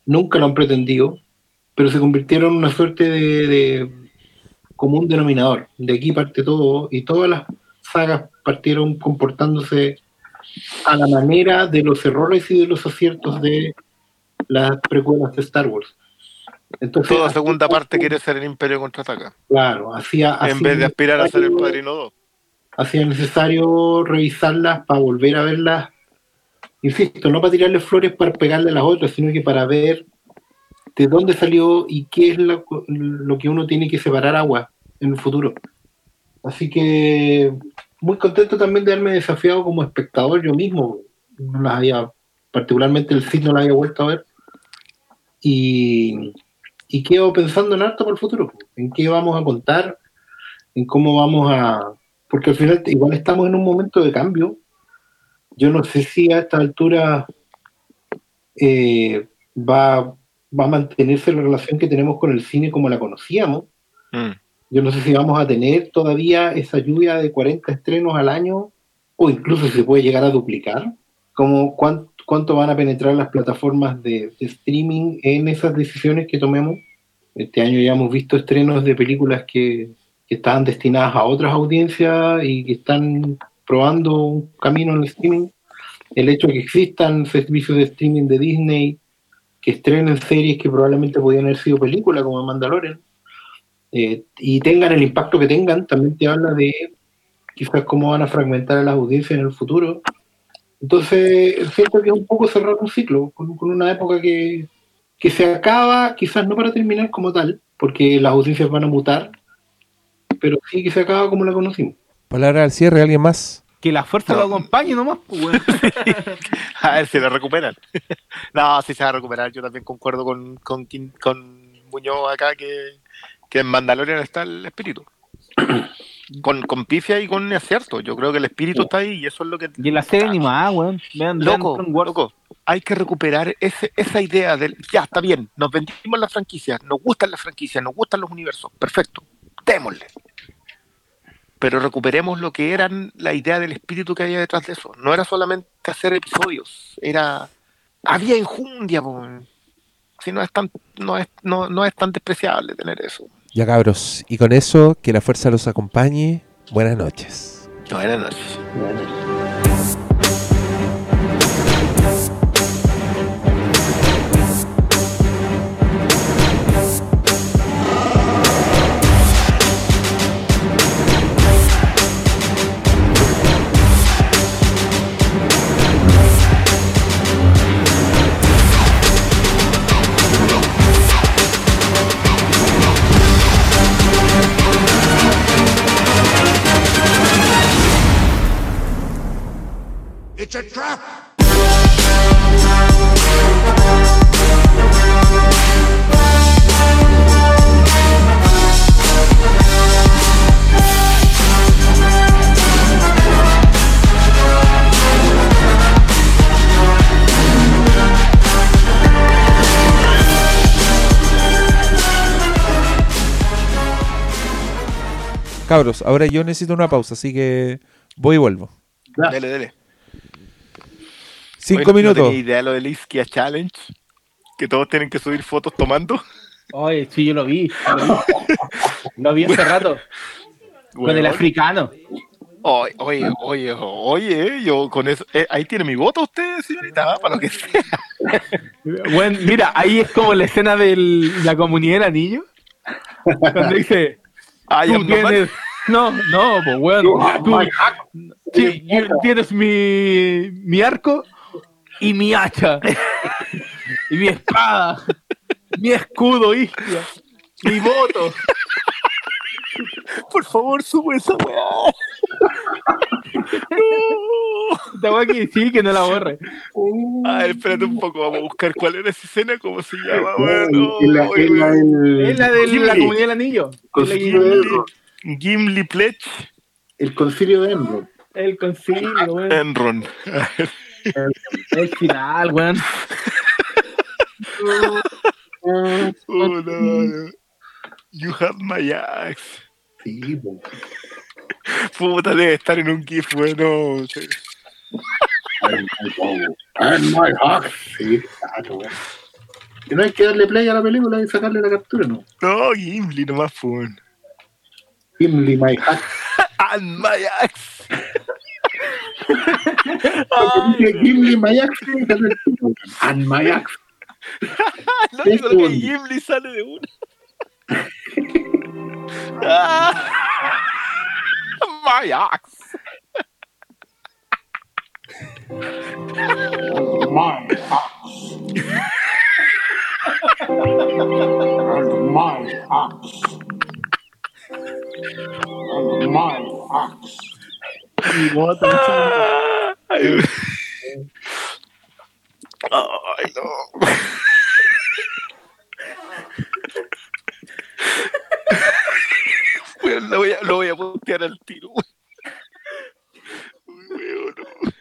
nunca lo han pretendido, pero se convirtieron en una suerte de, de común denominador. De aquí parte todo, y todas las sagas partieron comportándose a la manera de los errores y de los aciertos de las precuelas de Star Wars. Entonces, Toda segunda parte quiere ser el Imperio contraataca. Claro, hacía, En vez de aspirar a ser el Padrino 2. Hacía necesario revisarlas para volver a verlas. Insisto, no para tirarle flores para pegarle a las otras, sino que para ver de dónde salió y qué es lo, que uno tiene que separar agua en el futuro. Así que muy contento también de haberme desafiado como espectador yo mismo. No las había, particularmente el cine no la había vuelto a ver. Y, y quedo pensando en harto para el futuro, en qué vamos a contar, en cómo vamos a... Porque al final igual estamos en un momento de cambio. Yo no sé si a esta altura eh, va, va a mantenerse la relación que tenemos con el cine como la conocíamos. Mm. Yo no sé si vamos a tener todavía esa lluvia de 40 estrenos al año o incluso si se puede llegar a duplicar. Como cuán- cuánto van a penetrar las plataformas de, de streaming en esas decisiones que tomemos. Este año ya hemos visto estrenos de películas que, que estaban destinadas a otras audiencias y que están probando un camino en el streaming. El hecho de que existan servicios de streaming de Disney que estrenen series que probablemente podían haber sido películas como Mandalorian eh, y tengan el impacto que tengan, también te habla de quizás cómo van a fragmentar a las audiencias en el futuro. Entonces, siento que es un poco cerrar un ciclo, con, con una época que, que se acaba, quizás no para terminar como tal, porque las audiencias van a mutar, pero sí que se acaba como la conocimos. Palabra al cierre, ¿alguien más? Que la fuerza lo acompañe nomás, pues, weón. A ver si la recuperan. no, sí se va a recuperar. Yo también concuerdo con, con, con Muñoz acá que, que en Mandalorian está el espíritu. con, con pifia y con acierto. Yo creo que el espíritu está ahí y eso es lo que. Y en la serie animada, weón. Vean, vean Loco, Wars. loco, hay que recuperar ese, esa idea del. Ya, está bien, nos vendimos las franquicias, nos gustan las franquicias, nos gustan los universos. Perfecto, démosle. Pero recuperemos lo que eran la idea del espíritu que había detrás de eso. No era solamente hacer episodios, era. Había enjundia, po. Si no es tan, no es, no, no es tan despreciable tener eso. Ya cabros, y con eso, que la fuerza los acompañe. Buenas noches. Buenas noches. It's a trap! Cabros, ahora yo necesito una pausa, así que voy y vuelvo. Dele, dele. Cinco Oye, ¿no minutos. tenía idea lo del Iskia Challenge? Que todos tienen que subir fotos tomando. Oye, sí, yo lo vi. Lo vi, Lo vi hace rato. Con el africano. Oye, oye, oye, oye, yo con eso. eh, ahí tiene mi voto usted, señorita, para lo que sea. Bueno, mira, ahí es como la escena de la comunidad del anillo. Cuando dice, Ay, tú tienes... No, no, pues weón. Tú, sí, you- tienes mi, mi arco y mi hacha. Y mi espada. Mi escudo, isquia. Mi voto. Por favor, sube esa weá. Esta weá que sí, que no la borre. A ver, espérate un poco, vamos a buscar cuál era esa escena, cómo se llama, bueno. Es la- es la del- Es la de la comunidad del anillo. Concilio de Enron. Gimli Pledge El concilio de Enron. El concilio, weón. Enron. El final, weón. Oh, no, no. You have my axe. Sí, po. Puta, debe estar en un GIF, bueno. And my heart. Sí, claro, weón. Que no hay que darle play a la película y sacarle la captura, ¿no? No, Gimli nomás fue. Gimli, my heart. And my axe. Dice Gimli, my axe. And my axe. No, yo creo que Gimli sale de una. Ah, my axe. My ox. and my ox. And my Mi. Ay, Ay, no. Lo, voy a, lo voy a al tiro. No.